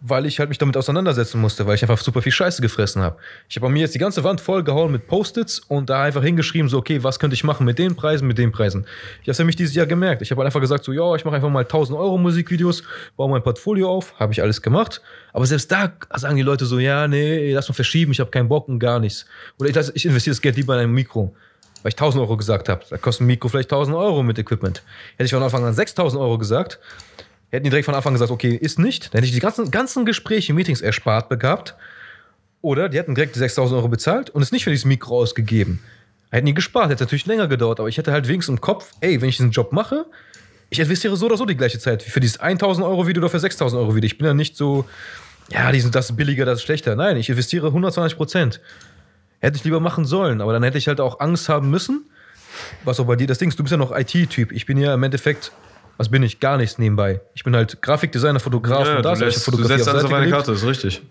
weil ich halt mich damit auseinandersetzen musste, weil ich einfach super viel Scheiße gefressen habe. Ich habe mir jetzt die ganze Wand vollgehauen mit Post-its und da einfach hingeschrieben, so, okay, was könnte ich machen mit den Preisen, mit den Preisen. Ich habe es nämlich dieses Jahr gemerkt. Ich habe halt einfach gesagt, so, ja, ich mache einfach mal 1000 Euro Musikvideos, baue mein Portfolio auf, habe ich alles gemacht. Aber selbst da sagen die Leute so, ja, nee, lass mal verschieben, ich habe keinen Bock und gar nichts. Oder ich, ich investiere das Geld lieber in ein Mikro weil ich 1000 Euro gesagt habe. Da kostet ein Mikro vielleicht 1000 Euro mit Equipment. Hätte ich von Anfang an 6000 Euro gesagt, hätten die direkt von Anfang an gesagt, okay, ist nicht. Dann hätte ich die ganzen, ganzen Gespräche, Meetings erspart gehabt. Oder die hätten direkt die 6000 Euro bezahlt und es nicht für dieses Mikro ausgegeben. Hätten die gespart, hätte natürlich länger gedauert, aber ich hätte halt wenigstens im Kopf, ey, wenn ich diesen Job mache, ich investiere so oder so die gleiche Zeit für dieses 1000 Euro Video oder für 6000 Euro Video. Ich bin ja nicht so, ja, die sind das billiger, das schlechter. Nein, ich investiere 120 Prozent. Hätte ich lieber machen sollen, aber dann hätte ich halt auch Angst haben müssen. Was auch bei dir das Ding ist, du bist ja noch IT-Typ. Ich bin ja im Endeffekt, was bin ich? Gar nichts nebenbei. Ich bin halt Grafikdesigner, Fotograf Ja, und du, das. lässt, du setzt alles auf eine Karte, ist richtig.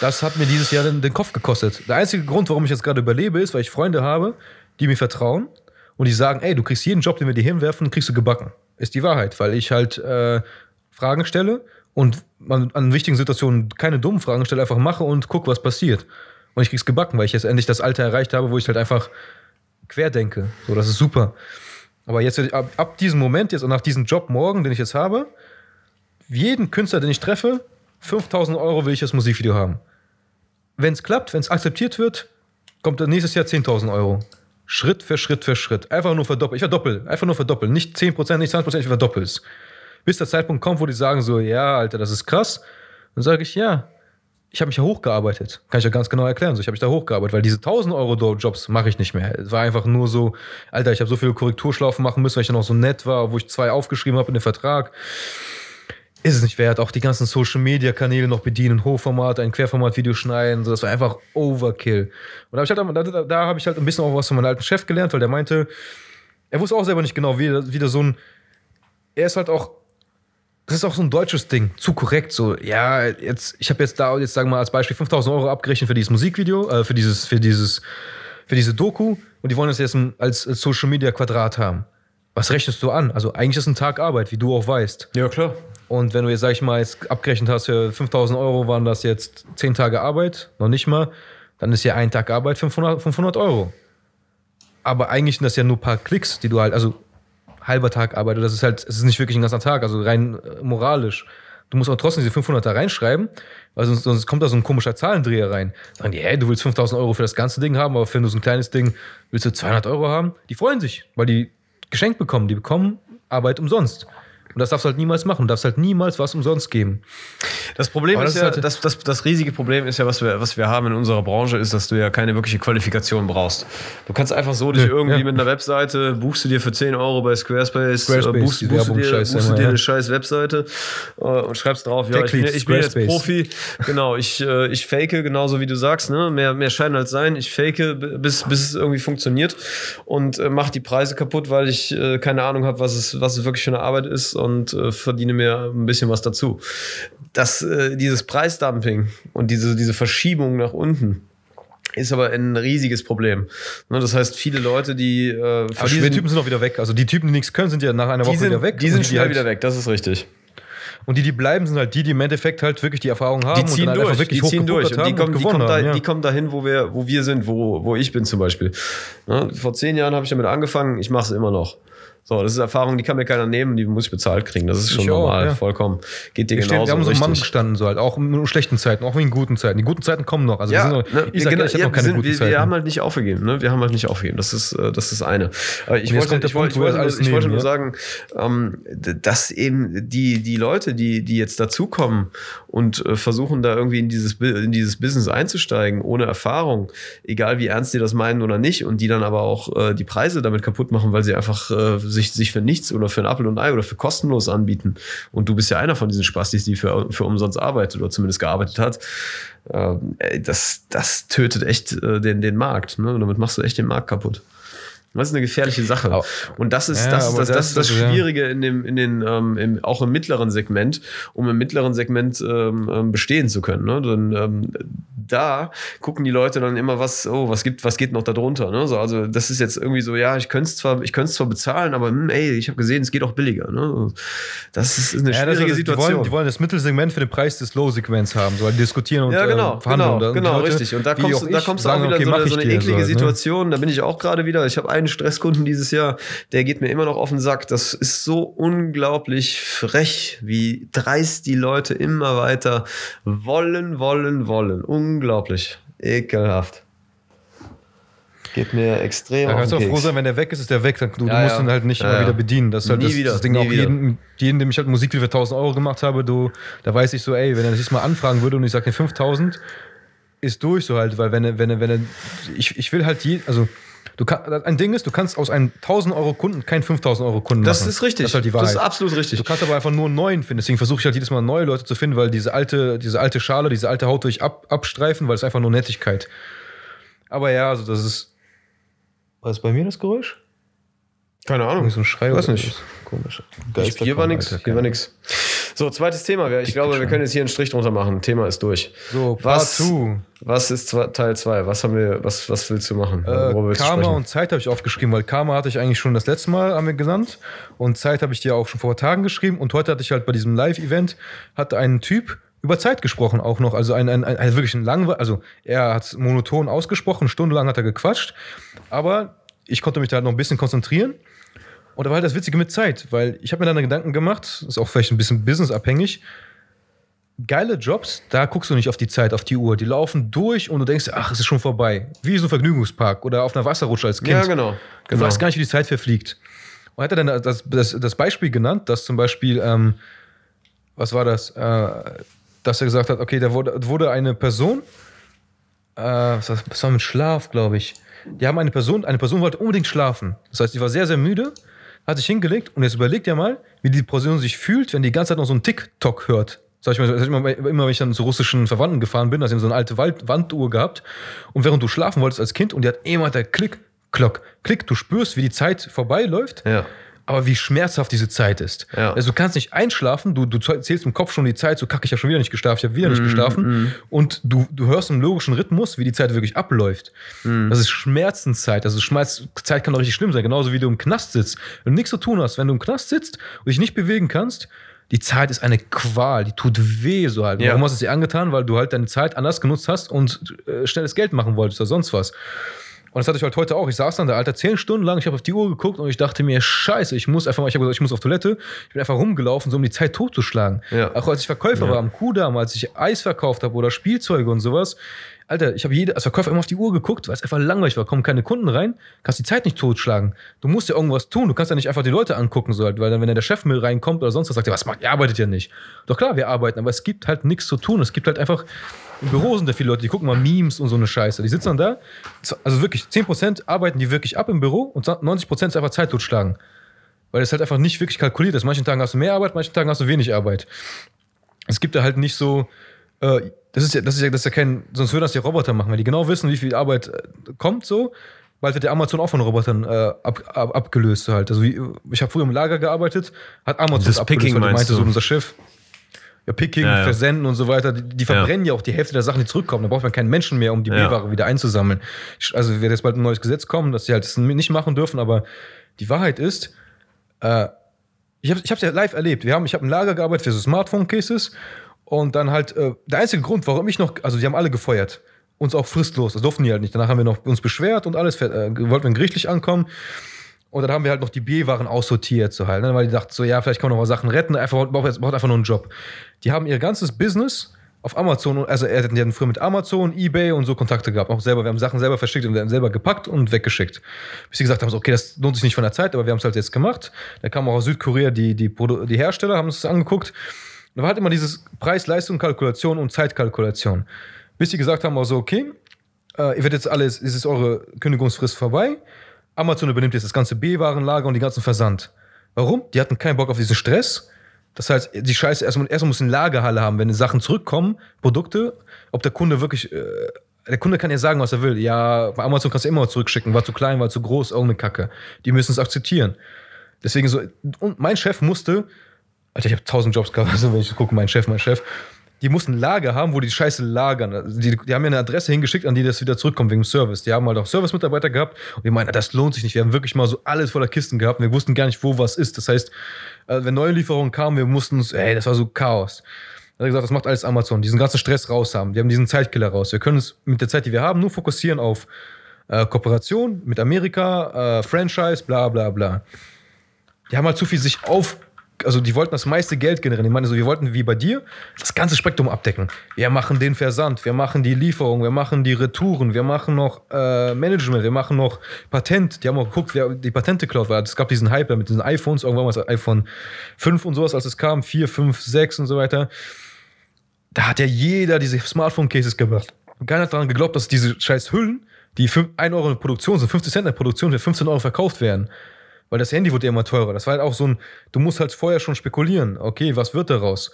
Das hat mir dieses Jahr den, den Kopf gekostet. Der einzige Grund, warum ich jetzt gerade überlebe, ist, weil ich Freunde habe, die mir vertrauen und die sagen, ey, du kriegst jeden Job, den wir dir hinwerfen, kriegst du gebacken. Ist die Wahrheit, weil ich halt äh, Fragen stelle und man an wichtigen Situationen keine dummen Fragen stelle, einfach mache und guck, was passiert. Und ich krieg's gebacken, weil ich jetzt endlich das Alter erreicht habe, wo ich halt einfach querdenke. So, das ist super. Aber jetzt ab, ab diesem Moment jetzt und nach diesem Job morgen, den ich jetzt habe, jeden Künstler, den ich treffe, 5000 Euro will ich das Musikvideo haben. Wenn es klappt, wenn es akzeptiert wird, kommt nächstes Jahr 10.000 Euro. Schritt für Schritt für Schritt. Einfach nur verdoppeln. Ich verdoppel. Einfach nur verdoppeln. Nicht 10%, nicht 20%, ich verdoppel es. Bis der Zeitpunkt kommt, wo die sagen so, ja, Alter, das ist krass. Dann sage ich, ja, ich habe mich ja hochgearbeitet. Kann ich ja ganz genau erklären. So, ich habe mich da hochgearbeitet, weil diese 1000 Euro Jobs mache ich nicht mehr. Es war einfach nur so, Alter, ich habe so viele Korrekturschlaufen machen müssen, weil ich dann auch so nett war, wo ich zwei aufgeschrieben habe in den Vertrag. Ist es nicht wert. Auch die ganzen Social Media Kanäle noch bedienen, Hochformat, ein Querformat-Video schneiden. So, das war einfach Overkill. Und da habe ich, halt, da, da, da hab ich halt ein bisschen auch was von meinem alten Chef gelernt, weil der meinte, er wusste auch selber nicht genau, wie, wie der so ein. Er ist halt auch das ist auch so ein deutsches Ding, zu korrekt. So, ja, jetzt, ich habe jetzt da, jetzt sagen wir mal als Beispiel 5000 Euro abgerechnet für dieses Musikvideo, äh, für dieses, für dieses, für diese Doku und die wollen das jetzt als, als Social Media Quadrat haben. Was rechnest du an? Also eigentlich ist es ein Tag Arbeit, wie du auch weißt. Ja, klar. Und wenn du jetzt, sag ich mal, jetzt abgerechnet hast, für 5000 Euro waren das jetzt 10 Tage Arbeit, noch nicht mal, dann ist ja ein Tag Arbeit 500, 500 Euro. Aber eigentlich sind das ja nur ein paar Klicks, die du halt, also halber Tag Arbeit. Das ist halt, es ist nicht wirklich ein ganzer Tag, also rein äh, moralisch. Du musst auch trotzdem diese 500 da reinschreiben, weil sonst, sonst kommt da so ein komischer Zahlendreher rein. Sagen die, hey, du willst 5000 Euro für das ganze Ding haben, aber wenn du so ein kleines Ding willst du 200 Euro haben. Die freuen sich, weil die geschenkt bekommen. Die bekommen Arbeit umsonst. Und das darfst du halt niemals machen. Du darfst halt niemals was umsonst geben. Das Problem Aber ist das ja, ist halt- das, das, das riesige Problem ist ja, was wir, was wir haben in unserer Branche, ist, dass du ja keine wirkliche Qualifikation brauchst. Du kannst einfach so dich Nö, irgendwie ja. mit einer Webseite, buchst du dir für 10 Euro bei Squarespace, Squarespace, äh, buchst, buchst du dir, buchst immer, dir ja. eine scheiß Webseite äh, und schreibst drauf, ja, ich ich bin jetzt. Profi. Genau, ich, äh, ich fake, genauso wie du sagst, ne? mehr, mehr Schein als Sein. Ich fake, bis, bis es irgendwie funktioniert und äh, mach die Preise kaputt, weil ich äh, keine Ahnung habe, was es, was es wirklich für eine Arbeit ist und äh, verdiene mir ein bisschen was dazu. Das, äh, dieses Preisdumping und diese, diese Verschiebung nach unten ist aber ein riesiges Problem. Ne, das heißt, viele Leute, die äh, Aber diese Typen sind auch wieder weg. Also die Typen, die nichts können, sind ja nach einer Woche sind, wieder weg. die Und sind schnell halt, wieder weg, das ist richtig. Und die, die bleiben, sind halt die, die im Endeffekt halt wirklich die Erfahrung haben Die ziehen und dann durch, einfach wirklich die ziehen durch. Und die kommen, die, kommen da, haben, ja. die kommen dahin, wo wir, wo wir sind, wo, wo ich bin zum Beispiel. Ne? Vor zehn Jahren habe ich damit angefangen, ich mache es immer noch. So, das ist Erfahrung, die kann mir keiner nehmen, die muss ich bezahlt kriegen. Das ist schon Ich auch, normal, ja. vollkommen. Geht dir Wir, genauso wir haben so einen Mann richtig. gestanden, so halt, auch in schlechten Zeiten, auch in guten Zeiten. Die guten Zeiten kommen noch. Also wir Ja, sind noch, ne, ich sag genau, ich ja, hab noch wir, keine sind, guten wir, Zeiten. wir haben halt nicht aufgegeben. Ne? Wir haben halt nicht aufgegeben. Das ist, äh, das ist eine. Aber ich wollte, ich wollte, Punkt, ich wo wir wollte, nur, ich wollte nehmen, nur ja. sagen, ähm, dass eben die, die Leute, die, die jetzt dazukommen und äh, versuchen, da irgendwie in dieses, in dieses Business einzusteigen, ohne Erfahrung, egal wie ernst die das meinen oder nicht, und die dann aber auch äh, die Preise damit kaputt machen, weil sie einfach äh, sich, sich für nichts oder für ein Apfel und ein Ei oder für kostenlos anbieten. Und du bist ja einer von diesen Spastis, die für, für umsonst arbeitet oder zumindest gearbeitet hat. Ähm, ey, das, das tötet echt äh, den, den Markt. Ne? Und damit machst du echt den Markt kaputt. Das ist eine gefährliche Sache. Und das ist, Ja, das, ist das, das, das ist das Schwierige in dem, in den, ähm, im, auch im mittleren Segment, um im mittleren Segment ähm, ähm, bestehen zu können. Ne? Dann, ähm, da gucken die Leute dann immer, was, oh, was gibt, was geht noch da drunter. Ne? So, also das ist jetzt irgendwie so, ja, ich könnte es zwar, ich könnte zwar bezahlen, aber hm, ey, ich habe gesehen, es geht auch billiger. Ne? Das ist, eine Ja, das schwierige ist, die, Situation. wollen, die wollen das Mittelsegment für den Preis des Low-Segments haben, so weil die diskutieren und Ja, genau, äh, verhandeln. genau, und die genau, Leute, richtig. Und da kommst, du- da kommst du auch wieder okay, so eine, so eine eklige halt, ne? Situation. Da bin ich auch gerade wieder. Ich habe einen Stresskunden dieses Jahr, der geht mir immer noch auf den Sack. Das ist so unglaublich frech, wie dreist die Leute immer weiter wollen, wollen, wollen. Unglaublich. Ekelhaft. Geht mir extrem Da kannst du auch froh sein, wenn der weg ist, ist der weg. Du, Ja, du musst ja. ihn halt nicht Ja, immer wieder bedienen. Das ist halt das, wieder, das Ding auch wieder. jeden, jeden, dem ich halt Musik für 1000 Euro gemacht habe, du, da weiß ich so, ey, wenn er das jetzt mal anfragen würde und ich sage dir 5000, ist durch so halt, weil wenn er, wenn er, wenn er, ich, ich will halt je, also, du kann, ein Ding ist, du kannst aus einem 1000 Euro Kunden keinen 5000 Euro Kunden Das machen. ist richtig. Das ist halt die Wahrheit. Das ist absolut richtig. Du kannst aber einfach nur einen neuen finden. Deswegen versuche ich halt jedes Mal neue Leute zu finden, weil diese alte, diese alte Schale, diese alte Haut durch ab, abstreifen, weil es einfach nur Nettigkeit. Aber ja, also das ist. Was ist bei mir das Geräusch? Keine Ahnung. So ein Schrei Weiß nicht. Komisch. Hier war nichts. Hier war nix. So, zweites Thema. Ich glaube, wir können jetzt hier einen Strich drunter machen. Thema ist durch. So, Part Was, 2. was ist Teil 2? Was haben wir, was, was willst du machen? Äh, Karma und Zeit habe ich aufgeschrieben, weil Karma hatte ich eigentlich schon das letzte Mal haben wir genannt und Zeit habe ich dir auch schon vor Tagen geschrieben und heute hatte ich halt bei diesem Live-Event hat ein Typ über Zeit gesprochen auch noch, also ein, ein, ein, ein wirklich ein langwe also er hat monoton ausgesprochen, stundenlang hat er gequatscht, aber ich konnte mich da halt noch ein bisschen konzentrieren und da war halt das Witzige mit Zeit, weil ich habe mir dann Gedanken gemacht, ist auch vielleicht ein bisschen businessabhängig, geile Jobs, da guckst du nicht auf die Zeit, auf die Uhr. Die laufen durch und du denkst, ach, es ist schon vorbei. Wie so ein Vergnügungspark oder auf einer Wasserrutsche als Kind. Ja, genau. Du genau. weißt gar nicht, wie die Zeit verfliegt. Und hat er dann das, das, das Beispiel genannt, dass zum Beispiel, ähm, was war das? Äh, dass er gesagt hat, okay, da wurde, wurde eine Person, äh, was war- was war mit Schlaf, glaube ich. Die haben eine Person, eine Person wollte unbedingt schlafen. Das heißt, die war sehr, sehr müde, hat sich hingelegt und jetzt überlegt ja mal, wie die Person sich fühlt, wenn die ganze Zeit noch so einen TikTok hört. Sag ich mal, ich mal, immer wenn ich dann zu russischen Verwandten gefahren bin, da haben so eine alte Wald Wanduhr gehabt und während du schlafen wolltest als Kind und die hat immer der Klick, Klock, Klick, du spürst, wie die Zeit vorbeiläuft Ja. Aber wie schmerzhaft diese Zeit ist. Ja. Also du kannst nicht einschlafen, du, du zählst im Kopf schon die Zeit, so kacke ich habe schon wieder nicht geschlafen, ich habe wieder nicht geschlafen. Und du, du hörst im logischen Rhythmus, wie die Zeit wirklich abläuft. Das ist Schmerzenszeit. Also Schmerz, Zeit kann doch richtig schlimm sein, genauso wie du im Knast sitzt. Wenn du nichts zu tun hast, wenn du im Knast sitzt und dich nicht bewegen kannst, die Zeit ist eine Qual, die tut weh so halt. Ja. Warum hast du es dir angetan? Weil du halt deine Zeit anders genutzt hast und äh, schnelles Geld machen wolltest oder sonst was. Und das hatte ich halt heute auch. Ich saß dann da, Alter, zehn Stunden lang, ich habe auf die Uhr geguckt und ich dachte mir, scheiße, ich muss einfach mal, ich habe gesagt, ich muss auf Toilette. Ich bin einfach rumgelaufen, so um die Zeit totzuschlagen. Ja. Auch als ich Verkäufer war am Kudamm, als ich Eis verkauft habe oder Spielzeuge und sowas. Alter, ich habe jede, als Verkäufer immer auf die Uhr geguckt, weil es einfach langweilig war. Kommen keine Kunden rein, kannst die Zeit nicht totschlagen. Du musst ja irgendwas tun. Du kannst ja nicht einfach die Leute angucken, so halt, weil dann, wenn dann der Chef mit reinkommt oder sonst was, sagt er, was macht, ihr arbeitet ja nicht. Doch klar, wir arbeiten, aber es gibt halt nichts zu tun. Es gibt halt einfach, im Büro sind da viele Leute, die gucken mal Memes und so eine Scheiße. Die sitzen dann da, also wirklich 10% arbeiten die wirklich ab im Büro und 90% ist einfach Zeit totschlagen. Weil es halt einfach nicht wirklich kalkuliert ist. Manchen Tagen hast du mehr Arbeit, manchen Tagen hast du wenig Arbeit. Es gibt da halt nicht so, äh, das ist ja, das ist ja, das ist ja kein, sonst würden das die Roboter machen, weil die genau wissen, wie viel Arbeit äh, kommt so. Bald wird der Amazon auch von Robotern äh, ab, ab, abgelöst halt. Also wie, ich habe früher im Lager gearbeitet, hat Amazon Das abgelöst, Picking weil meinte du? so unser Chef. Ja, Picking, Ja, ja. Versenden und so weiter, die, die verbrennen ja. auch die Hälfte der Sachen, die zurückkommen. Da braucht man keinen Menschen mehr, um die. B-Ware wieder einzusammeln. Also wird jetzt bald ein neues Gesetz kommen, dass sie halt das nicht machen dürfen, aber die Wahrheit ist, äh, ich habe es ja live erlebt. Wir haben, ich habe im Lager gearbeitet für so Smartphone-Cases und dann halt, äh, der einzige Grund, warum ich noch, also die haben alle gefeuert. Uns auch fristlos, das durften die halt nicht. Danach haben wir noch uns beschwert und alles, äh, wollten wir gerichtlich ankommen. Und dann haben wir halt noch die B-Waren aussortiert, so halt, ne? weil die dachten so, ja, vielleicht kann man noch mal Sachen retten, einfach, braucht, braucht einfach nur einen Job. Die haben ihr ganzes Business auf Amazon, also die hatten früher mit Amazon, Ebay und so Kontakte gehabt, auch selber, wir haben Sachen selber verschickt und wir haben selber gepackt und weggeschickt. Bis sie gesagt haben, so, okay, das lohnt sich nicht von der Zeit, aber wir haben es halt jetzt gemacht. Da kam auch aus Südkorea die, die, die Hersteller, haben das angeguckt. Da war halt immer dieses Preis-Leistung-Kalkulation und Zeitkalkulation. Bis sie gesagt haben, also, okay, äh, ihr werdet jetzt alles, es ist eure Kündigungsfrist vorbei. Amazon übernimmt jetzt das ganze B-Warenlager und den ganzen Versand. Warum? Die hatten keinen Bock auf diesen Stress. Das heißt, die Scheiße, erstmal, erstmal muss eine Lagerhalle haben, wenn die Sachen zurückkommen, Produkte, ob der Kunde wirklich, äh, der Kunde kann ja sagen, was er will. Ja, bei Amazon kannst du immer zurückschicken, war zu klein, war zu groß, irgendeine Kacke. Die müssen es akzeptieren. Deswegen so, und mein Chef musste, Alter, ich habe tausend Jobs gehabt, also wenn ich gucke, mein Chef, mein Chef, die mussten ein Lager haben, wo die Scheiße lagern. Also die, die haben mir eine Adresse hingeschickt, an die das wieder zurückkommt wegen dem Service. Die haben halt auch Service-Mitarbeiter gehabt und die meinen, das lohnt sich nicht. Wir haben wirklich mal so alles voller Kisten gehabt und wir wussten gar nicht, wo was ist. Das heißt, äh, wenn neue Lieferungen kamen, wir mussten uns, ey, das war so Chaos. Dann hat er gesagt, das macht alles Amazon, diesen ganzen Stress raus haben. Wir haben diesen Zeitkiller raus. Wir können uns mit der Zeit, die wir haben, nur fokussieren auf äh, Kooperation mit Amerika, äh, Franchise, bla bla bla die haben halt zu viel sich auf, also die wollten das meiste Geld generieren. Ich meine, so, wir wollten wie bei dir das ganze Spektrum abdecken. Wir machen den Versand, wir machen die Lieferung, wir machen die Retouren, wir machen noch äh, Management, wir machen noch Patent. Die haben auch geguckt, wer die Patente klaut, weil es gab diesen Hype mit diesen iPhones, irgendwann mal das iPhone 5 und sowas, als es kam, 4, 5, 6 und so weiter. Da hat ja jeder diese Smartphone-Cases gemacht. Keiner hat daran geglaubt, dass diese scheiß Hüllen, die 1 Euro in Produktion sind, 50 Cent in Produktion, für 15 Euro verkauft werden. Weil das Handy wurde ja immer teurer. Das war halt auch so ein, du musst halt vorher schon spekulieren. Okay, was wird daraus?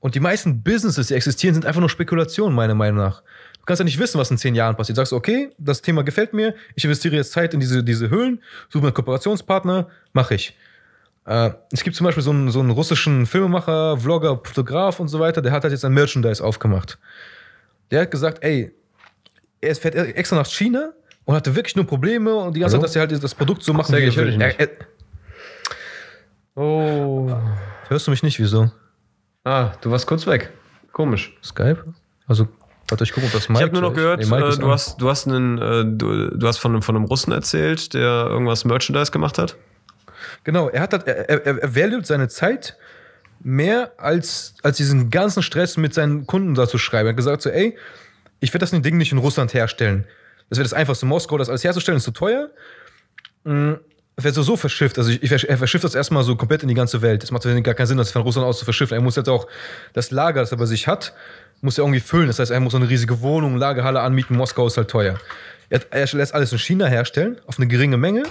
Und die meisten Businesses, die existieren, sind einfach nur Spekulationen, meiner Meinung nach. Du kannst ja nicht wissen, was in zehn Jahren passiert. Du sagst, okay, das Thema gefällt mir, ich investiere jetzt Zeit in diese, diese Höhlen, suche mir einen Kooperationspartner, mache ich. Äh, es gibt zum Beispiel so einen, so einen russischen Filmemacher, Vlogger, Fotograf und so weiter, der hat halt jetzt ein Merchandise aufgemacht. Der hat gesagt, ey, er fährt extra nach China und hatte wirklich nur Probleme und die ganze Hallo? Zeit, dass er halt das Produkt so machen Sehr wie er gefällig will. Nicht. Oh. hörst du mich nicht? Wieso? Ah, du warst kurz weg. Komisch. Skype? Also, warte, ich gucke, ob das Mike Ich habe nur noch gehört, Nee, äh, du, hast, du, hast einen, äh, du, du hast von, einem- von einem Russen erzählt, der irgendwas Merchandise gemacht hat. Genau, er hat halt, er, er, er valued seine Zeit mehr als, als diesen ganzen Stress mit seinen Kunden da zu schreiben. Er hat gesagt so, ey, ich werde das Ding nicht in Russland herstellen. Das wird das einfachste. Moskau, das alles herzustellen, ist zu teuer. Mm, wird so, so verschifft. Also ich, ich, er verschifft das erstmal so komplett in die ganze Welt. Das macht gar keinen Sinn, das von Russland aus zu verschiffen. Er muss jetzt auch das Lager, das er bei sich hat, muss er irgendwie füllen. Das heißt, er muss so eine riesige Wohnung, Lagerhalle anmieten. Moskau ist halt teuer. Er, er lässt alles in China herstellen, auf eine geringe Menge,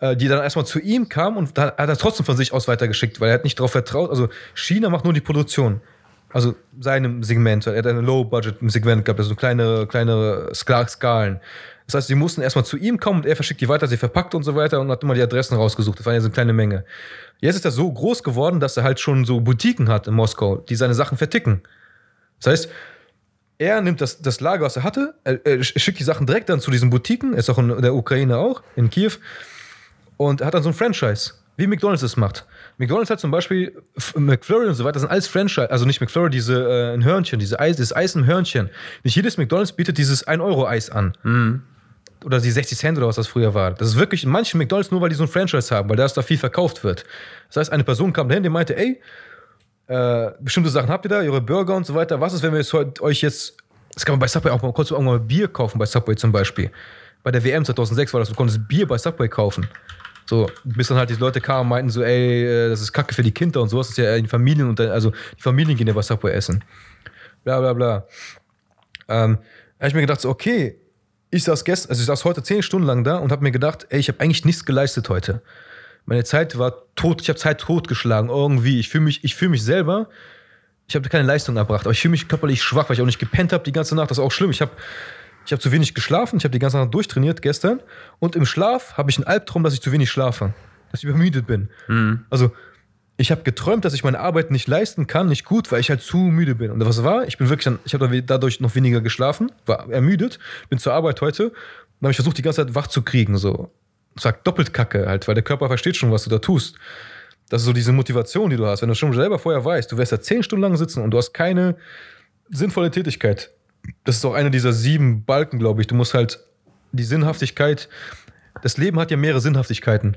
äh, die dann erstmal zu ihm kam und dann hat er trotzdem von sich aus weitergeschickt, weil er hat nicht darauf vertraut. Also China macht nur die Produktion. Also seinem Segment. Er hat ein Low-Budget-Segment gehabt, also so kleine, kleine Ska- Skalen. Das heißt, sie mussten erstmal zu ihm kommen und er verschickt die weiter, sie verpackt und so weiter und hat immer die Adressen rausgesucht. Das war ja so eine kleine Menge. Jetzt ist er so groß geworden, dass er halt schon so Boutiquen hat in Moskau, die seine Sachen verticken. Das heißt, er nimmt das, das Lager, was er hatte, er, er schickt die Sachen direkt dann zu diesen Boutiquen, ist auch in der Ukraine auch, in Kiew, und hat dann so ein Franchise, wie McDonalds es macht. McDonalds hat zum Beispiel McFlurry und so weiter, das sind alles Franchise, also nicht McFlurry, diese äh, ein Hörnchen, diese Eis, dieses Eis im Hörnchen. Nicht jedes McDonalds bietet dieses 1-Euro-Eis an. Oder die 60 Cent oder was das früher war. Das ist wirklich in manchen McDonalds nur, weil die so ein Franchise haben, weil da da viel verkauft wird. Das heißt, eine Person kam dahin, die meinte, ey, äh, bestimmte Sachen habt ihr da, ihre Burger und so weiter. Was ist, wenn wir jetzt heute euch jetzt, das kann man bei Subway auch mal kurz irgendwann mal Bier kaufen, bei Subway zum Beispiel. Bei der WM 2006 war das, du konntest Bier bei Subway kaufen. So, bis dann halt die Leute kamen und meinten so, ey, äh, das ist Kacke für die Kinder und sowas. Das ist ja die Familien und also die Familien gehen ja bei Subway essen. Bla bla bla. Ähm, habe ich mir gedacht, so, okay, ich saß gestern, also ich saß heute zehn Stunden lang da und habe mir gedacht, ey, ich habe eigentlich nichts geleistet heute. Meine Zeit war tot, ich habe Zeit totgeschlagen, irgendwie. Ich fühle mich, ich fühle mich selber, ich habe keine Leistung erbracht, aber ich fühle mich körperlich schwach, weil ich auch nicht gepennt habe die ganze Nacht. Das ist auch schlimm. Ich habe ich hab zu wenig geschlafen, ich habe die ganze Nacht durchtrainiert gestern und im Schlaf habe ich einen Albtraum, dass ich zu wenig schlafe, dass ich übermüdet bin. Also ich habe geträumt, dass ich meine Arbeit nicht leisten kann, nicht gut, weil ich halt zu müde bin. Und was war? Ich bin wirklich dann, ich habe dadurch noch weniger geschlafen, war ermüdet, bin zur Arbeit heute und habe ich versucht, die ganze Zeit wach zu kriegen. So. Sag doppelt Kacke halt, weil der Körper versteht schon, was du da tust. Das ist so diese Motivation, die du hast. Wenn du schon selber vorher weißt, du wirst da zehn Stunden lang sitzen und du hast keine sinnvolle Tätigkeit. Das ist auch einer dieser sieben Balken, glaube ich. Du musst halt die Sinnhaftigkeit, das Leben hat ja mehrere Sinnhaftigkeiten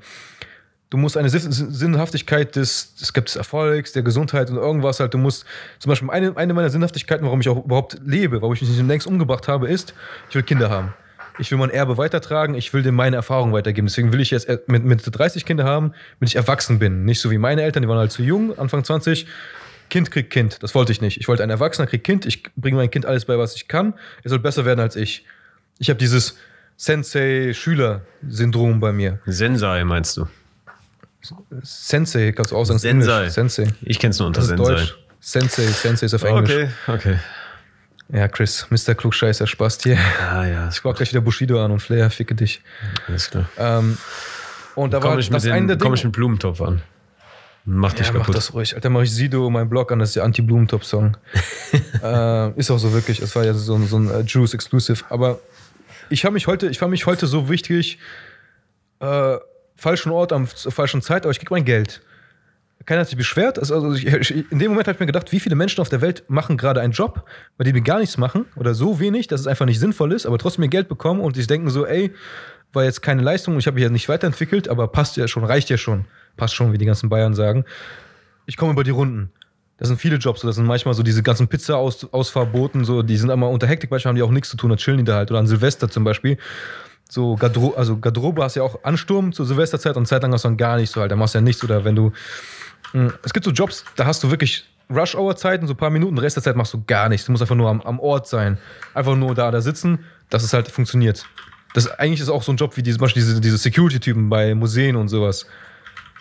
du musst eine Sin- Sinnhaftigkeit des, es gibt des Erfolgs, der Gesundheit und irgendwas halt, du musst, zum Beispiel eine, eine meiner Sinnhaftigkeiten, warum ich auch überhaupt lebe, warum ich mich nicht längst umgebracht habe, ist, ich will Kinder haben. Ich will mein Erbe weitertragen, ich will dem meine Erfahrung weitergeben. Deswegen will ich jetzt mit, mit 30 Kinder haben, wenn ich erwachsen bin. Nicht so wie meine Eltern, die waren halt zu jung, Anfang 20. Kind kriegt Kind, das wollte ich nicht. Ich wollte ein Erwachsener kriegt Kind, ich bringe mein Kind alles bei, was ich kann. Er soll besser werden als ich. Ich habe dieses Sensei-Schüler-Syndrom bei mir. Sensei meinst du? Sensei, kannst du auch sagen. Sensei. Sensei. Ich kenn's nur unter Das ist Sensei. Deutsch. Sensei, Sensei ist auf Englisch. Okay, okay. Ja, Chris, Mr. Klugscheißer, Spaß dir. Ah ja, Ich guck gleich wieder Bushido an und Flair, ficke dich. alles klar. Ähm, und da war Komm ich, das eine den, komm Dinge. ich mit Blumentopf an. Mach dich ja, mach kaputt. das ruhig. Alter, mach ich Sido meinen Blog an, das ist der Anti-Blumentop-Song. äh, ist auch so wirklich, es war ja so, ein- so ein äh, Juice Exclusive. Aber ich habe mich heute, ich fand mich heute so wichtig, äh, falschen Ort am zur falschen Zeit, aber ich krieg mein Geld. Keiner hat sich beschwert. Also ich, ich, in dem Moment habe ich mir gedacht, wie viele Menschen auf der Welt machen gerade einen Job, bei dem die gar nichts machen oder so wenig, dass es einfach nicht sinnvoll ist, aber trotzdem ihr Geld bekommen und sich denken so, ey, war jetzt keine Leistung, ich habe mich ja nicht weiterentwickelt, aber passt ja schon, reicht ja schon. Passt schon, wie die ganzen Bayern sagen. Ich komme über die Runden. Das sind viele Jobs, das sind manchmal so diese ganzen Pizza-Ausfahrboten, so, die sind immer unter Hektik, manchmal haben die auch nichts zu tun, dann chillen die da halt. Oder an Silvester zum Beispiel. So Gardro also Garderobe hast du ja auch Ansturm zur Silvesterzeit und Zeit lang hast du dann gar nichts so halt, da machst du ja nichts. Oder wenn du. Mh, Es gibt so Jobs, da hast du wirklich Rush-Hour-Zeiten, so ein paar Minuten, Rest der Zeit machst du gar nichts. Du musst einfach nur am, am Ort sein. Einfach nur da, da sitzen, dass es halt funktioniert. Das eigentlich ist auch so ein Job wie die, zum Beispiel diese, diese Security-Typen bei Museen und sowas.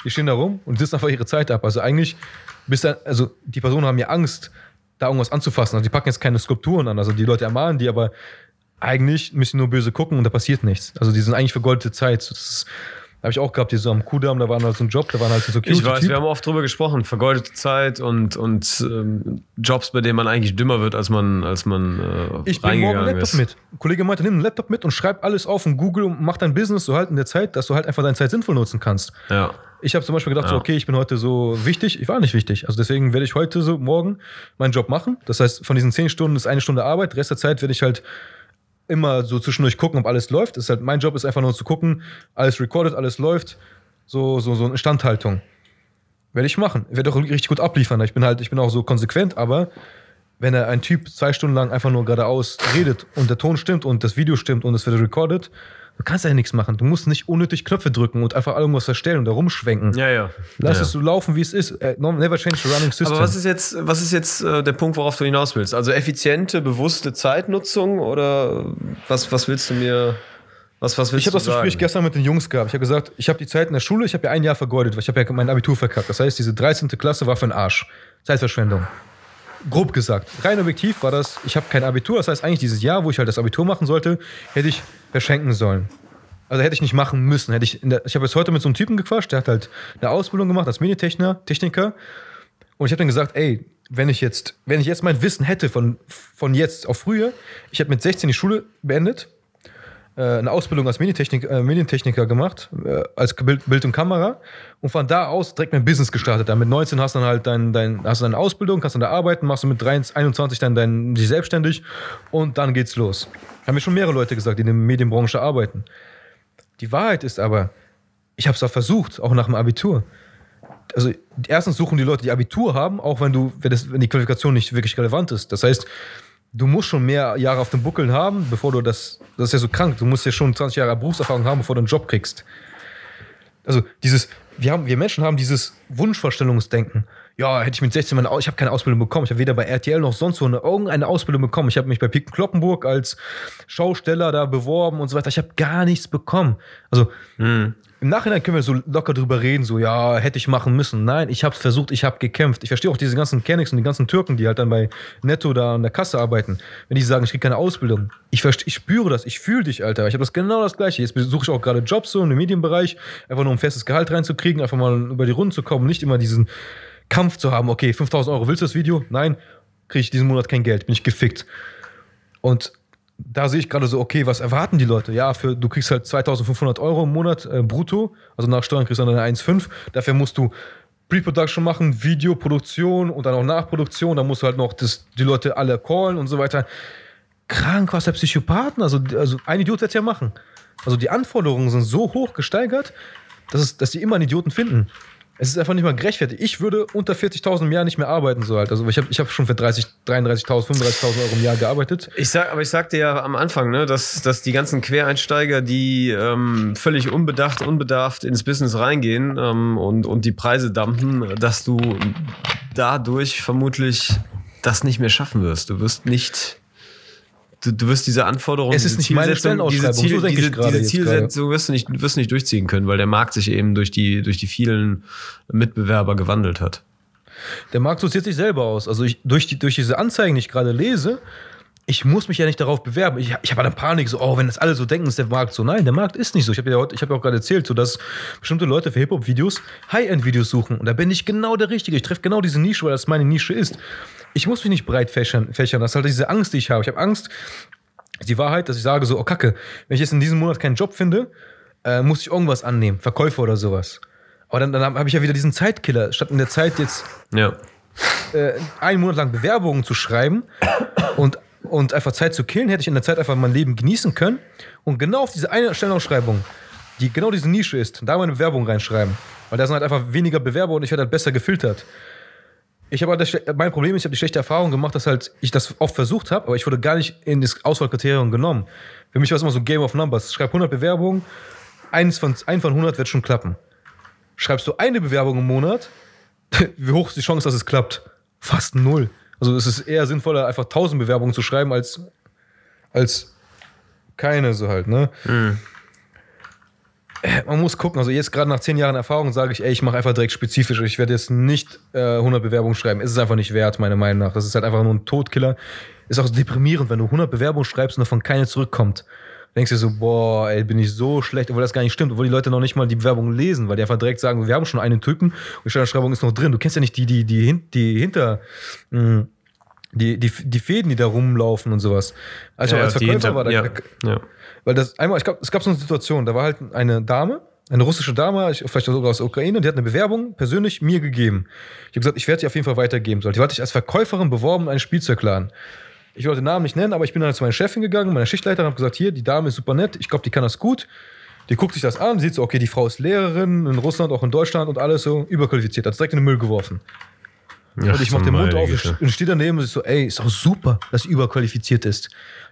Die stehen da rum und sitzen einfach ihre Zeit ab. Also eigentlich bist dann, also die Personen haben ja Angst, da irgendwas anzufassen. Also die packen jetzt keine Skulpturen an. Also die Leute ermahnen die, aber eigentlich müssen die nur böse gucken und da passiert nichts. Also die sind eigentlich vergoldete Zeit. Das habe ich auch gehabt, die so am Kudamm, da waren halt so ein Job, da waren halt so Ich weiß, Security-Typ. wir haben oft drüber gesprochen. Vergeudete Zeit und, und ähm, Jobs, bei denen man eigentlich dümmer wird, als man, als man äh, Ich bringe morgen einen Laptop ist. mit. Ein Kollege meinte, nimm einen Laptop mit und schreib alles auf in Google und mach dein Business so halt in der Zeit, dass du halt einfach deine Zeit sinnvoll nutzen kannst. Ja. Ich habe zum Beispiel gedacht, so, Ja. okay, ich bin heute so wichtig. Ich war nicht wichtig. Also deswegen werde ich heute so morgen meinen Job machen. Das heißt, von diesen zehn Stunden ist eine Stunde Arbeit. Rest der Zeit werde ich halt immer so zwischendurch gucken, ob alles läuft. Das ist halt, mein Job ist einfach nur zu gucken, alles recorded, alles läuft. So, so, so eine Instandhaltung. Werde ich machen. Ich werde auch richtig gut abliefern. Ich bin halt, ich bin auch so konsequent, aber wenn er ein Typ zwei Stunden lang einfach nur geradeaus redet und der Ton stimmt und das Video stimmt und es wird recorded, Du kannst ja nichts machen. Du musst nicht unnötig Knöpfe drücken und einfach irgendwas verstellen und da rumschwenken. Ja, ja. Lass ja. es so laufen, wie es ist. Äh, Never change the running system. Aber was ist jetzt, was ist jetzt äh, der Punkt, worauf du hinaus willst? Also effiziente, bewusste Zeitnutzung oder was, was willst du mir, was, was Ich habe das? Gespräch gestern mit den Jungs gehabt. Ich habe gesagt, ich habe die Zeit in der Schule, ich habe ja ein Jahr vergeudet, weil ich habe ja mein Abitur verkackt. Das heißt, diese 13. Klasse war für den Arsch. Zeitverschwendung. Grob gesagt. Rein objektiv war das, ich habe kein Abitur. Das heißt, eigentlich dieses Jahr, wo ich halt das Abitur machen sollte, hätte ich verschenken sollen. Also hätte ich nicht machen müssen. Hätte ich ich habe jetzt heute mit so einem Typen gequatscht, der hat halt eine Ausbildung gemacht als Meditechniker. Techniker. Und ich habe dann gesagt, ey, wenn ich jetzt, wenn ich jetzt mein Wissen hätte von, von jetzt auf früher, ich habe mit 16 die Schule beendet, eine Ausbildung als Medientechnik, äh, Medientechniker gemacht, äh, als Bild, Bild und Kamera und von da aus direkt mein Business gestartet. Dann mit 19 hast du dann halt dein, dein, hast deine Ausbildung, kannst dann da arbeiten, machst du mit 23, 21 dann dein, dich selbstständig und dann geht's los. Haben mir schon mehrere Leute gesagt, die in der Medienbranche arbeiten. Die Wahrheit ist aber, ich habe es auch versucht, auch nach dem Abitur. Also erstens suchen die Leute, die Abitur haben, auch wenn du, wenn, das, wenn die Qualifikation nicht wirklich relevant ist. Das heißt, du musst schon mehr Jahre auf dem Buckeln haben, bevor du das, das ist ja so krank, du musst ja schon 20 Jahre Berufserfahrung haben, bevor du einen Job kriegst. Also dieses, wir, haben, wir Menschen haben dieses Wunschvorstellungsdenken. Ja, hätte ich mit 16 meine, ich habe keine Ausbildung bekommen. Ich habe weder bei RTL noch sonst wo eine, irgendeine Ausbildung bekommen. Ich habe mich bei Piken Kloppenburg als Schausteller da beworben und so weiter. Ich habe gar nichts bekommen. Also im Nachhinein können wir so locker drüber reden, so ja, hätte ich machen müssen. Nein, ich habe es versucht, ich habe gekämpft. Ich verstehe auch diese ganzen Kennex und die ganzen Türken, die halt dann bei Netto da an der Kasse arbeiten, wenn die sagen, ich kriege keine Ausbildung. Ich, ich spüre das, ich fühle dich, Alter. Ich habe das genau das Gleiche. Jetzt besuche ich auch gerade Jobs so im Medienbereich, einfach nur um festes Gehalt reinzukriegen, einfach mal über die Runden zu kommen, nicht immer diesen Kampf zu haben. Okay, 5000 Euro, willst du das Video? Nein, kriege ich diesen Monat kein Geld, bin ich gefickt. Und da sehe ich gerade so, okay, was erwarten die Leute? Ja, für, du kriegst halt 2500 Euro im Monat äh, brutto, also nach Steuern kriegst du dann eine 1,5. Dafür musst du Pre-Production machen, Videoproduktion und dann auch Nachproduktion. Dann musst du halt noch das, die Leute alle callen und so weiter. Krank, was der Psychopathen? Also, also ein Idiot wird ja machen. Also die Anforderungen sind so hoch gesteigert, dass, es, dass die immer einen Idioten finden. Es ist einfach nicht mal gerechtfertigt. Ich würde unter 40.000 im Jahr nicht mehr arbeiten, so halt. Also ich habe ich hab schon für 30, 33.000, 35.000 Euro im Jahr gearbeitet. Ich sag, aber ich sagte ja am Anfang, ne, dass, dass die ganzen Quereinsteiger, die ähm, völlig unbedacht, unbedarft ins Business reingehen ähm, und, und die Preise dumpen, dass du dadurch vermutlich das nicht mehr schaffen wirst. Du wirst nicht. Du, du wirst diese Anforderungen, Es ist diese nicht meine Zielsetzung- diese, Stellenausschreibung, Ziel, so diese, diese Zielsetzung wirst du, nicht, wirst du nicht durchziehen können, weil der Markt sich eben durch die, durch die vielen Mitbewerber gewandelt hat. Der Markt sortiert sich selber aus. Also ich, durch, die, durch diese Anzeigen, die ich gerade lese, ich muss mich ja nicht darauf bewerben. Ich, ich habe eine Panik, so, oh, wenn das alle so denken, ist der Markt so. Nein, der Markt ist nicht so. Ich habe ja, heute- ich ja auch gerade erzählt, so, dass bestimmte Leute für Hip-Hop-Videos High-End-Videos suchen. Und da bin ich genau der Richtige. Ich treffe genau diese Nische, weil das meine Nische ist. Ich muss mich nicht breit fächern. fächern. Das ist halt diese Angst, die ich habe. Ich habe Angst, die Wahrheit, dass ich sage so, oh Kacke, wenn ich jetzt in diesem Monat keinen Job finde, äh, muss ich irgendwas annehmen, Verkäufer oder sowas. Aber dann, dann habe ich ja wieder diesen Zeitkiller. Statt in der Zeit jetzt Ja. äh, einen Monat lang Bewerbungen zu schreiben und, und einfach Zeit zu killen, hätte ich in der Zeit einfach mein Leben genießen können und genau auf diese eine Stellenausschreibung, die genau diese Nische ist, da meine Bewerbung reinschreiben. Weil da sind halt einfach weniger Bewerber und ich werde halt besser gefiltert. Ich habe halt mein Problem ist, ich habe die schlechte Erfahrung gemacht, dass halt ich das oft versucht habe, aber ich wurde gar nicht in das Auswahlkriterium genommen. Für mich war es immer so Game of Numbers. Schreib 100 Bewerbungen, eins von, ein von 100 wird schon klappen. Schreibst du eine Bewerbung im Monat, wie hoch ist die Chance, dass es klappt? Fast null. Also es ist eher sinnvoller, einfach 1000 Bewerbungen zu schreiben, als, als keine so halt, ne? Äh, Man muss gucken, also jetzt gerade nach 10 Jahren Erfahrung sage ich, ey, ich mache einfach direkt spezifisch. Ich werde jetzt nicht äh, 100 Bewerbungen schreiben. Es ist einfach nicht wert, meiner Meinung nach. Das ist halt einfach nur ein Todkiller. Ist auch deprimierend, wenn du 100 Bewerbungen schreibst und davon keine zurückkommt. Denkst du so, boah, ey, bin ich so schlecht, obwohl das gar nicht stimmt, obwohl die Leute noch nicht mal die Bewerbung lesen, weil die einfach direkt sagen, wir haben schon einen Typen und die Stellenschreibung ist noch drin. Du kennst ja nicht die, die, die, hin- die hinter, mh, die, die, die Fäden, die da rumlaufen und sowas. Als ich Ja, als Verkäufer hinter- war, da, ja, ja. Weil das einmal, ich glaube, es gab so eine Situation, da war halt eine Dame, eine russische Dame, ich, vielleicht sogar aus der Ukraine, die hat eine Bewerbung persönlich mir gegeben. Ich habe gesagt, ich werde die auf jeden Fall weitergeben. sollen. Die hatte ich als Verkäuferin beworben in einen Spielzeugladen. Ich wollte den Namen nicht nennen, aber ich bin dann zu meiner Chefin gegangen, meiner Schichtleiterin, habe gesagt, hier, die Dame ist super nett, ich glaube, die kann das gut. Die guckt sich das an, sieht so, okay, die Frau ist Lehrerin in Russland, auch in Deutschland und alles so, überqualifiziert, hat es direkt in den Müll geworfen. Ja, und ich mach den Mund auf und stehe daneben und ich so, ey, ist doch super, dass sie überqualifiziert ist.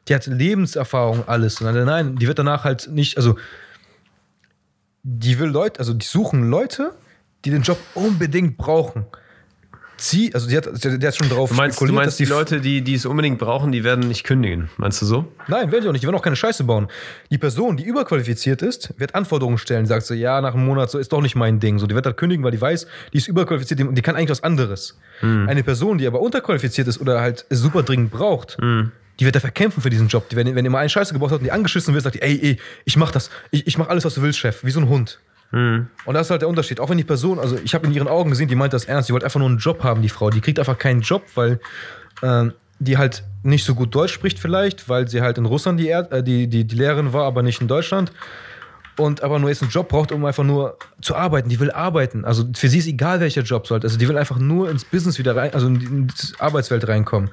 Die hat Lebenserfahrung, alles. Und dann, nein, die wird danach halt nicht, also die will Leute, also die suchen Leute, die den Job unbedingt brauchen. Sie, also die hat, der, der hat schon drauf Du meinst, du meinst die Leute, die, die es unbedingt brauchen, die werden nicht kündigen. Meinst du so? Nein, werden die auch nicht. Die werden auch keine Scheiße bauen. Die Person, die überqualifiziert ist, wird Anforderungen stellen. Sagt so, ja, nach einem Monat so ist doch nicht mein Ding. So, die wird da kündigen, weil die weiß, die ist überqualifiziert, die, die kann eigentlich was anderes. Eine Person, die aber unterqualifiziert ist oder halt super dringend braucht, die wird dafür kämpfen für diesen Job. Die, wenn, wenn immer einen Scheiße gebaut hat und die angeschissen wird, sagt die, ey, ey, ich mach das. Ich, ich mach alles, was du willst, Chef. Wie so ein Hund. Und das ist halt der Unterschied. Auch wenn die Person, also ich habe in ihren Augen gesehen, die meint das ernst, die wollte einfach nur einen Job haben, die Frau. Die kriegt einfach keinen Job, weil ähm, die halt nicht so gut Deutsch spricht vielleicht, weil sie halt in Russland die, er äh, die, die, die Lehrerin war, aber nicht in Deutschland. Und aber nur jetzt einen Job braucht, um einfach nur zu arbeiten. Die will arbeiten. Also für sie ist egal, welcher Job sollte. Also die will einfach nur ins Business wieder rein, also in die, in die Arbeitswelt reinkommen.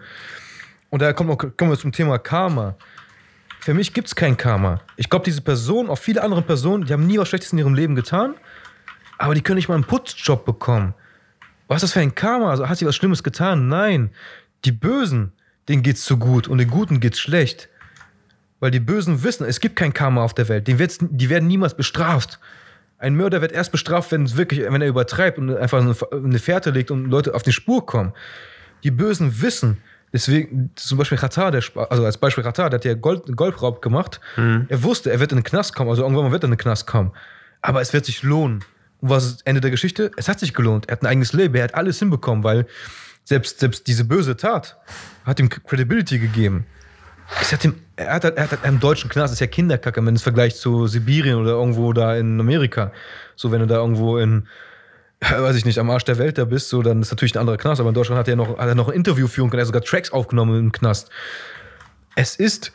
Und da kommen wir, kommen wir zum Thema Karma. Für mich gibt es kein Karma. Ich glaube, diese Person, auch viele andere Personen, die haben nie was Schlechtes in ihrem Leben getan, aber die können nicht mal einen Putzjob bekommen. Was ist das für ein Karma? Also hat sie was Schlimmes getan? Nein. Die Bösen, denen geht's zu gut und den Guten geht's schlecht. Weil die Bösen wissen, es gibt kein Karma auf der Welt. Die, wird's, die werden niemals bestraft. Ein Mörder wird erst bestraft, wenn es wirklich, wenn er übertreibt und einfach eine Fährte legt und Leute auf die Spur kommen. Die Bösen wissen, deswegen, zum Beispiel Katar, der, also als Beispiel Katar, der hat ja Gold, Goldraub gemacht. Er wusste, er wird in den Knast kommen, also irgendwann mal wird er in den Knast kommen. Aber es wird sich lohnen. Und was ist Ende der Geschichte? Es hat sich gelohnt. Er hat ein eigenes Leben, er hat alles hinbekommen, weil selbst, selbst diese böse Tat hat ihm Credibility gegeben. Es hat ihm, er hat, er hat einen deutschen Knast, das ist ja Kinderkacke, wenn es vergleicht zu Sibirien oder irgendwo da in Amerika. So, wenn du da irgendwo in, weiß ich nicht, am Arsch der Welt da bist, so, dann ist natürlich ein anderer Knast. Aber in Deutschland hat er noch, hat er noch ein Interview führen können, er hat sogar Tracks aufgenommen im Knast. Es ist,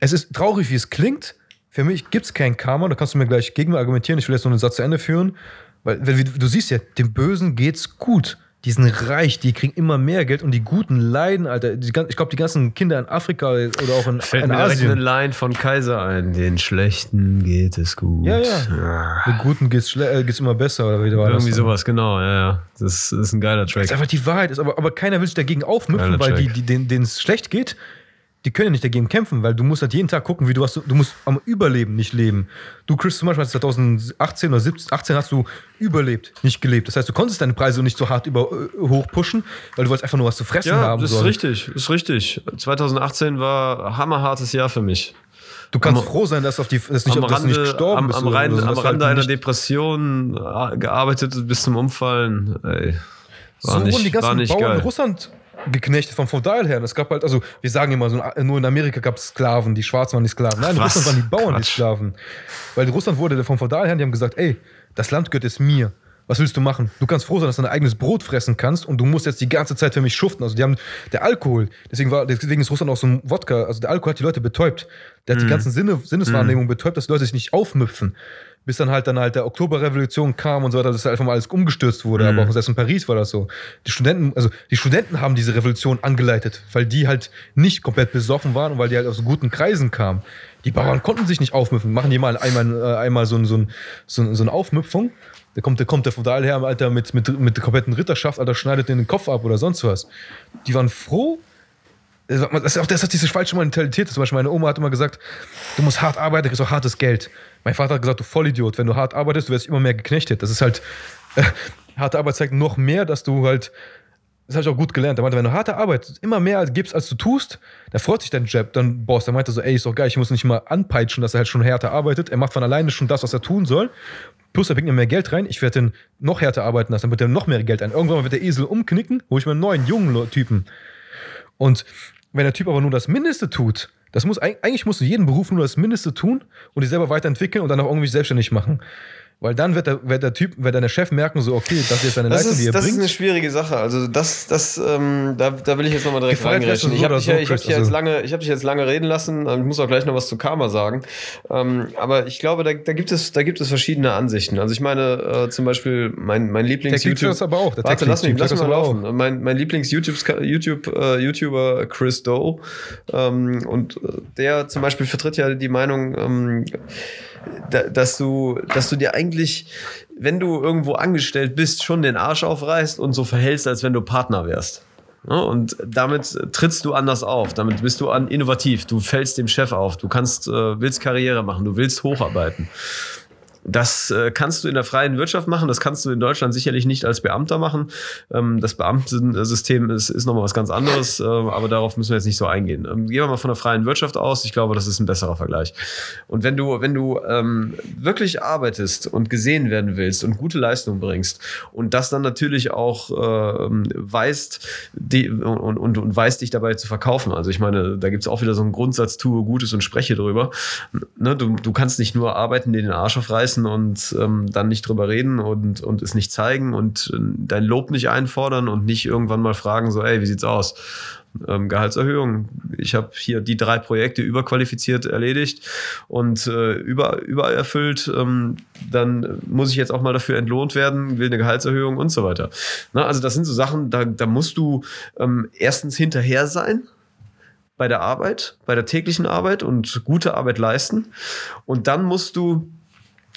es ist traurig, wie es klingt. Für mich gibt es kein Karma. Da kannst du mir gleich gegen argumentieren. Ich will jetzt noch einen Satz zu Ende führen. Weil, du siehst ja, dem Bösen geht's gut. Die sind reich, die kriegen immer mehr Geld und die Guten leiden, Alter. Ich glaube, die ganzen Kinder in Afrika oder auch in, Fällt in mir direkt eine Asien. Line von Kaiser ein. Den Schlechten geht es gut. Ja, ja. Den Guten geht's, schle- äh, geht's immer besser. Oder wie war das? Irgendwie sowas, genau, ja, ja. Das, das ist ein geiler Das ist Track. einfach die Wahrheit. Ist, aber, aber keiner will sich dagegen aufmüpfen, weil die, Track. die, denen es schlecht geht, die können ja nicht dagegen kämpfen, weil du musst halt jeden Tag gucken, wie du was, du musst am Überleben nicht leben. Du, Chris, zum Beispiel, hast 2018 oder 17, 18 hast du überlebt, nicht gelebt. Das heißt, du konntest deine Preise nicht so hart über, äh, hoch pushen, weil du wolltest einfach nur was zu fressen Ja, haben. das ist sollen. richtig, ist richtig. 2018 war hammerhartes Jahr für mich. Du kannst Am- froh sein, dass, auf die, dass, nicht, am dass du nicht Rande, gestorben am, bist. am, oder Rande, so, am halt Rande einer nicht- Depression äh, gearbeitet bis zum Umfallen. Ey, war so nicht, wurden die war ganzen nicht Bauern geil. in Russland geknechtet vom Feudal her. Es gab halt, also wir sagen immer, so, nur in Amerika gab es Sklaven, die Schwarzen waren die Sklaven. Nein, in? Russland waren die Bauern die Quatsch. Sklaven. Weil Russland wurde vom Feudal her, die haben gesagt, ey, das Land gehört jetzt mir. Was willst du machen? Du kannst froh sein, dass du dein eigenes Brot fressen kannst und du musst jetzt die ganze Zeit für mich schuften. Also die haben, der Alkohol, deswegen, war, deswegen ist Russland auch so ein Wodka, also der Alkohol hat die Leute betäubt. Der hat die ganzen Sinne, Sinneswahrnehmung betäubt, dass die Leute sich nicht aufmüpfen. Bis dann halt dann halt der Oktoberrevolution kam und so weiter, dass einfach mal alles umgestürzt wurde. Aber auch selbst in Paris war das so. Die Studenten, also die Studenten haben diese Revolution angeleitet, weil die halt nicht komplett besoffen waren und weil die halt aus so guten Kreisen kamen. Die Bauern konnten sich nicht aufmüpfen. Machen die mal einmal, äh, einmal so, ein- so, ein- so, ein- so eine Aufmüpfung. Da kommt, da kommt der Feudal her, Alter, mit, mit, mit der kompletten Ritterschaft, Alter, schneidet den den Kopf ab oder sonst was. Die waren froh, das ist auch das ist diese falsche Mentalität. Zum Beispiel meine Oma hat immer gesagt, du musst hart arbeiten, du kriegst auch hartes Geld. Mein Vater hat gesagt, du Vollidiot, wenn du hart arbeitest, du wirst immer mehr geknechtet. Das ist halt, äh, harte Arbeit zeigt noch mehr, dass du halt, das habe ich auch gut gelernt. Er meinte, wenn du harte Arbeit immer mehr gibst, als du tust, da freut sich dein Jab, dann Boss. Der meinte so, ey, ist doch geil, ich muss nicht mal anpeitschen, dass er halt schon härter arbeitet. Er macht von alleine schon das, was er tun soll. Plus, er bringt mir mehr Geld rein. Ich werde den noch härter arbeiten lassen, dann wird er noch mehr Geld ein. Irgendwann wird der Esel umknicken, hole ich mir einen neuen, jungen Typen. Und wenn der Typ aber nur das Mindeste tut, das muss, eig- eigentlich musst du jeden Beruf nur das Mindeste tun und dich selber weiterentwickeln und dann auch irgendwie selbstständig machen. Weil dann wird der, wird der Typ, wird dein Chef merken, so, okay, das ist jetzt seine Das Leistung, die er das ist eine bringt. schwierige Sache. Also das, das, ähm, da, da will ich jetzt nochmal direkt reingreifen. Ich habe dich, so, ich hab dich jetzt also- lange, ich hab dich jetzt lange reden lassen. Ich muss auch gleich noch was zu Karma sagen. Ähm, aber ich glaube, da, da gibt es, da gibt es verschiedene Ansichten. Also ich meine, äh, zum Beispiel mein, mein Lieblings Der Leaks das aber auch. Der Warte, lass mich, lass mich das mal laufen. Mein, mein Lieblings-YouTube, YouTube, äh, YouTuber Chris Doe. Ähm, und äh, der zum Beispiel vertritt ja die Meinung, ähm, dass du, dass du dir eigentlich, wenn du irgendwo angestellt bist, schon den Arsch aufreißt und so verhältst, als wenn du Partner wärst. Ja, und damit trittst du anders auf. Damit bist du innovativ. Du fällst dem Chef auf. Du kannst, äh, willst Karriere machen. Du willst hocharbeiten. Das äh, kannst du in der freien Wirtschaft machen, das kannst du in Deutschland sicherlich nicht als Beamter machen. Ähm, das Beamtensystem ist, ist nochmal was ganz anderes, äh, aber darauf müssen wir jetzt nicht so eingehen. Ähm, gehen wir mal von der freien Wirtschaft aus, ich glaube, das ist ein besserer Vergleich. Und wenn du, wenn du ähm, wirklich arbeitest und gesehen werden willst und gute Leistung bringst und das dann natürlich auch äh, weißt die, und, und, und weißt dich dabei zu verkaufen. Also ich meine, da gibt es auch wieder so einen Grundsatz, tue Gutes und spreche drüber. Ne, du, du kannst nicht nur arbeiten, dir den Arsch aufreißen, und ähm, dann nicht drüber reden und, und es nicht zeigen und äh, dein Lob nicht einfordern und nicht irgendwann mal fragen, so, ey, wie sieht's aus? Ähm, Gehaltserhöhung. Ich habe hier die drei Projekte überqualifiziert erledigt und äh, über, übererfüllt. Ähm, dann muss ich jetzt auch mal dafür entlohnt werden, will eine Gehaltserhöhung und so weiter. Na, also das sind so Sachen, da, da musst du ähm, erstens hinterher sein bei der Arbeit, bei der täglichen Arbeit und gute Arbeit leisten. Und dann musst du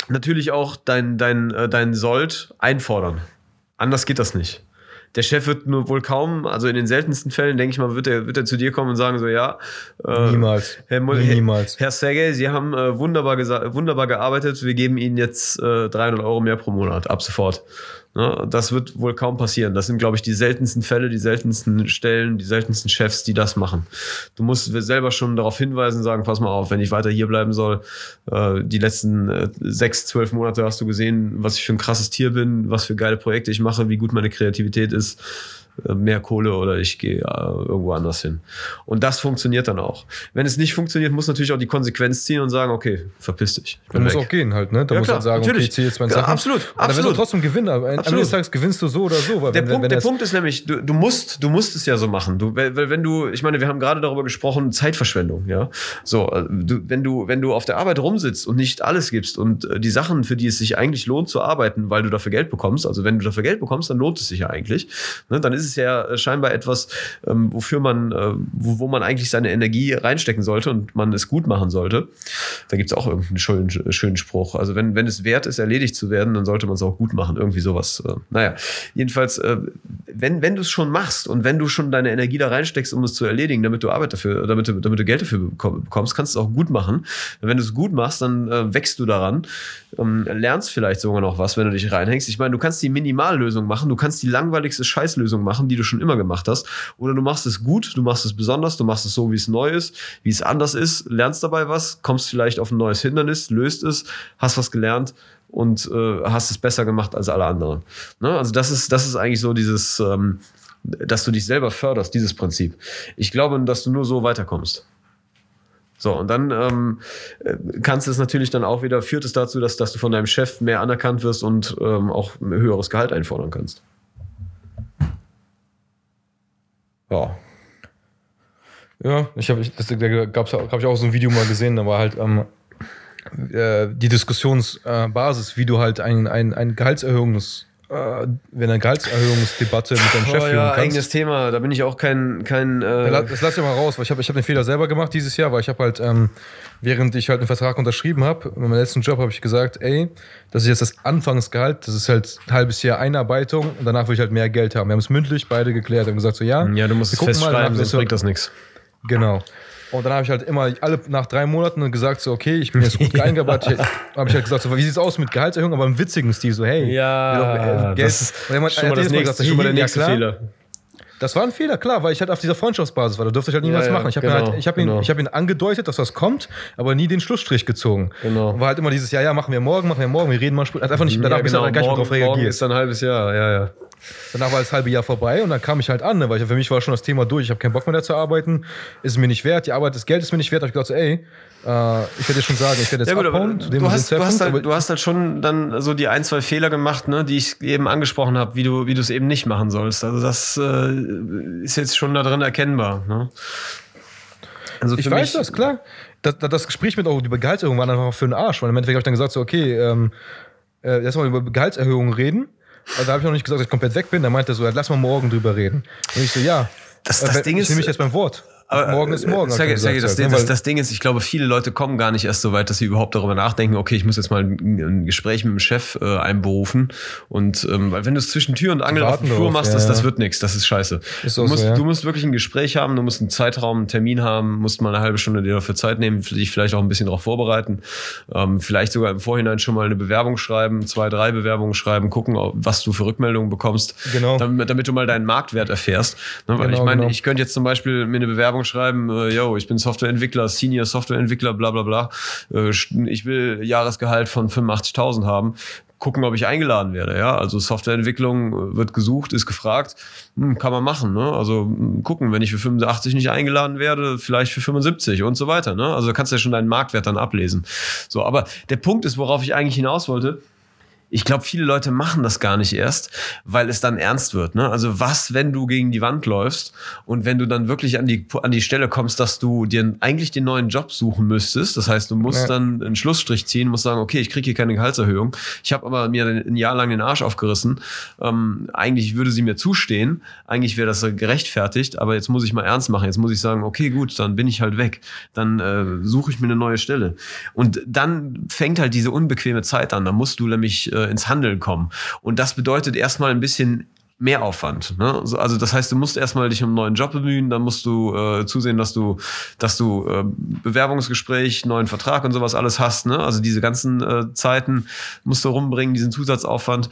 natürlich auch dein, dein, äh, dein Sold einfordern. Anders geht das nicht. Der Chef wird nur wohl kaum, also in den seltensten Fällen, denke ich mal, wird er, wird er zu dir kommen und sagen so, ja. Äh, Niemals. Herr, Niemals. Herr Sergej, Sie haben äh, wunderbar, wunderbar gearbeitet, wir geben Ihnen jetzt äh, 300 Euro mehr pro Monat, ab sofort. Ne? Das wird wohl kaum passieren. Das sind, glaube ich, die seltensten Fälle, die seltensten Stellen, die seltensten Chefs, die das machen. Du musst selber schon darauf hinweisen, sagen, pass mal auf, wenn ich weiter hier bleiben soll, äh, die letzten äh, sechs, zwölf Monate hast du gesehen, was ich für ein krasses Tier bin, was für geile Projekte ich mache, wie gut meine Kreativität ist mehr Kohle oder ich gehe äh, irgendwo anders hin. Und das funktioniert dann auch. Wenn es nicht funktioniert, muss natürlich auch die Konsequenz ziehen und sagen, okay, verpiss dich. Da muss auch gehen halt, ne? Da Ja, muss klar, halt sagen, natürlich. okay, ich ziehe jetzt meine Ja, Sachen. absolut, Und dann wirst du absolut. trotzdem gewinnen, aber am Ende Absolut. des Tages gewinnst du so oder so. Weil Der, wenn, Punkt, wenn der Punkt ist nämlich, du, du musst, du musst es ja so machen. Du, weil, weil wenn du, ich meine, wir haben gerade darüber gesprochen, Zeitverschwendung, ja. So, äh, du, wenn du, wenn du auf der Arbeit rumsitzt und nicht alles gibst und äh, die Sachen, für die es sich eigentlich lohnt zu arbeiten, weil du dafür Geld bekommst, also wenn du dafür Geld bekommst, dann lohnt es sich ja eigentlich. Ne? Dann ist es ja äh, scheinbar etwas, ähm, wofür man, äh, wo, wo man eigentlich seine Energie reinstecken sollte und man es gut machen sollte. Da gibt's auch irgendeinen schönen, schönen Spruch. Also wenn, wenn es wert ist, erledigt zu werden, dann sollte man es auch gut machen. Irgendwie sowas. Äh, naja, jedenfalls, äh, wenn, wenn du es schon machst und wenn du schon deine Energie da reinsteckst, um es zu erledigen, damit du Arbeit dafür, damit damit du Geld dafür bekomm- bekommst, kannst du es auch gut machen. Wenn du es gut machst, dann äh, wächst du daran, ähm, lernst vielleicht sogar noch was, wenn du dich reinhängst. Ich meine, du kannst die Minimallösung machen, du kannst die langweiligste Scheißlösung machen, die du schon immer gemacht hast, oder du machst es gut, du machst es besonders, du machst es so, wie es neu ist, wie es anders ist, lernst dabei was, kommst vielleicht auf ein neues Hindernis, löst es, hast was gelernt und äh, hast es besser gemacht als alle anderen. Ne? Also das ist, das ist eigentlich so dieses, ähm, dass du dich selber förderst, dieses Prinzip. Ich glaube, dass du nur so weiterkommst. So, und dann ähm, äh, kannst du es natürlich dann auch wieder, führt es dazu, dass, dass du von deinem Chef mehr anerkannt wirst und ähm, auch ein höheres Gehalt einfordern kannst. Ja. Ja, ich habe, da gab's, ich auch so ein Video mal gesehen, da war halt ähm, äh, die Diskussionsbasis, wie du halt ein, ein, ein Gehaltserhöhungs, äh, wenn eine Gehaltserhöhungsdebatte mit deinem Chef Oh, führen ja, kannst. eigenes Thema. Da bin ich auch kein. kein Ja, äh, Das lass ich mal raus, weil ich habe ich hab den Fehler selber gemacht dieses Jahr, weil ich habe halt, ähm, während ich halt einen Vertrag unterschrieben habe, in meinem letzten Job habe ich gesagt, ey, das ist jetzt das Anfangsgehalt, das ist halt ein halbes Jahr Einarbeitung und danach will ich halt mehr Geld haben. Wir haben es mündlich beide geklärt, haben gesagt so, ja. ja, du musst es mal, festschreiben, danach sonst bringt das nichts. Genau. Und dann habe ich halt immer alle nach drei Monaten gesagt, so, okay, ich bin jetzt gut eingearbeitet. habe ich halt gesagt, so, wie sieht's aus mit Gehaltserhöhung, aber im witzigen Stil, so, hey. Ja, doch, äh, das ist Und hat- schon er mal das nächste, gesagt, schon mal der nächste. Fehler. Das war ein Fehler, klar, weil ich halt auf dieser Freundschaftsbasis war. Da durfte ich halt niemals Ja, ja, machen. Ich habe genau, halt, ich hab ihn, genau. ich hab ihn angedeutet, dass was kommt, aber nie den Schlussstrich gezogen. Genau. War halt immer dieses, ja, ja, machen wir morgen, machen wir morgen, wir reden mal später. Hat einfach nicht, danach ja, genau, du gar nicht mehr morgen, drauf morgen reagiert. ist dann ein halbes Jahr, ja, ja. Danach war das halbe Jahr vorbei und dann kam ich halt an, ne, weil ich, für mich war schon das Thema durch. Ich habe keinen Bock mehr da zu arbeiten. Ist mir nicht wert. Die Arbeit, das Geld ist mir nicht wert. Hab ich gedacht, so, ey, äh, ich werde dir schon sagen, ich werde jetzt Ja gut, abhauen. du dem hast, du, hast halt, du hast halt schon dann so die ein, zwei Fehler gemacht, ne, die ich eben angesprochen habe, wie du, wie du es eben nicht machen sollst. Also das äh, ist jetzt schon da drin erkennbar. Ne? Also Ich weiß das, klar. Das, das, Gespräch mit auch über Gehaltserhöhung war einfach für den Arsch, weil im Endeffekt habe ich dann gesagt, so, okay, ähm, äh, lass mal über Gehaltserhöhungen reden. Also da habe ich noch nicht gesagt, dass ich komplett weg bin. Da meinte er so, lass mal morgen drüber reden. Und ich so, ja. Das- Äh, das wenn- Ding ich ist- nehme mich jetzt beim Wort. Aber, morgen ist morgen. Sergej, er Sergej, das, das, das Ding ist, ich glaube, viele Leute kommen gar nicht erst so weit, dass sie überhaupt darüber nachdenken, okay, ich muss jetzt mal ein, ein Gespräch mit dem Chef äh, einberufen. Und ähm, weil wenn du es zwischen Tür und Angel auf dem Flur machst, ja, das, das wird nichts, das ist scheiße. Ist du, auch so, musst, ja. du musst wirklich ein Gespräch haben, du musst einen Zeitraum, einen Termin haben, musst mal eine halbe Stunde dir dafür Zeit nehmen, dich vielleicht auch ein bisschen darauf vorbereiten, ähm, vielleicht sogar im Vorhinein schon mal eine Bewerbung schreiben, zwei, drei Bewerbungen schreiben, gucken, was du für Rückmeldungen bekommst, Genau. damit, damit du mal deinen Marktwert erfährst. Ne? Weil Genau, ich meine, genau. ich könnte jetzt zum Beispiel mir eine Bewerbung schreiben, äh, yo, ich bin Softwareentwickler, Senior Softwareentwickler, bla bla bla. Äh, ich will Jahresgehalt von 85.000 haben. Gucken, ob ich eingeladen werde. Ja, also Softwareentwicklung äh, wird gesucht, ist gefragt, hm, kann man machen. Ne? Also hm, gucken, wenn ich für 85 nicht eingeladen werde, vielleicht für 75 und so weiter. Ne? Also kannst du ja schon deinen Marktwert dann ablesen. So, aber der Punkt ist, worauf ich eigentlich hinaus wollte. Ich glaube, viele Leute machen das gar nicht erst, weil es dann ernst wird. Ne? Also was, wenn du gegen die Wand läufst und wenn du dann wirklich an die, an die Stelle kommst, dass du dir eigentlich den neuen Job suchen müsstest. Das heißt, du musst Ja. dann einen Schlussstrich ziehen, musst sagen, okay, ich kriege hier keine Gehaltserhöhung. Ich habe aber mir ein Jahr lang den Arsch aufgerissen. Ähm, eigentlich würde sie mir zustehen. Eigentlich wäre das gerechtfertigt. Aber jetzt muss ich mal ernst machen. Jetzt muss ich sagen, okay, gut, dann bin ich halt weg. Dann äh, suche ich mir eine neue Stelle. Und dann fängt halt diese unbequeme Zeit an. Da musst du nämlich äh, ins Handeln kommen. Und das bedeutet erstmal ein bisschen Mehraufwand. Ne? So, Also das heißt, du musst erstmal dich um einen neuen Job bemühen, dann musst du äh, zusehen, dass du, dass du äh, Bewerbungsgespräch, neuen Vertrag und sowas alles hast. Ne? Also diese ganzen äh, Zeiten musst du rumbringen, diesen Zusatzaufwand.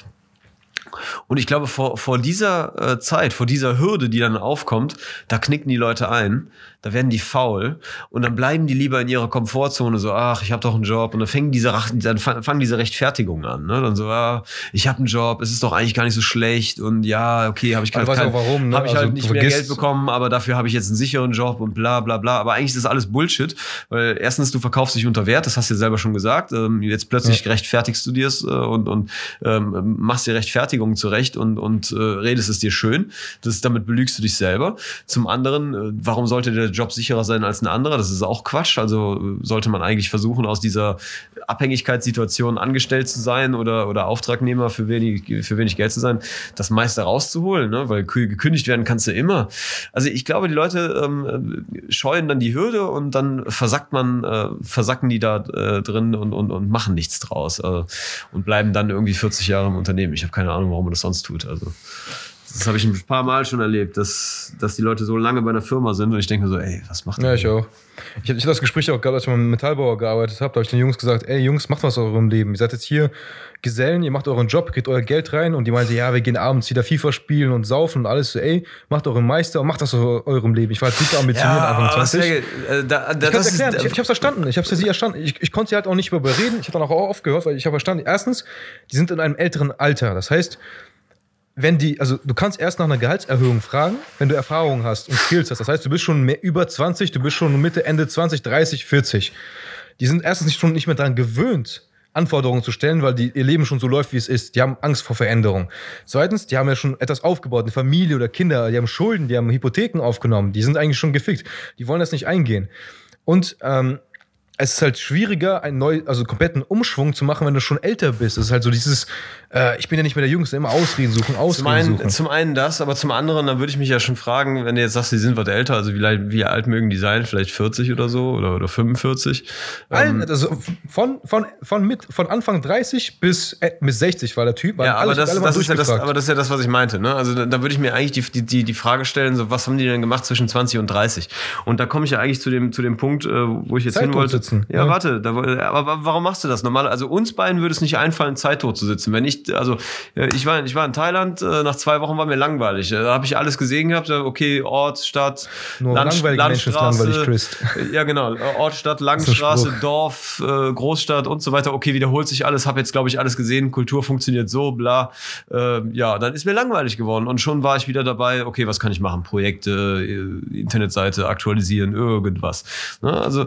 Und ich glaube, vor, vor dieser äh, Zeit, vor dieser Hürde, die dann aufkommt, da knicken die Leute ein, da werden die faul und dann bleiben die lieber in ihrer Komfortzone so, ach, ich habe doch einen Job und dann fangen diese, dann fa- fangen diese Rechtfertigungen an. Ne? Dann so, ah, ich habe einen Job, es ist doch eigentlich gar nicht so schlecht und ja, okay, habe ich kein, du weißt kein, warum, ne? habe ich Also halt nicht mehr Geld bekommen, aber dafür habe ich jetzt einen sicheren Job und bla bla bla. Aber eigentlich ist das alles Bullshit, weil erstens, du verkaufst dich unter Wert, das hast du ja selber schon gesagt. Ähm, jetzt plötzlich rechtfertigst du dir es äh, und, und ähm, machst dir Rechtfertigungen zurecht und, und äh, redest es dir schön. Das, damit belügst du dich selber. Zum anderen, äh, warum sollte der Job sicherer sein als ein anderer? Das ist auch Quatsch. Also sollte man eigentlich versuchen, aus dieser Abhängigkeitssituation angestellt zu sein oder, oder Auftragnehmer für wenig, für wenig Geld zu sein, das meiste rauszuholen, ne? weil kü- gekündigt werden kannst du immer. Also ich glaube, die Leute ähm, scheuen dann die Hürde und dann versackt man, äh, versacken die da äh, drin und, und, und machen nichts draus äh, und bleiben dann irgendwie 40 Jahre im Unternehmen. Ich habe keine Ahnung, warum man das sonst tut. Also das habe ich ein paar Mal schon erlebt, dass, dass die Leute so lange bei einer Firma sind und ich denke so, ey, was macht Ja, ihr ich denn? auch. Ich habe ich hab das Gespräch auch gehabt, als ich mal mit Metallbauer gearbeitet habe. Da habe ich den Jungs gesagt, ey Jungs, macht was aus eurem Leben. Ihr seid jetzt hier Gesellen, ihr macht euren Job, kriegt euer Geld rein und die meinen so, ja, wir gehen abends wieder FIFA spielen und saufen und alles so, ey, macht euren Meister und macht das aus eurem Leben. Ich war halt super ambitioniert, Anfang aber 20. Sergej, äh, da, da, Ich das erklären. ist, ich ich habe es verstanden. Ich habe es für sie verstanden. Ich, ich konnte sie halt auch nicht überreden. Ich habe dann auch aufgehört, weil ich habe verstanden. Erstens, die sind in einem älteren Alter. Das heißt, wenn die, also du kannst erst nach einer Gehaltserhöhung fragen, wenn du Erfahrung hast und Skills hast. Das heißt, du bist schon mehr über 20, du bist schon Mitte, Ende 20, 30, 40. Die sind erstens nicht, schon nicht mehr daran gewöhnt, Anforderungen zu stellen, weil die, ihr Leben schon so läuft, wie es ist. Die haben Angst vor Veränderung. Zweitens, die haben ja schon etwas aufgebaut, eine Familie oder Kinder, die haben Schulden, die haben Hypotheken aufgenommen, die sind eigentlich schon gefickt. Die wollen das nicht eingehen. Und ähm, es ist halt schwieriger, einen neu, also kompletten Umschwung zu machen, wenn du schon älter bist. Es ist halt so dieses, äh, ich bin ja nicht mehr der Jüngste, immer Ausreden suchen, Zum Ausreden einen, suchen. zum einen das, aber zum anderen, dann würde ich mich ja schon fragen, wenn du jetzt sagst, die sind was älter, also wie, alt- wie alt mögen die sein? Vielleicht 40 oder so oder, oder 45? Allen, Ähm, also von, von, von, mit, von Anfang 30 bis, äh, bis 60 war der Typ. ja, aber alle- das, das ist ja das, aber das ist ja das, was ich meinte. Ne? Also da, da würde ich mir eigentlich die, die, die, die Frage stellen, so, was haben die denn gemacht zwischen 20 und 30? Und da komme ich ja eigentlich zu dem, zu dem Punkt, äh, wo ich jetzt Zeit hin wollte. Sitzen. Ja, Ja. warte, da, aber wa- warum machst du das? Normal, also uns beiden würde es nicht einfallen, Zeit tot zu sitzen. Wenn ich, also äh, ich war, ich war in Thailand, äh, nach zwei Wochen war mir langweilig. Äh, Da habe ich alles gesehen gehabt, okay, Ort, Stadt, Nur langweilig, Chris. ja, genau. Ort, Stadt, Langstraße. Dorf, Großstadt und so weiter. Okay, wiederholt sich alles. Habe jetzt, glaube ich, alles gesehen. Kultur funktioniert so, bla. Äh, ja, dann ist mir langweilig geworden. Und schon war ich wieder dabei, okay, was kann ich machen? Projekte, Internetseite aktualisieren, irgendwas. Ne? Also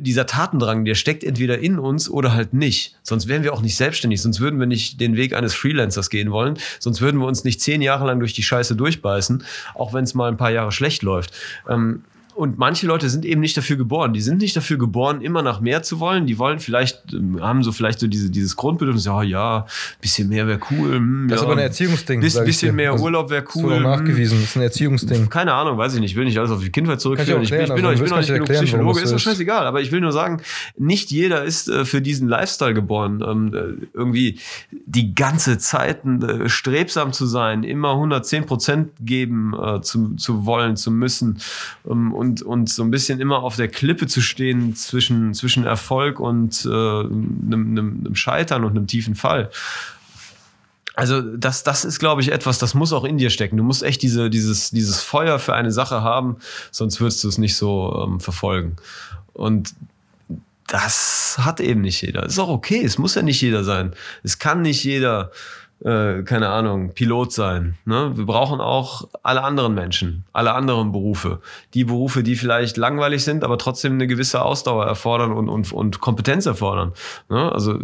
dieser Tatendrang, der steckt entweder in uns oder halt nicht. Sonst wären wir auch nicht selbstständig. Sonst würden wir nicht den Weg eines Freelancers gehen wollen. Sonst würden wir uns nicht zehn Jahre lang durch die Scheiße durchbeißen, auch wenn es mal ein paar Jahre schlecht läuft. Ähm, und manche Leute sind eben nicht dafür geboren. Die sind nicht dafür geboren, immer nach mehr zu wollen. Die wollen vielleicht, ähm, haben so vielleicht so diese, dieses Grundbedürfnis, ja, ja, bisschen mehr wäre cool. Hm, Das ist ja, aber ein Erziehungsding. Bis, ich bisschen mehr Also, Urlaub wäre Das cool. auch hm. nachgewiesen. Das ist ein Erziehungsding. Keine Ahnung, weiß ich nicht. Ich will nicht alles auf die Kindheit zurückführen. Ich, ich ich bin, also noch nicht genug Psychologe, ist doch das ist. scheißegal. Aber ich will nur sagen, nicht jeder ist äh, für diesen Lifestyle geboren. Ähm, äh, irgendwie die ganze Zeit äh, strebsam zu sein, immer 110 Prozent geben äh, zu, zu wollen, zu müssen ähm, und, und so ein bisschen immer auf der Klippe zu stehen zwischen, zwischen Erfolg und äh, einem, einem, einem Scheitern und einem tiefen Fall. Also das, das ist, glaube ich, etwas, das muss auch in dir stecken. Du musst echt diese, dieses, dieses Feuer für eine Sache haben, sonst würdest du es nicht so ähm, verfolgen. Und das hat eben nicht jeder. Ist auch okay, es muss ja nicht jeder sein. Es kann nicht jeder, äh, keine Ahnung, Pilot sein. Ne? Wir brauchen auch alle anderen Menschen, alle anderen Berufe. Die Berufe, die vielleicht langweilig sind, aber trotzdem eine gewisse Ausdauer erfordern und, und, und Kompetenz erfordern. Ne? Also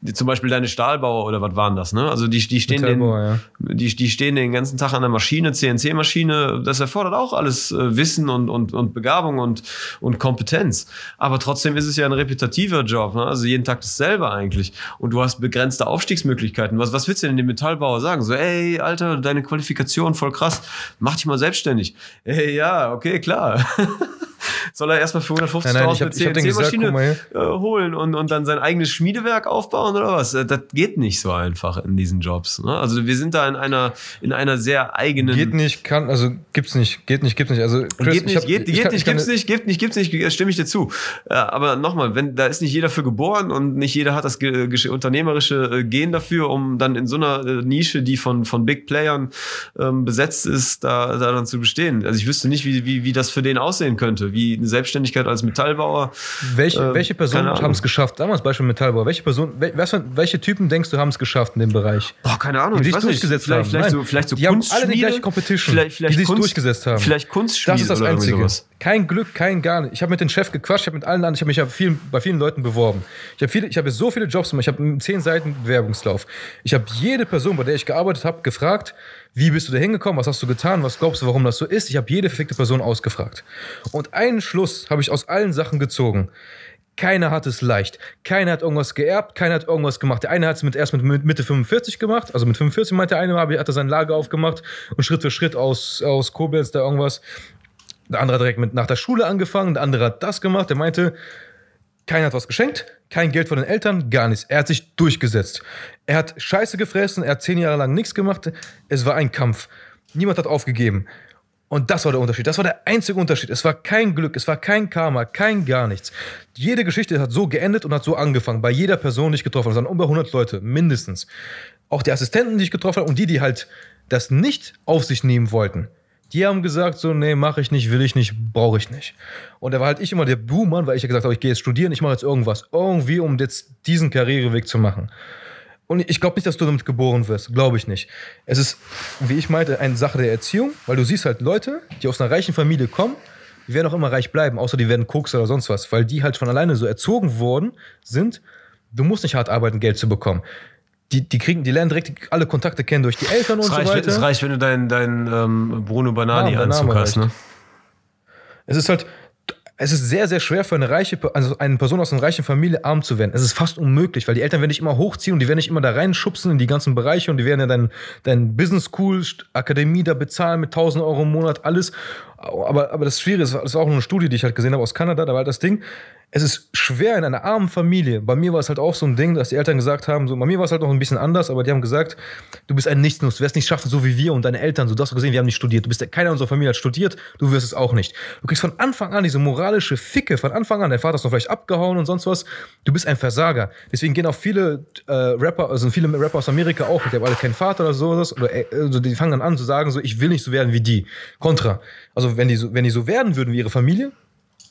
die, zum Beispiel deine Stahlbauer oder was waren das? Ne? Also die, die stehen den, ja. die, die stehen den ganzen Tag an der Maschine, CNC-Maschine, das erfordert auch alles äh, Wissen und, und, und Begabung und, und Kompetenz. Aber trotzdem ist es ja ein repetitiver Job, ne? also jeden Tag dasselbe eigentlich. Und du hast begrenzte Aufstiegsmöglichkeiten. Was, was willst du denn dem Metallbauer sagen? So, ey, Alter, deine Qualifikation voll krass, mach dich mal selbstständig. Ey, ja, okay, klar. Soll er erstmal für 150.000 Nein, nein, ich hab- eine CNC-Maschine äh, holen und, und dann sein eigenes Schmiedewerk aufbauen oder was? Äh, Das geht nicht so einfach in diesen Jobs. Ne? Also wir sind da in einer, in einer sehr eigenen. Geht nicht, kann, also gibt's nicht, geht nicht, gibt's nicht. Also Chris, geht nicht, ich hab, geht, geht kann, nicht, gibt's nicht, gibt nicht, gibt's nicht, äh, stimme ich dir zu. Ja, aber nochmal, wenn, da ist nicht jeder für geboren und nicht jeder hat das ge- unternehmerische äh, Gen dafür, um dann in so einer äh, Nische, die von, von Big Playern ähm, besetzt ist, da, da dann zu bestehen. Also ich wüsste nicht, wie, wie, wie das für den aussehen könnte, wie eine Selbstständigkeit als Metallbauer. Welche, Ähm, welche Personen haben es geschafft? Damals Beispiel Metallbau. Welche Person, wel, welche Typen denkst du haben es geschafft in dem Bereich? Boah, keine Ahnung, Die ich sich durchgesetzt vielleicht, haben. vielleicht Nein. so, vielleicht so Die haben alle die gleiche Competition, vielleicht, vielleicht die sich Kunst, durchgesetzt haben. Vielleicht Kunstschmiede Das ist das Einzige. Kein Glück, kein gar nicht. Ich habe mit dem Chef gequatscht, ich habe mit allen anderen, ich habe mich ja vielen, bei vielen Leuten beworben. Ich habe habe so viele Jobs gemacht, ich habe zehn Seiten Bewerbungslauf. Ich habe jede Person, bei der ich gearbeitet habe, gefragt, wie bist du da hingekommen, was hast du getan, was glaubst du, warum das so ist. Ich habe jede verfickte Person ausgefragt. Und einen Schluss habe ich aus allen Sachen gezogen. Keiner hat es leicht. Keiner hat irgendwas geerbt, keiner hat irgendwas gemacht. Der eine hat es mit, erst mit Mitte 45 gemacht. Also mit 45 meinte der eine, hat er sein Lager aufgemacht und Schritt für Schritt aus, aus Koblenz da irgendwas. Der andere hat direkt mit nach der Schule angefangen, der andere hat das gemacht. Der meinte, keiner hat was geschenkt, kein Geld von den Eltern, gar nichts. Er hat sich durchgesetzt. Er hat Scheiße gefressen, er hat zehn Jahre lang nichts gemacht. Es war ein Kampf. Niemand hat aufgegeben. Und das war der Unterschied. Das war der einzige Unterschied. Es war kein Glück, es war kein Karma, kein gar nichts. Jede Geschichte hat so geendet und hat so angefangen. Bei jeder Person, die ich getroffen habe. Das waren über 100 Leute, mindestens. Auch die Assistenten, die ich getroffen habe und die, die halt das nicht auf sich nehmen wollten. Die haben gesagt so, nee, mache ich nicht, will ich nicht, brauche ich nicht. Und da war halt ich immer der Buhmann, weil ich ja gesagt habe, ich gehe jetzt studieren, ich mache jetzt irgendwas. Irgendwie, um jetzt diesen Karriereweg zu machen. Und ich glaube nicht, dass du damit geboren wirst. Glaube ich nicht. Es ist, wie ich meinte, eine Sache der Erziehung, weil du siehst halt Leute, die aus einer reichen Familie kommen, die werden auch immer reich bleiben, außer die werden Koks oder sonst was, weil die halt von alleine so erzogen worden sind, du musst nicht hart arbeiten, Geld zu bekommen. Die, die kriegen, die lernen direkt alle Kontakte kennen durch die Eltern und Es so reicht, weiter. es reicht, wenn du deinen dein, ähm, Bruno Banani-Anzug hast. Ne? Es ist halt, es ist sehr, sehr schwer für eine reiche, also eine Person aus einer reichen Familie arm zu werden. Es ist fast unmöglich, weil die Eltern werden dich immer hochziehen und die werden dich immer da reinschubsen in die ganzen Bereiche und die werden ja dein, dein Business School, Akademie da bezahlen mit 1000 Euro im Monat, alles. Aber, aber das Schwierige ist, das war auch nur eine Studie, die ich halt gesehen habe aus Kanada, da war halt das Ding, es ist schwer in einer armen Familie. Bei mir war es halt auch so ein Ding, dass die Eltern gesagt haben, so, bei mir war es halt noch ein bisschen anders, aber die haben gesagt, du bist ein Nichtsnutz, du wirst nicht schaffen, so wie wir und deine Eltern. So, du hast gesehen, wir haben nicht studiert. Du bist, keiner unserer Familie hat studiert, du wirst es auch nicht. Du kriegst von Anfang an diese moralische Ficke, von Anfang an, dein Vater ist noch vielleicht abgehauen und sonst was. Du bist ein Versager. Deswegen gehen auch viele äh, Rapper, also viele Rapper aus Amerika auch, die haben alle keinen Vater oder sowas, oder äh, also die fangen dann an zu sagen, so, ich will nicht so werden wie die. Kontra. Also, wenn die so, wenn die so werden würden wie ihre Familie,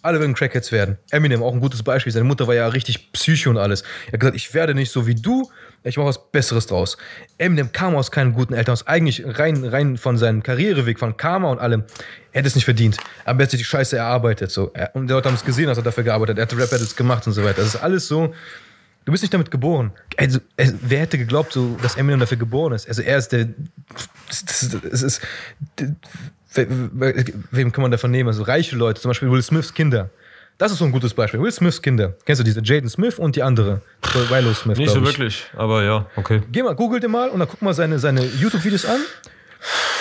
alle würden Crackheads werden. Eminem auch ein gutes Beispiel. Seine Mutter war ja richtig Psycho und alles. Er hat gesagt, ich werde nicht so wie du, ich mache was Besseres draus. Eminem kam aus keinen guten Eltern, aus eigentlich rein, rein von seinem Karriereweg, von Karma und allem. Er hätte es nicht verdient. Aber er hat sich die Scheiße erarbeitet. So. Und die Leute haben es gesehen, dass er dafür gearbeitet hat. Er hat Rap, er hat es gemacht und so weiter. Das ist alles so. Du bist nicht damit geboren. Also, es- wer hätte geglaubt, so, dass Eminem dafür geboren ist? Also er ist der. Das ist, wem kann man davon nehmen? Also reiche Leute, zum Beispiel Will Smiths Kinder. Das ist so ein gutes Beispiel. Will Smiths Kinder. Kennst du diese Jaden Smith und die andere? Willow Smith. Nicht so wirklich, aber ja, okay. Geh mal, google dir mal und dann guck mal seine, seine YouTube-Videos an.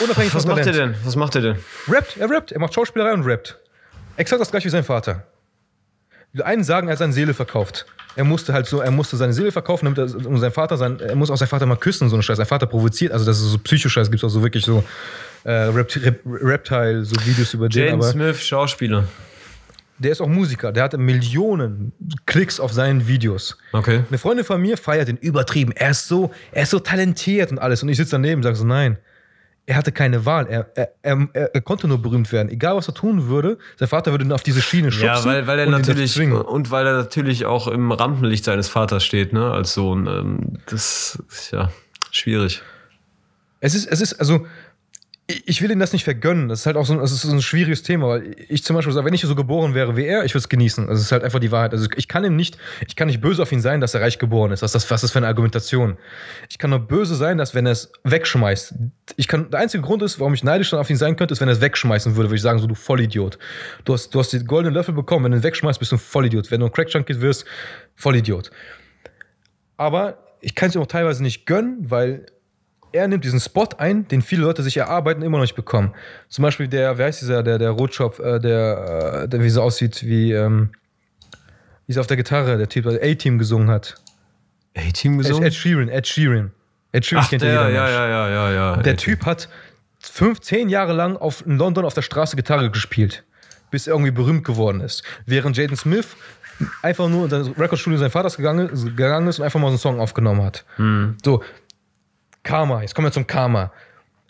Unabhängig Was macht er denn? Was macht er denn? Rappt, er rappt, er macht Schauspielerei und rappt. Exakt das gleiche wie sein Vater. Die einen sagen, er hat seine Seele verkauft. Er musste halt so, er musste seine Seele verkaufen, damit er, und sein Vater, sein, er muss auch seinen Vater mal küssen so einen Scheiß. Sein Vater provoziert, also das ist so Psychoscheiß, gibt es auch so wirklich so äh, Rept, Rep, Reptile, so Videos über den, Jaden aber Smith, Schauspieler. der ist auch Musiker, der hatte Millionen Klicks auf seinen Videos. Okay. Eine Freundin von mir feiert ihn übertrieben. Er ist so, er ist so talentiert und alles. Und ich sitze daneben und sage so, nein. Er hatte keine Wahl. Er, er, er, er konnte nur berühmt werden. Egal, was er tun würde, sein Vater würde ihn auf diese Schiene schubsen. Ja, weil, weil er natürlich und weil er natürlich auch im Rampenlicht seines Vaters steht, ne, als Sohn. Ähm, das ist ja schwierig. Es ist, es ist, also, ich will ihm das nicht vergönnen. Das ist halt auch so ein, das ist so ein schwieriges Thema, weil ich zum Beispiel sage, wenn ich so geboren wäre wie er, ich würde es genießen. Es ist halt einfach die Wahrheit. Also, ich kann ihm nicht, ich kann nicht böse auf ihn sein, dass er reich geboren ist. Was ist das, was ist das für eine Argumentation? Ich kann nur böse sein, dass wenn er es wegschmeißt. Ich kann, der einzige Grund ist, warum ich neidisch dann auf ihn sein könnte, ist, wenn er es wegschmeißen würde, würde ich sagen, so, du Vollidiot. Du hast, du hast den goldenen Löffel bekommen, wenn du ihn wegschmeißt, bist du ein Vollidiot. Wenn du ein Crack-Junkie wirst, Vollidiot. Aber ich kann es ihm auch teilweise nicht gönnen, weil er nimmt diesen Spot ein, den viele Leute sich erarbeiten, immer noch nicht bekommen. Zum Beispiel der, wer heißt dieser, der, der Rotschopf, äh, der, äh, der wie so aussieht wie, ähm, wie ist auf der Gitarre, der Typ, der A-Team gesungen hat. A-Team Ed, gesungen? Ed Sheeran, Ed Sheeran. Ed Sheeran Ach, kennt der, ja ja, jeder. ja, Mensch. ja, ja, ja. Der. Typ hat 15 Jahre lang auf, in London auf der Straße Gitarre gespielt, bis er irgendwie berühmt geworden ist. Während Jaden Smith einfach nur in sein Recordstudio seines Vaters gegangen, gegangen ist und einfach mal so einen Song aufgenommen hat. So, Karma, jetzt kommen wir zum Karma.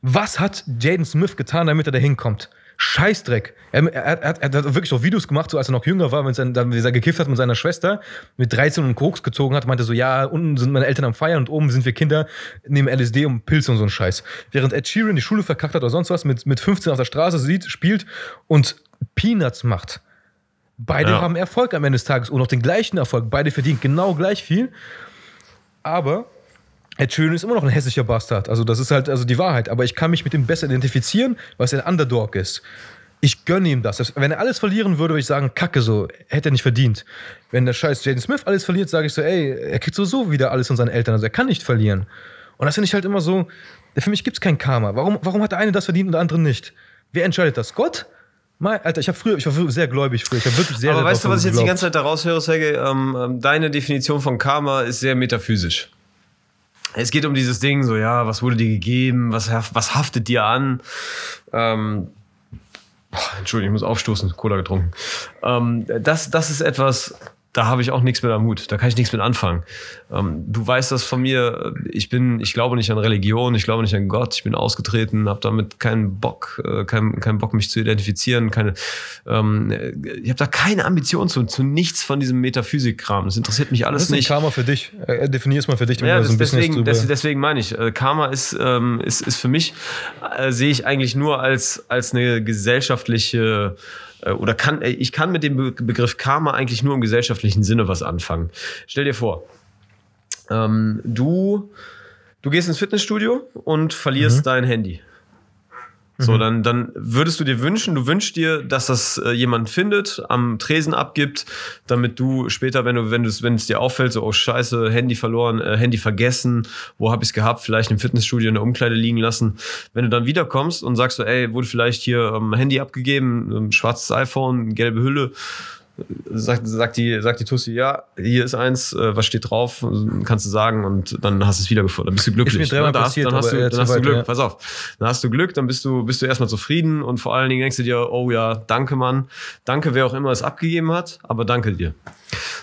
Was hat Jaden Smith getan, damit er da hinkommt? Scheißdreck. Er, er, er, er hat wirklich so Videos gemacht, so als er noch jünger war, wenn sein, dann, wie er gekifft hat mit seiner Schwester, mit 13 und Koks gezogen hat, meinte so, ja, unten sind meine Eltern am Feiern und oben sind wir Kinder, nehmen LSD und Pilze und so einen Scheiß. Während Ed Sheeran die Schule verkackt hat oder sonst was, mit, mit 15 auf der Straße sieht, spielt und Peanuts macht. Beide Ja. haben Erfolg am Ende des Tages und auch den gleichen Erfolg. Beide verdienen genau gleich viel. Aber Ed Sheeran ist immer noch ein hässlicher Bastard. Also, das ist halt also die Wahrheit. Aber ich kann mich mit ihm besser identifizieren, weil er ein Underdog ist. Ich gönne ihm das. Wenn er alles verlieren würde, würde ich sagen, Kacke so, hätte er nicht verdient. Wenn der scheiß Jaden Smith alles verliert, sage ich so, ey, er kriegt sowieso wieder alles von seinen Eltern. Also er kann nicht verlieren. Und das finde ich halt immer so, für mich gibt es kein Karma. Warum, warum hat der eine das verdient und der andere nicht? Wer entscheidet das? Gott? Mal, Alter, ich, hab früher, ich war früher sehr gläubig früher. Ich habe wirklich sehr, Aber sehr weißt du, was ich jetzt die ganze Zeit da raushöre, Sergej? Ähm, ähm, deine Definition von Karma ist sehr metaphysisch. Es geht um dieses Ding, so, ja, was wurde dir gegeben, was, was haftet dir an? Ähm, Entschuldigung, ich muss aufstoßen, Cola getrunken. Ähm, das, das ist etwas, da habe ich auch nichts mit am Hut. Da kann ich nichts mit anfangen. Ähm, du weißt das von mir. Ich bin, ich glaube nicht an Religion, ich glaube nicht an Gott. Ich bin ausgetreten, habe damit keinen Bock, äh, keinen, keinen Bock, mich zu identifizieren. Keine, ähm, ich habe da keine Ambition zu, zu nichts von diesem Metaphysikkram. Das interessiert mich alles ist denn nicht. Karma für dich? Äh, Definier es mal für dich, damit Ja, das, so ein bisschen deswegen, das, deswegen meine ich, äh, Karma ist, ähm, ist, ist für mich, äh, sehe ich eigentlich nur als, als eine gesellschaftliche oder kann, äh, ich kann mit dem Be Begriff Karma eigentlich nur im gesellschaftlichen Sinne was anfangen. Stell dir vor, ähm, du, du gehst ins Fitnessstudio und verlierst dein Handy. So, dann, dann würdest du dir wünschen, du wünschst dir, dass das äh, jemand findet, am Tresen abgibt, damit du später, wenn du, wenn du wenn es dir auffällt, so, oh scheiße, Handy verloren, äh, Handy vergessen, wo hab ich's gehabt, vielleicht im Fitnessstudio in der Umkleide liegen lassen. Wenn du dann wiederkommst und sagst so, ey, wurde vielleicht hier ähm, Handy abgegeben, ähm, schwarzes iPhone, gelbe Hülle, sagt, sagt, die, sagt die Tussi, ja, hier ist eins, äh, was steht drauf, kannst du sagen und dann hast du es wiedergefunden. Dann bist du glücklich. ne? Da hast- dann hast du, jetzt dann hast du Glück, ja. pass auf. Dann hast du Glück, dann bist du, bist du erstmal zufrieden und vor allen Dingen denkst du dir, oh ja, danke Mann, danke wer auch immer es abgegeben hat, aber danke dir.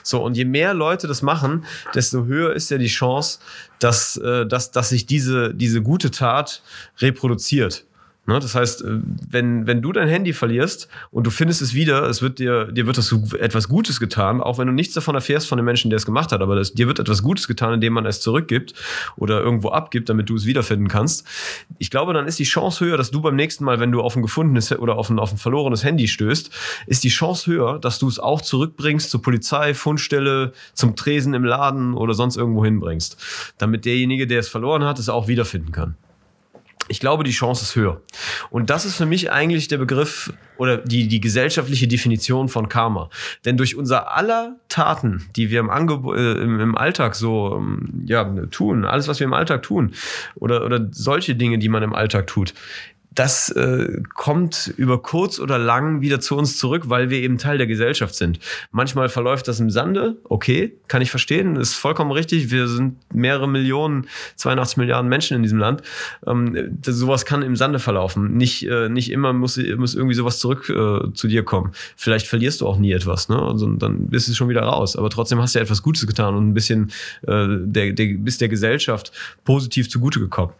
So, und je mehr Leute das machen, desto höher ist ja die Chance, dass, äh, dass, dass sich diese, diese gute Tat reproduziert. Ne? Das heißt, äh, wenn, wenn du dein Handy verlierst und du findest es wieder, es wird dir, dir wird das etwas Gutes getan, auch wenn du nichts davon erfährst von dem Menschen, der es gemacht hat, aber das, dir wird etwas Gutes getan, indem man es zurückgibt oder irgendwo abgibt, damit du es wiederfinden kannst. Ich glaube, dann ist die Chance höher, dass du beim nächsten Mal, wenn du auf ein gefundenes oder auf ein, auf ein verlorenes Handy stößt, ist die Chance höher, dass du es auch zurückbringst zur Polizei, Fundstelle, zum Tresen im Laden oder sonst irgendwo hinbringst, damit derjenige, der es verloren hat, es auch wiederfinden kann. Ich glaube, die Chance ist höher. Und das ist für mich eigentlich der Begriff oder die, die gesellschaftliche Definition von Karma. Denn durch unser aller Taten, die wir im, Angeb äh, im, im Alltag so ähm, ja, tun, alles, was wir im Alltag tun, oder, oder solche Dinge, die man im Alltag tut, das äh, kommt über kurz oder lang wieder zu uns zurück, weil wir eben Teil der Gesellschaft sind. Manchmal verläuft das im Sande, okay, kann ich verstehen, ist vollkommen richtig. Wir sind mehrere Millionen, 82 Milliarden Menschen in diesem Land. Ähm, das, sowas kann im Sande verlaufen. Nicht, äh, nicht immer muss, muss irgendwie sowas zurück äh, zu dir kommen. Vielleicht verlierst du auch nie etwas, ne? Also dann bist du schon wieder raus. Aber trotzdem hast du ja etwas Gutes getan und ein bisschen äh, der, der, bist der Gesellschaft positiv zugute gekommen.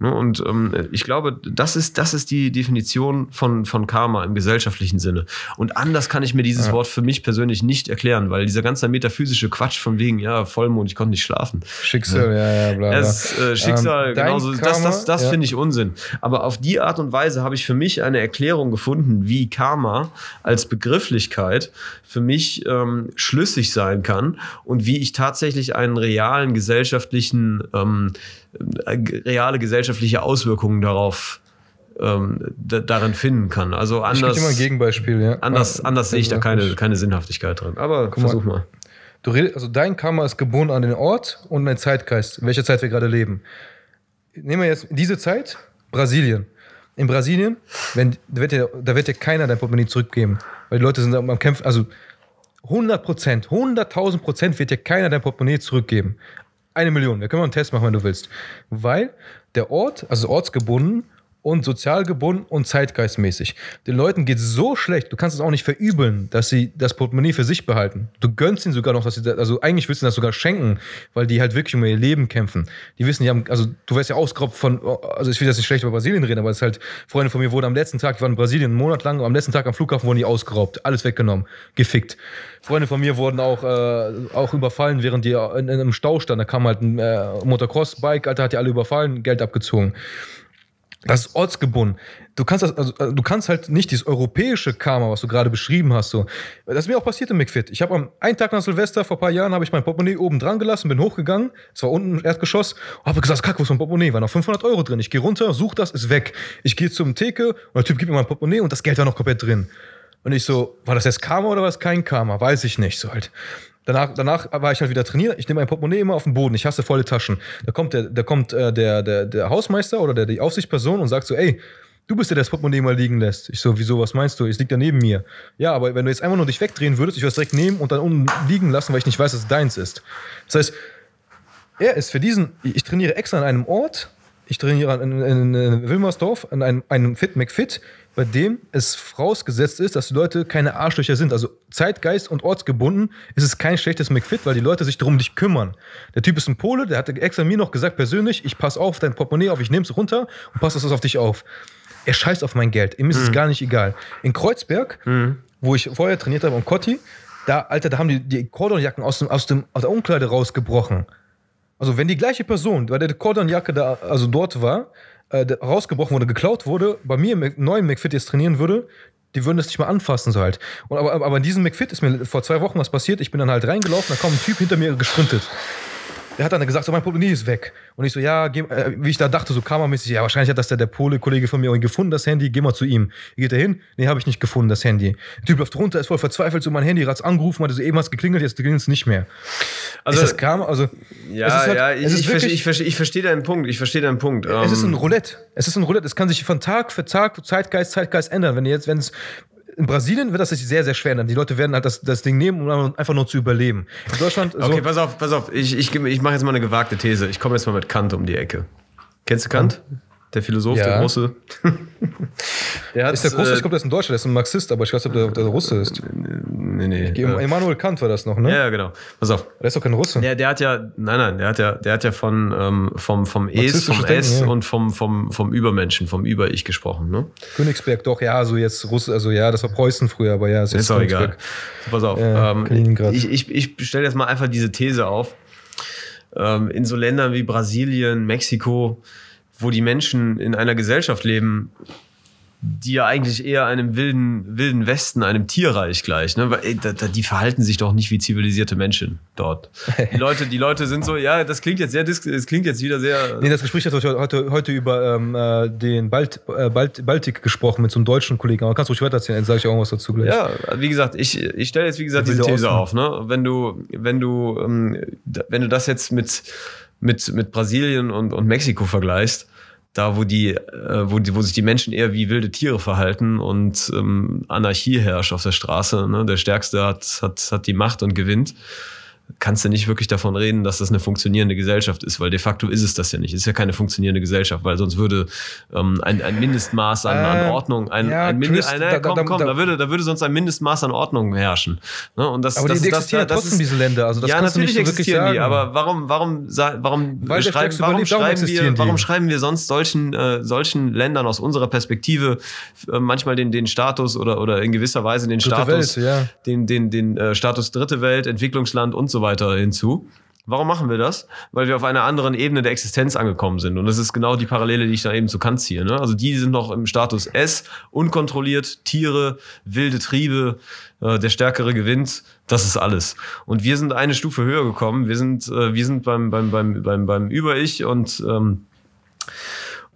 Ne, Und ähm, ich glaube, das ist, das ist die Definition von, von Karma im gesellschaftlichen Sinne. Und anders kann ich mir dieses Wort für mich persönlich nicht erklären, weil dieser ganze metaphysische Quatsch von wegen, ja, Vollmond, ich konnte nicht schlafen. Schicksal, ja, ja, bla, bla. Das äh, Schicksal, Ähm, genauso, das, Karma, das, das ja. finde ich Unsinn. Aber auf die Art und Weise habe ich für mich eine Erklärung gefunden, wie Karma als Begrifflichkeit für mich ähm, schlüssig sein kann und wie ich tatsächlich einen realen gesellschaftlichen, ähm, äh, reale gesellschaftliche Auswirkungen darauf ähm, da, darin finden kann. Also ich anders, dir mal ein Gegenbeispiel, ja. anders, Ah, anders sehe ich da keine, keine Sinnhaftigkeit drin. Aber mal. versuch mal. Du redest, also dein Karma ist gebunden an den Ort und an den Zeitgeist, in welcher Zeit wir gerade leben. Nehmen wir jetzt diese Zeit, Brasilien. In Brasilien, wenn, da, wird dir, da wird dir keiner dein Portemonnaie zurückgeben. Weil die Leute sind am Kämpfen, also 100 Prozent, 100.000 Prozent wird dir keiner dein Portemonnaie zurückgeben. Eine Million. Wir können mal einen Test machen, wenn du willst. Weil der Ort, also ortsgebunden und sozial gebunden und zeitgeistmäßig. Den Leuten geht so schlecht, du kannst es auch nicht verübeln, dass sie das Portemonnaie für sich behalten. Du gönnst ihnen sogar noch, dass sie, da- also eigentlich willst du das sogar schenken, weil die halt wirklich um ihr Leben kämpfen. Die wissen, die haben, also du wirst ja ausgeraubt von, also ich will jetzt nicht schlecht über Brasilien reden, aber es ist halt, Freunde von mir wurden am letzten Tag, die waren in Brasilien einen Monat lang, am letzten Tag am Flughafen wurden die ausgeraubt, alles weggenommen, gefickt. Freunde von mir wurden auch, äh, auch überfallen, während die in, in einem Stau standen. Da kam halt ein äh, Motocross-Bike, Alter, hat die alle überfallen, Geld abgezogen. Das ist ortsgebunden. Du kannst das, also, äh, du kannst halt nicht dieses europäische Karma, was du gerade beschrieben hast, so. Das ist mir auch passiert im McFit. Ich habe am einen Tag nach Silvester vor ein paar Jahren habe ich mein Portemonnaie oben dran gelassen, bin hochgegangen, es war unten im Erdgeschoss, habe gesagt, kack, wo ist mein Portemonnaie? War noch 500 Euro drin. Ich gehe runter, suche das, ist weg. Ich gehe zum Theke und der Typ gibt mir mein Portemonnaie und das Geld war noch komplett drin. Und ich so, war das jetzt Karma oder war das kein Karma? Weiß ich nicht, so halt. Danach, danach war ich halt wieder trainiert. Ich nehme mein Portemonnaie immer auf den Boden. Ich hasse volle Taschen. Da kommt der, da kommt äh, der, der, der Hausmeister oder der, die Aufsichtsperson und sagt so, ey, du bist der, der das Portemonnaie mal liegen lässt. Ich so, wieso, was meinst du? Es liegt da neben mir. Ja, aber wenn du jetzt einfach nur dich wegdrehen würdest, ich würde es direkt nehmen und dann unten liegen lassen, weil ich nicht weiß, dass es deins ist. Das heißt, er ist für diesen, ich trainiere extra an einem Ort, ich trainiere in, in, in Wilmersdorf, an einem, einem Fit McFit, bei dem es vorausgesetzt ist, dass die Leute keine Arschlöcher sind. Also Zeitgeist und ortsgebunden ist es kein schlechtes McFit, weil die Leute sich darum dich kümmern. Der Typ ist ein Pole, der hat extra mir noch gesagt persönlich, ich passe auf dein Portemonnaie auf, ich nehme es runter und passe das auf dich auf. Er scheißt auf mein Geld, ihm ist es gar nicht egal. In Kreuzberg, wo ich vorher trainiert habe, am Kotti, da, Alter, da haben die, die Cordonjacken aus, dem, aus, dem, aus der Umkleide rausgebrochen. Also wenn die gleiche Person, bei der die Cordonjacke da, also dort war, äh, rausgebrochen wurde, geklaut wurde, bei mir im neuen McFit jetzt trainieren würde, die würden das nicht mal anfassen so halt. Und aber, aber in diesem McFit ist mir vor zwei Wochen was passiert. Ich bin dann halt reingelaufen, da kam ein Typ hinter mir gesprintet. Der hat dann gesagt, so mein Portemonnaie ist weg. Und ich so, ja, geh, äh, wie ich da dachte, so kammermäßig, ja, wahrscheinlich hat das der, der Pole-Kollege von mir irgendwie gefunden, das Handy, geh mal zu ihm. Geht er hin? Nee, habe ich nicht gefunden, das Handy. Der Typ läuft runter, ist voll verzweifelt, so mein Handy, hat's angerufen, hat so eben hat's geklingelt, jetzt klingelt es nicht mehr. Also- ist das Karma? Also, Ja, halt- ja, ich, ich, verstehe, ich verstehe deinen Punkt. Ich verstehe deinen Punkt. Es ist ein Ähm, Roulette. Es ist ein Roulette. Es kann sich von Tag für Tag, Zeitgeist, Zeitgeist ändern. Wenn jetzt, wenn es in Brasilien wird das sich sehr, sehr schwer ändern. Die Leute werden halt das, das Ding nehmen, um einfach nur zu überleben. In Deutschland, so, Okay, pass auf, pass auf. Ich, ich, ich mache jetzt mal eine gewagte These. Ich komme jetzt mal mit Kant um die Ecke. Kennst du Kant? Der Philosoph, Ja. der Große. der hat, ist der Russe, äh, ich glaube, der ist ein Deutscher, der ist ein Marxist, aber ich weiß nicht, ob der, der Russe ist. Nee, nee. Äh, Immanuel Kant war das noch, ne? ja, genau. Pass auf. Der ist doch kein Russe. Der, der hat ja, nein, nein, der hat ja, der hat ja von, ähm, vom, vom Es, vom Denken, S ja. und vom, vom, vom Übermenschen, vom Über-Ich gesprochen, ne? Königsberg, doch, ja, so jetzt Russe, also ja, das war Preußen früher, aber ja, es Ist auch egal. Königsberg. So, pass auf. Ja, ähm, ich ich, ich stelle jetzt mal einfach diese These auf. Ähm, in so Ländern wie Brasilien, Mexiko, wo die Menschen in einer Gesellschaft leben, die ja eigentlich eher einem wilden, wilden Westen, einem Tierreich gleich. Ne? Weil, ey, da, da, die verhalten sich doch nicht wie zivilisierte Menschen dort. Die Leute, die Leute sind so, ja, das klingt jetzt sehr, das klingt jetzt wieder sehr. Nee, das Gespräch hat heute, heute, über ähm, äh, den Balt, äh, Balt, Baltik gesprochen mit so einem deutschen Kollegen. Aber kannst du ruhig weiter erzählen, dann sage ich auch was dazu gleich. Ja, wie gesagt, ich, ich stelle jetzt wie gesagt diese These auf. Ne? Wenn du, wenn du, ähm, wenn du das jetzt mit, mit, mit Brasilien und, und Mexiko vergleichst, da wo die, äh, wo die, wo sich die Menschen eher wie wilde Tiere verhalten und ähm, Anarchie herrscht auf der Straße, ne? der Stärkste hat, hat, hat die Macht und gewinnt, kannst du nicht wirklich davon reden, dass das eine funktionierende Gesellschaft ist, weil de facto ist es das ja nicht. Es ist ja keine funktionierende Gesellschaft, weil sonst würde ähm, ein, ein Mindestmaß an, an Äh, Ordnung, ein, ja, ein Mindest, Chris, ein, da- komm, da- komm, da- da, würde, da würde sonst ein Mindestmaß an Ordnung herrschen. Ne? Und das, Aber das die, die das, existieren das trotzdem, ist, diese Länder. Also das ja, natürlich nicht so existieren die, aber warum, warum, warum, Weil schreiben, warum, schreiben wir, warum schreiben wir sonst solchen, äh, solchen Ländern aus unserer Perspektive äh, manchmal den, den Status oder, oder in gewisser Weise den Dritte Status, Welt, ja. den, den, den äh, Status Dritte Welt, Entwicklungsland und so weiter hinzu? Warum machen wir das? Weil wir auf einer anderen Ebene der Existenz angekommen sind. Und das ist genau die Parallele, die ich da eben zu Kant ziehe. Ne? Also die sind noch im Status S, unkontrolliert, Tiere, wilde Triebe, äh, der Stärkere gewinnt. Das ist alles. Und wir sind eine Stufe höher gekommen. Wir sind, äh, wir sind beim, beim, beim, beim, beim Über-Ich und ähm,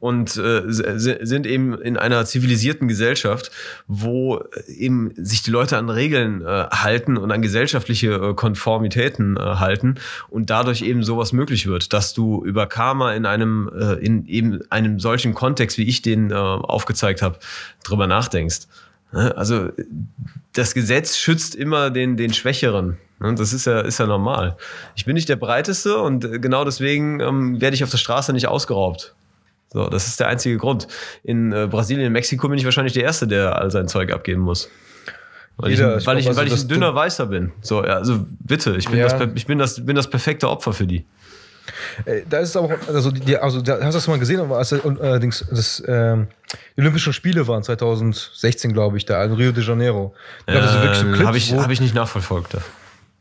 und äh, sind eben in einer zivilisierten Gesellschaft, wo eben sich die Leute an Regeln äh, halten und an gesellschaftliche äh, Konformitäten äh, halten und dadurch eben sowas möglich wird, dass du über Karma in einem äh, in eben einem solchen Kontext, wie ich den äh, aufgezeigt habe, drüber nachdenkst. Ne? Also das Gesetz schützt immer den den Schwächeren. Ne? Das ist ja ist ja normal. Ich bin nicht der breiteste und äh, genau deswegen ähm, werde ich auf der Straße nicht ausgeraubt. So, das ist der einzige Grund. In äh, Brasilien, in Mexiko bin ich wahrscheinlich der Erste, der all sein Zeug abgeben muss. Weil Jeder, ich, ich weil glaub, ich, also weil ich ein dünner Weißer bin. So, ja, also bitte, ich bin, Ja. das, ich bin, das, bin das perfekte Opfer für die. Äh, Da ist es aber, auch- also, die, also da hast du das mal gesehen, aber als, und, allerdings, das, ähm, die Olympischen Spiele waren 2016, glaube ich, da in Rio de Janeiro. Da es so wirklich so Clips, Habe Äh, ich, wo, hab ich nicht nachverfolgt. Da.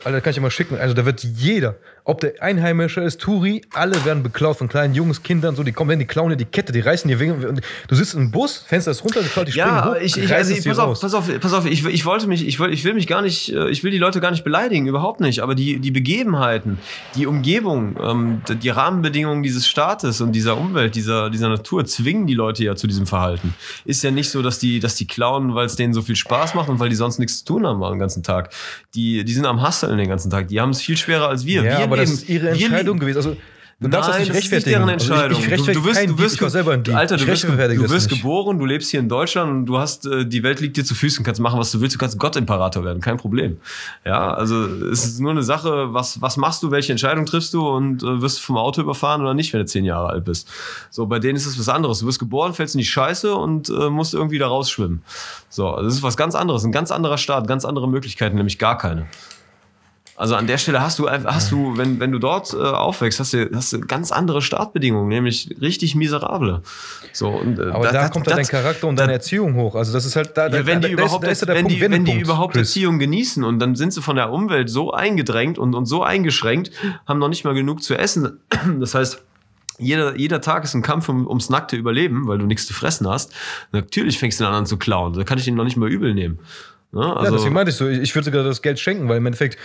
Alter, kann ich dir mal schicken. Also da wird jeder, ob der Einheimische ist, Touri, alle werden beklaut von kleinen Jungs, Kindern, so, die kommen hin, die klauen dir die Kette, die reißen dir und Du sitzt im Bus, Fenster ist runtergeklaut, die springen Ja, hoch, ich, ich, also, dir pass, auf, raus. pass auf, pass auf, ich, ich wollte mich, ich will, ich will mich gar nicht, äh, ich will die Leute gar nicht beleidigen, überhaupt nicht. Aber die, die Begebenheiten, die Umgebung, ähm, die- die Rahmenbedingungen dieses Staates und dieser Umwelt, dieser, dieser Natur zwingen die Leute ja zu diesem Verhalten. Ist ja nicht so, dass die, dass die klauen, weil es denen so viel Spaß macht und weil die sonst nichts zu tun haben den ganzen Tag. Die, die sind am Hasseln den ganzen Tag. Die haben es viel schwerer als wir. Ja, wir aber leben, das ist ihre Entscheidung gewesen. Also, du darfst das Nein, nicht das ist nicht deren Also, Entscheidung. ich, ich rechtfertige du, du wirst, du Dieb, wirst, ich war selber ein Dieb. Alter, du ich wirst, du das wirst geboren, du lebst hier in Deutschland und du hast, äh, die Welt liegt dir zu Füßen, kannst machen, was du willst, du kannst Gott-Imperator werden, kein Problem. Ja, also es ist nur eine Sache, was, was machst du, welche Entscheidung triffst du und äh, wirst du vom Auto überfahren oder nicht, wenn du zehn Jahre alt bist. So, bei denen ist es was anderes. Du wirst geboren, fällst in die Scheiße und äh, musst irgendwie da rausschwimmen. So, das ist was ganz anderes, ein ganz anderer Staat, ganz andere Möglichkeiten, nämlich gar keine. Also an der Stelle hast du einfach, hast du, wenn, wenn du dort äh, aufwächst, hast du, hast du ganz andere Startbedingungen, nämlich richtig miserable. So, und, äh, Aber da, kommt dann dein das- Charakter und da- deine Erziehung hoch. Also das ist halt da, da ja, wenn die da, überhaupt, da ist, da ist ja der wenn, Punkt, die, wenn die überhaupt Chris. Erziehung genießen und dann sind sie von der Umwelt so eingedrängt und, und so eingeschränkt, haben noch nicht mal genug zu essen. Das heißt, jeder, jeder Tag ist ein Kampf um, ums nackte Überleben, weil du nichts zu fressen hast. Natürlich fängst du dann an zu klauen. Da kann ich den noch nicht mal übel nehmen. Ne? Ja, Also, deswegen meinte ich so, ich würde sogar das Geld schenken, weil im Endeffekt,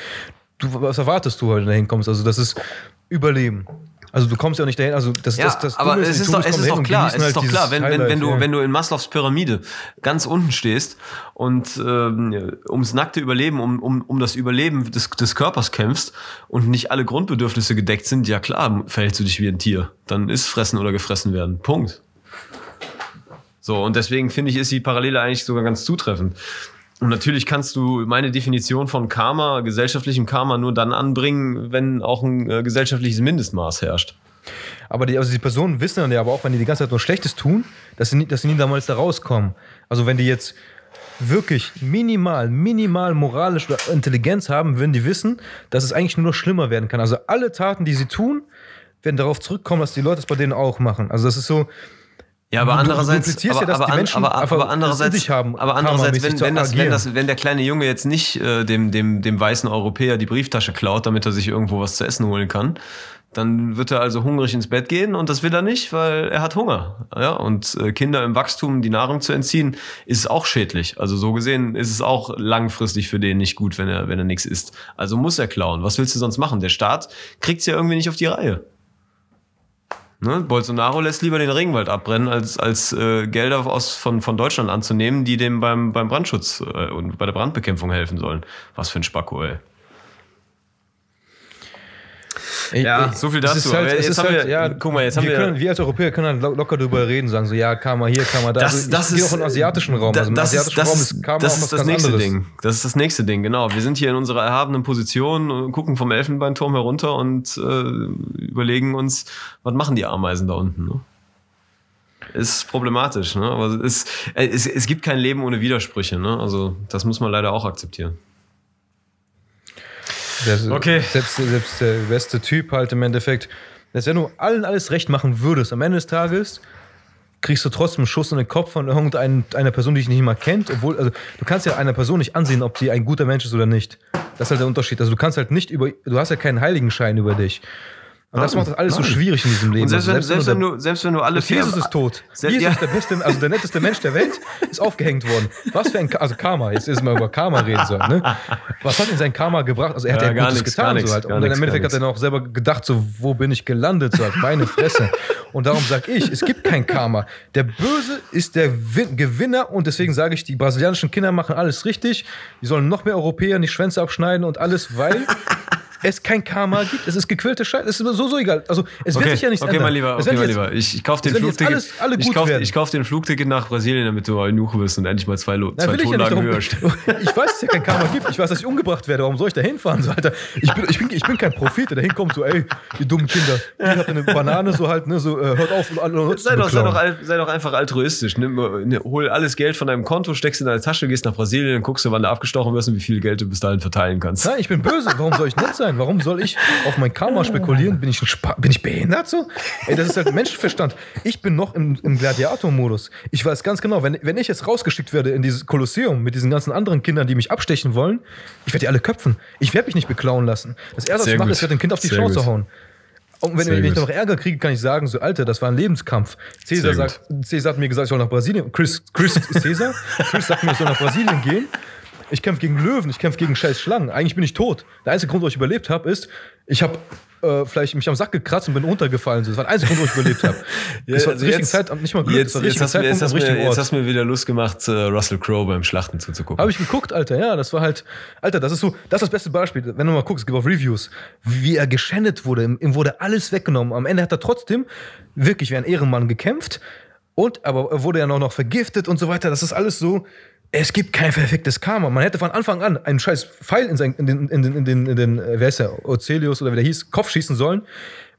du, was erwartest du, wenn du dahin kommst? Also das ist Überleben. Also du kommst ja auch nicht dahin, also das, Ja, das, das aber es ist doch, es ist doch klar, es ist halt doch klar, wenn, wenn, wenn, du, ja. wenn du in Maslows Pyramide ganz unten stehst und ähm, ums nackte Überleben, um, um, um das Überleben des, des Körpers kämpfst und nicht alle Grundbedürfnisse gedeckt sind, ja klar, verhältst du dich wie ein Tier. Dann ist fressen oder gefressen werden. Punkt. So, und deswegen finde ich, ist die Parallele eigentlich sogar ganz zutreffend. Und natürlich kannst du meine Definition von Karma, gesellschaftlichem Karma, nur dann anbringen, wenn auch ein äh, gesellschaftliches Mindestmaß herrscht. Aber die, also die Personen wissen dann ja aber auch, wenn die die ganze Zeit nur Schlechtes tun, dass sie, nie, dass sie nie damals da rauskommen. Also wenn die jetzt wirklich minimal, minimal moralisch oder Intelligenz haben, würden die wissen, dass es eigentlich nur noch schlimmer werden kann. Also alle Taten, die sie tun, werden darauf zurückkommen, dass die Leute es bei denen auch machen. Also das ist so, Ja, aber Du- du andererseits, duplizierst aber, ja, dass aber, an- Menschen aber, aber andererseits, haben, aber andererseits, wenn, wenn, das, wenn, das, wenn der kleine Junge jetzt nicht äh, dem, dem, dem weißen Europäer die Brieftasche klaut, damit er sich irgendwo was zu essen holen kann, Dann wird er also hungrig ins Bett gehen und das will er nicht, weil er hat Hunger. Ja, und äh, Kinder im Wachstum die Nahrung zu entziehen, ist auch schädlich. Also so gesehen ist es auch langfristig für den nicht gut, wenn er, wenn er nichts isst. Also muss er klauen. Was willst du sonst machen? Der Staat kriegt's ja irgendwie nicht auf die Reihe. Ne? Bolsonaro lässt lieber den Regenwald abbrennen, als, als äh, Gelder aus, von, von Deutschland anzunehmen, die dem beim, beim Brandschutz äh, und bei der Brandbekämpfung helfen sollen. Was für ein Spacko, ey. Ja, so viel dazu. Ist halt, jetzt ist haben halt, wir- ja, guck mal, jetzt haben wir wir- Können, wir als Europäer können lo- locker drüber reden, sagen so, ja, Karma hier, Karma da. Das, also, das ist auch im asiatischen Raum. Da, also im das, ist, asiatischen das, Raum ist, ist Karma das auch ist das nächste anderes. Ding. Das ist das nächste Ding, genau. Wir sind hier in unserer erhabenen Position, und gucken vom Elfenbeinturm herunter und äh, überlegen uns, was machen die Ameisen da unten. Ne? Ist problematisch, ne? Aber es, äh, es, es gibt kein Leben ohne Widersprüche, ne? Also das muss man leider auch akzeptieren. Selbst, Okay. Selbst, selbst der beste Typ halt im Endeffekt, dass wenn du allen alles recht machen würdest, am Ende des Tages kriegst du trotzdem einen Schuss in den Kopf von irgendeiner Person, die dich nicht mal kennt, obwohl, also du kannst ja einer Person nicht ansehen, ob sie ein guter Mensch ist oder nicht. Das ist halt der Unterschied. Also du kannst halt nicht über, du hast ja keinen Heiligenschein über dich. Und das macht das alles so nein. schwierig in diesem Leben. Und selbst, Also wenn, selbst, wenn, der- du, selbst wenn du alle Jesus ist tot. Selbst- Jesus ja. ist der beste, also der netteste Mensch der Welt, ist aufgehängt worden. Was für ein, Ka- also Karma, jetzt ist mal über Karma reden sollen, ne? Was hat ihm sein Karma gebracht? Also er hat Ja, ja, gar Gutes nix, getan, gar nix, so halt. gar Und im Endeffekt hat er dann auch selber gedacht, so, wo bin ich gelandet, so halt, meine Fresse. Und darum sage ich, es gibt kein Karma. Der Böse ist der Win Gewinner und deswegen sage ich, die brasilianischen Kinder machen alles richtig. Die sollen noch mehr Europäer die Schwänze abschneiden und alles, weil es kein Karma gibt. Es ist gequälte Scheiße. Es ist so, so egal. Also, es wird Okay, sich ja nichts okay ändern. mein Lieber, okay, mein Lieber. Ich, ich kaufe den Flugticket. ich kaufe kauf den Flugticket nach Brasilien, damit du in Nuche bist und endlich mal zwei, Lo- zwei ja nicht. Tonlagen Darum, höher ich weiß, dass es ja kein Karma gibt. Ich weiß, dass ich umgebracht werde. Warum soll ich da hinfahren? So, Alter, ich, bin, ich, bin, ich bin kein Prophet, der da hinkommt, so, ey, ihr dummen Kinder, ihr habt eine Banane, so halt, ne, so, äh, hört auf, zu Sei doch, sei, doch, sei doch einfach altruistisch. Nimm, ne, hol alles Geld von deinem Konto, steckst in deine Tasche, gehst nach Brasilien, guckst du, wann du abgestochen wirst und wie viel Geld du bis dahin verteilen kannst. Nein, ich bin böse. Warum soll ich nett sein? Warum soll ich auf mein Karma spekulieren? Bin ich, ein bin ich behindert so? Ey, das ist halt Menschenverstand. Ich bin noch im, im Gladiator-Modus. Ich weiß ganz genau, wenn, wenn ich jetzt rausgeschickt werde in dieses Kolosseum mit diesen ganzen anderen Kindern, die mich abstechen wollen, ich werde die alle köpfen. Ich werde mich nicht beklauen lassen. Das Erste, was ich mache, ist, ich werde dem Kind auf die Sehr Schnauze gut. hauen. Und wenn, wenn ich noch Ärger kriege, kann ich sagen, so, Alter, das war ein Lebenskampf. Cäsar, sagt, Cäsar hat mir gesagt, ich soll nach Brasilien. Chris, Chris Cäsar, Chris sagt mir, ich soll nach Brasilien gehen. Ich kämpfe gegen Löwen, ich kämpfe gegen scheiß Schlangen. Eigentlich bin ich tot. Der einzige Grund, warum ich überlebt habe, ist, ich habe äh, vielleicht mich am Sack gekratzt und bin runtergefallen. So, Das war der einzige Grund, warum ich überlebt habe. das war also jetzt- Zeit nicht mal Glück, Jetzt, jetzt, hast, du mir- jetzt, hast mir, jetzt hast mir wieder Lust gemacht, äh, Russell Crowe beim Schlachten zuzugucken. Habe ich geguckt, Alter, ja, das war halt, Alter, das ist so, das ist das beste Beispiel. Wenn du mal guckst, es gibt auch Reviews, wie er geschändet wurde, ihm ihm wurde alles weggenommen. Am Ende hat er trotzdem wirklich wie ein Ehrenmann gekämpft und, aber er wurde ja noch, noch vergiftet und so weiter. Das ist alles so, es gibt kein perfektes Karma. Man hätte von Anfang an einen scheiß Pfeil in, sein, in den, in den, in den, in den äh, wer ist der, Ocelius oder wie der hieß, Kopf schießen sollen.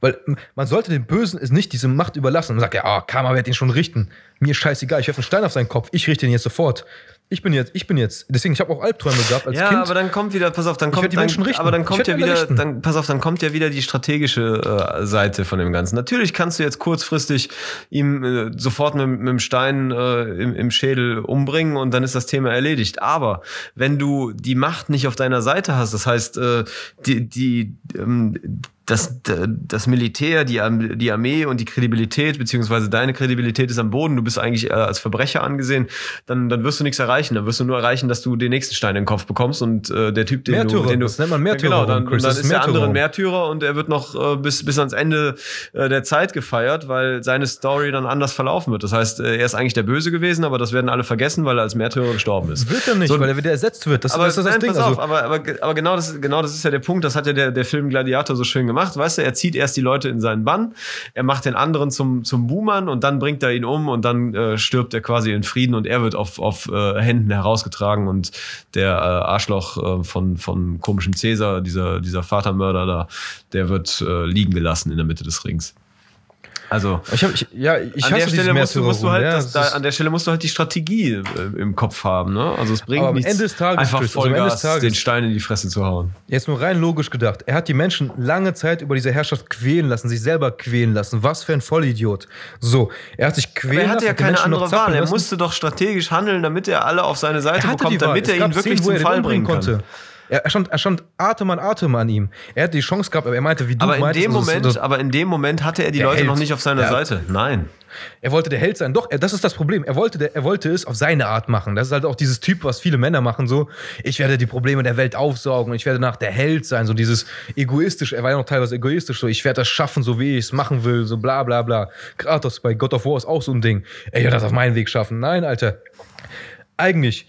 Weil man sollte den Bösen es nicht diese Macht überlassen. Man sagt ja, ah, Karma wird ihn schon richten. Mir scheißegal, ich werfe einen Stein auf seinen Kopf, ich richte ihn jetzt sofort. Ich bin jetzt, ich bin jetzt, deswegen, ich habe auch Albträume gehabt als ja, Kind. aber dann kommt wieder, pass auf, dann kommt, die dann, richten. aber dann kommt ja wieder, richten. dann, pass auf, dann kommt ja wieder die strategische äh, Seite von dem Ganzen. Natürlich kannst du jetzt kurzfristig ihm äh, sofort mit, mit dem Stein äh, im, im Schädel umbringen und dann ist das Thema erledigt. Aber wenn du die Macht nicht auf deiner Seite hast, das heißt, äh, die, die, ähm, das, das Militär, die, die Armee und die Kredibilität, beziehungsweise deine Kredibilität ist am Boden, du bist eigentlich äh, als Verbrecher angesehen, dann, dann wirst du nichts erreichen. Dann wirst du nur erreichen, dass du den nächsten Stein in den Kopf bekommst und äh, der Typ, den Märtyrer, du, den du. das nennt man Ja, Genau, dann, Chris, dann ist ist der andere ein. Märtyrer und er wird noch äh, bis, bis ans Ende äh, der Zeit gefeiert, weil seine Story dann anders verlaufen wird. Das heißt, äh, er ist eigentlich der Böse gewesen, aber das werden alle vergessen, weil er als Märtyrer gestorben ist. Wird er nicht, So- weil er wieder ersetzt wird. Das, aber das ist das nein, Ding. pass auf, Also, aber, aber, aber genau, das, genau das ist ja der Punkt, das hat ja der, der Film Gladiator so schön gemacht. Weißt du, er zieht erst die Leute in seinen Bann, er macht den anderen zum, zum Buhmann und dann bringt er ihn um und dann äh, stirbt er quasi in Frieden und er wird auf, auf äh, Händen herausgetragen und der äh, Arschloch äh, von, von komischem Cäsar, dieser, dieser Vatermörder da, der wird äh, liegen gelassen in der Mitte des Rings. Also ich hab, ich, ja, ich an der Stelle musst du, musst du halt, Märtyrerung, das, ja, da, das an der Stelle musst du halt die Strategie äh, im Kopf haben. Ne? Also es bringt am nichts, Ende des Tages, einfach also Vollgas Tages- den Stein in die Fresse zu hauen. Jetzt nur rein logisch gedacht. Er hat die Menschen lange Zeit über diese Herrschaft quälen lassen, sich selber quälen lassen. Was für ein Vollidiot. So, er hat sich quälen Aber er hatte lassen. ja keine andere Wahl. Er lassen. musste doch strategisch handeln, damit er alle auf seine Seite bekommt, damit Es er ihn wirklich zum Fall bringen kann. konnte. Er, er, stand, er stand Atem an Atem an ihm. Er hatte die Chance gehabt, aber er meinte, wie du Aber in meintest, dem Moment, das- aber in dem Moment hatte er die Leute Held. noch nicht auf seiner Ja. Seite. Nein. Er wollte der Held sein. Doch, er, das ist das Problem. Er wollte, der, er wollte es auf seine Art machen. Das ist halt auch dieses Typ, was viele Männer machen, so, ich werde die Probleme der Welt aufsaugen ich werde nach der Held sein, so dieses egoistisch, er war ja noch teilweise egoistisch, so, ich werde das schaffen, so wie ich es machen will, so bla bla bla. Kratos bei God of War ist auch so ein Ding. Ich werde das auf meinen Weg schaffen. Nein, Alter. Eigentlich,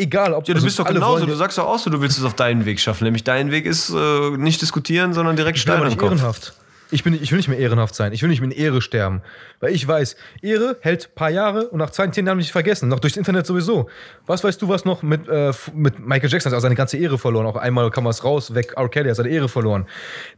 egal, ob Ja, du also bist doch genauso. Du sagst doch auch so, du willst es auf deinen Weg schaffen. Nämlich dein Weg ist äh, nicht diskutieren, sondern direkt Ich Stein nicht Kopf. ehrenhaft. Ich, bin, ich will nicht mehr ehrenhaft sein. Ich will nicht mit Ehre sterben. Weil ich weiß, Ehre hält ein paar Jahre und nach zwei, zehn Jahren nicht vergessen. Noch durchs Internet sowieso. Was weißt du, was noch mit, äh, mit Michael Jackson hat also seine ganze Ehre verloren. Auch einmal kam was raus, weg, R. Kelly hat seine Ehre verloren.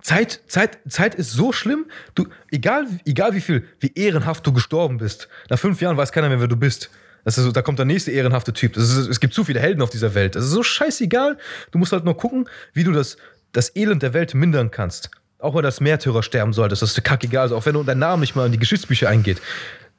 Zeit, Zeit, Zeit ist so schlimm. Du, egal, egal wie viel, wie ehrenhaft du gestorben bist. Nach fünf Jahren weiß keiner mehr, wer du bist. Das ist so, da kommt der nächste ehrenhafte Typ. Ist, es gibt zu viele Helden auf dieser Welt. Das ist so scheißegal. Du musst halt nur gucken, wie du das, das Elend der Welt mindern kannst. Auch wenn das Märtyrer sterben solltest, das ist kackegal. Also auch wenn dein Name nicht mal in die Geschichtsbücher eingeht.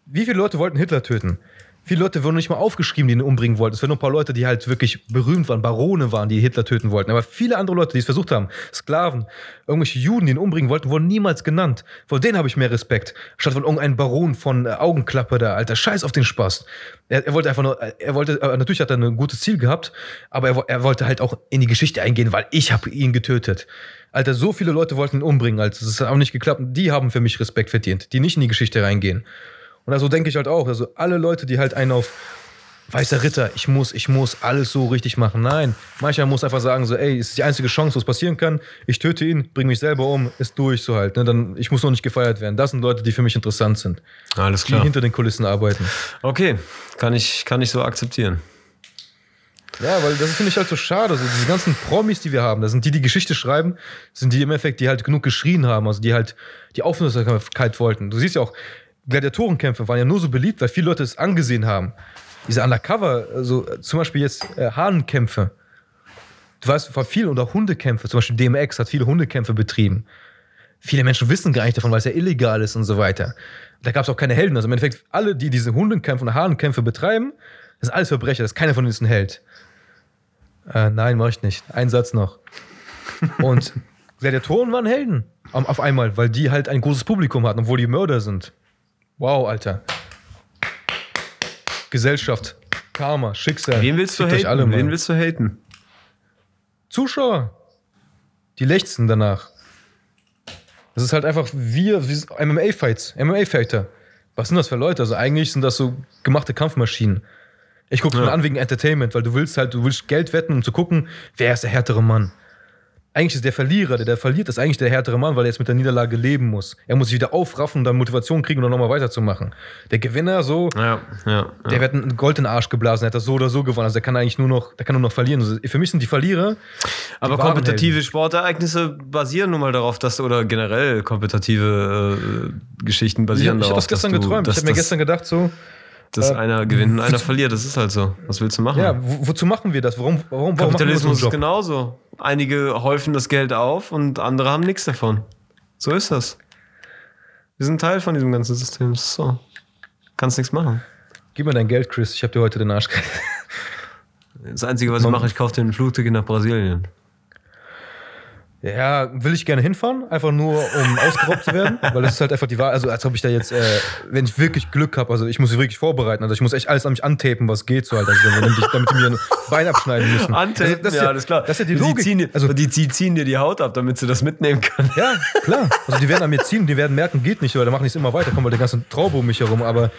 Wie viele Leute wollten Hitler töten? Viele Leute wurden nicht mal aufgeschrieben, die ihn umbringen wollten. Es waren nur ein paar Leute, die halt wirklich berühmt waren, Barone waren, die Hitler töten wollten. Aber viele andere Leute, die es versucht haben, Sklaven, irgendwelche Juden, die ihn umbringen wollten, wurden niemals genannt. Vor denen habe ich mehr Respekt. Statt von irgendeinem Baron von äh, Augenklappe da, Alter. Scheiß auf den Spaß. Er, er wollte einfach nur, er wollte, äh, natürlich hat er ein gutes Ziel gehabt, aber er, er wollte halt auch in die Geschichte eingehen, weil ich habe ihn getötet. Alter, so viele Leute wollten ihn umbringen, Alter. Das hat auch nicht geklappt. Die haben für mich Respekt verdient, die nicht in die Geschichte reingehen. Und also denke ich halt auch, also alle Leute, die halt einen auf weißer Ritter, ich muss, ich muss alles so richtig machen. Nein, mancher muss einfach sagen so, ey, es ist die einzige Chance, was passieren kann. Ich töte ihn, bringe mich selber um, ist durch so halt. Ne? Dann, ich muss noch nicht gefeiert werden. Das sind Leute, die für mich interessant sind, Alles die klar. hinter den Kulissen arbeiten. Okay, kann ich, kann ich so akzeptieren. Ja, weil das finde ich halt so schade. Also diese ganzen Promis, die wir haben, das sind die, die Geschichte schreiben, sind die im Endeffekt, die halt genug geschrien haben, also die halt die Aufmerksamkeit wollten. Du siehst ja auch, Gladiatorenkämpfe waren ja nur so beliebt, weil viele Leute es angesehen haben. Diese Undercover, also äh, zum Beispiel jetzt äh, Hahnenkämpfe. Du weißt, war viel oder Hundekämpfe, zum Beispiel DMX hat viele Hundekämpfe betrieben. Viele Menschen wissen gar nicht davon, weil es ja illegal ist und so weiter. Da gab es auch keine Helden. Also im Endeffekt, alle, die diese Hundekämpfe und Hahnenkämpfe betreiben, das sind alles Verbrecher. Das ist keiner von ist ein Held. Äh, nein, mach ich nicht. Ein Satz noch. Und Gladiatoren waren Helden. Auf einmal, weil die halt ein großes Publikum hatten, obwohl die Mörder sind. Wow, Alter. Gesellschaft, Karma, Schicksal. Wen willst du haten? alle. Wen willst du haten? Zuschauer. Die lechzen danach. Das ist halt einfach wir, wie MMA-Fights, MMA-Fighter. Was sind das für Leute? Also eigentlich sind das so gemachte Kampfmaschinen. Ich gucke mir Ja. an wegen Entertainment, weil du willst halt, du willst Geld wetten, um zu gucken, wer ist der härtere Mann. Eigentlich ist der Verlierer, der, der verliert, ist eigentlich der härtere Mann, weil er jetzt mit der Niederlage leben muss. Er muss sich wieder aufraffen und dann Motivation kriegen, um nochmal weiterzumachen. Der Gewinner, so, Ja, ja. ja. der wird einen Gold in den Arsch geblasen, der hat das so oder so gewonnen. Also der kann eigentlich nur noch, der kann nur noch verlieren. Also für mich sind die Verlierer. Aber die kompetitive. Sportereignisse basieren nun mal darauf, dass oder generell kompetitive äh, Geschichten Ich, basieren ich habe darauf. das gestern du, geträumt. Ich habe mir gestern gedacht, so, dass äh, einer gewinnt und einer verliert. Das ist halt so. Was willst du machen? ja, wo, wozu machen wir das? Warum, warum, warum Kapitalismus machen ist wir so Job? genauso. Einige häufen das Geld auf und andere haben nichts davon. So ist das. Wir sind Teil von diesem ganzen System. So. Kannst nichts machen. Gib mir dein Geld, Chris. Ich habe dir heute den Arsch. ge- Das Einzige, was ich mache, ich kaufe dir einen Flugticket nach Brasilien. Ja, will ich gerne hinfahren, einfach nur um ausgeraubt zu werden, weil das ist halt einfach die Wahl. Also als ob ich da jetzt, äh, wenn ich wirklich Glück habe, also ich muss mich wirklich vorbereiten, also ich muss echt alles an mich antapen, was geht so halt, also damit, ich, damit die mir ein Bein abschneiden müssen. Antapen, also, das ist ja, alles klar. Das ist ja die Die Logik. ziehen, dir- also die, die ziehen dir die Haut ab, damit sie das mitnehmen können. Ja, klar. Also die werden an mir ziehen, die werden merken, geht nicht, oder dann machen die es immer weiter, kommen halt der ganze Traube um mich herum. Aber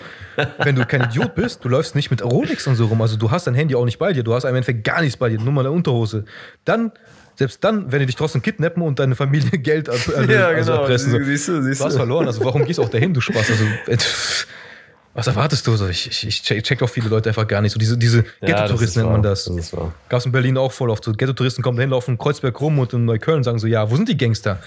wenn du kein Idiot bist, du läufst nicht mit Rolex und so rum, also du hast dein Handy auch nicht bei dir, du hast im Endeffekt gar nichts bei dir, nur mal eine Unterhose. Dann, selbst dann, wenn die dich trotzdem kidnappen und deine Familie Geld ab, also erpressen. So. Siehst du, siehst Du hast verloren, also warum gehst du auch dahin, du Spaß? Also, äh, was erwartest du so? Ich, ich, check, check auch viele Leute einfach gar nicht. So diese, diese Ghetto-Touristen nennt man das. das. Gab es in Berlin auch voll oft. So Ghetto-Touristen kommen dahin, laufen Kreuzberg rum und in Neukölln sagen so, ja, wo sind die Gangster?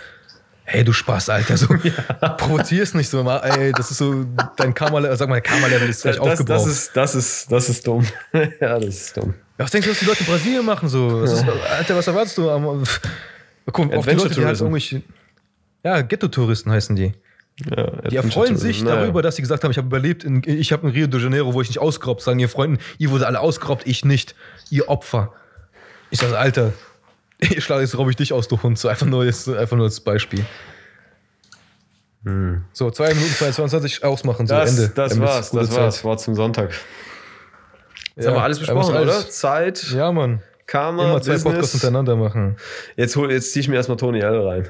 Hey, du Spaß, Alter. So, Provozierst nicht so. Ey, das ist so, dein Karma, sag mal, Karma-Level ist gleich Das, aufgebraucht. das, ist, das, ist, das ist dumm. ja, das ist dumm. Was denkst du, was die Leute in Brasilien machen? So? Das ist, Alter, was erwartest du? Guck, auf die Leute, die halt irgendwelche. Ja, Ghetto-Touristen heißen die. Ja, Die erfreuen sich darüber, dass sie gesagt haben, ich habe überlebt, in, ich habe in Rio de Janeiro, wo ich nicht ausgeraubt, sagen ihr Freunden, ihr wurde alle ausgeraubt, ich nicht, ihr Opfer. Ich sage, Alter, Ich schlage jetzt raube ich dich aus, du Hund. So einfach nur, jetzt, einfach nur als Beispiel. So, 2 Minuten 22 ausmachen, so Das, Ende. das Damit war's, das war's. Wort zum Sonntag. Jetzt haben wir alles besprochen, alles- oder? Zeit, Ja, Mann. Karma, Immer zwei Podcasts Business. hintereinander machen. Jetzt, hol, jetzt zieh ich mir erstmal Tony L rein.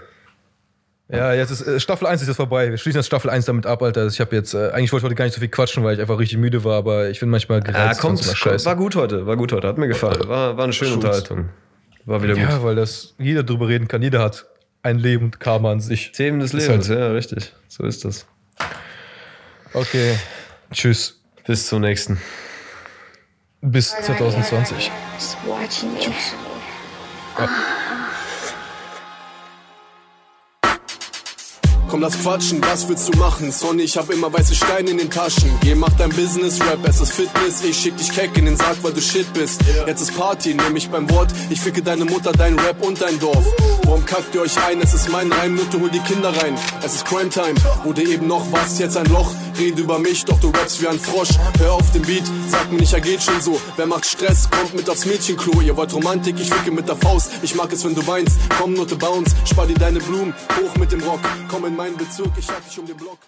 Ja, jetzt ist äh, Staffel 1 ist jetzt vorbei. Wir schließen jetzt Staffel 1 damit ab, Alter. Ich habe jetzt, äh, eigentlich wollte ich heute gar nicht so viel quatschen, weil ich einfach richtig müde war, aber ich bin manchmal Ja, gereizt. kommt, einer kommt, Scheiße. war gut heute, war gut heute, hat mir gefallen. War, war eine schöne Schutz. Unterhaltung. War wieder gut. Ja, weil das jeder drüber reden kann. Jeder hat ein Leben und Karma an sich. Themen des Lebens, halt- ja, richtig. So ist das. Okay. Tschüss. Bis zum nächsten. Bis 2020. Just watching Komm, lass quatschen, was willst du machen? Sonny, ich hab immer weiße Steine in den Taschen. Geh, mach dein Business, Rap, es ist Fitness. Ich schick dich keck in den Sarg, weil du shit bist. Jetzt ist Party, nehm mich beim Wort. Ich ficke deine Mutter, dein Rap und dein Dorf. Warum kackt ihr euch ein? Es ist mein Reim, Nutte, hol die Kinder rein. Es ist Crime Time, wurde eben noch was, jetzt ein Loch. Rede über mich, doch du rappst wie ein Frosch. Hör auf den Beat, sag mir nicht, er geht schon so. Wer macht Stress, kommt mit aufs Mädchenklo. Ihr wollt Romantik, ich ficke mit der Faust. Ich mag es, wenn du weinst. Komm, Nutte, bounce, spar dir deine Blumen. Hoch mit dem Rock, komm in meinen Bezug, ich halt dich um den Block.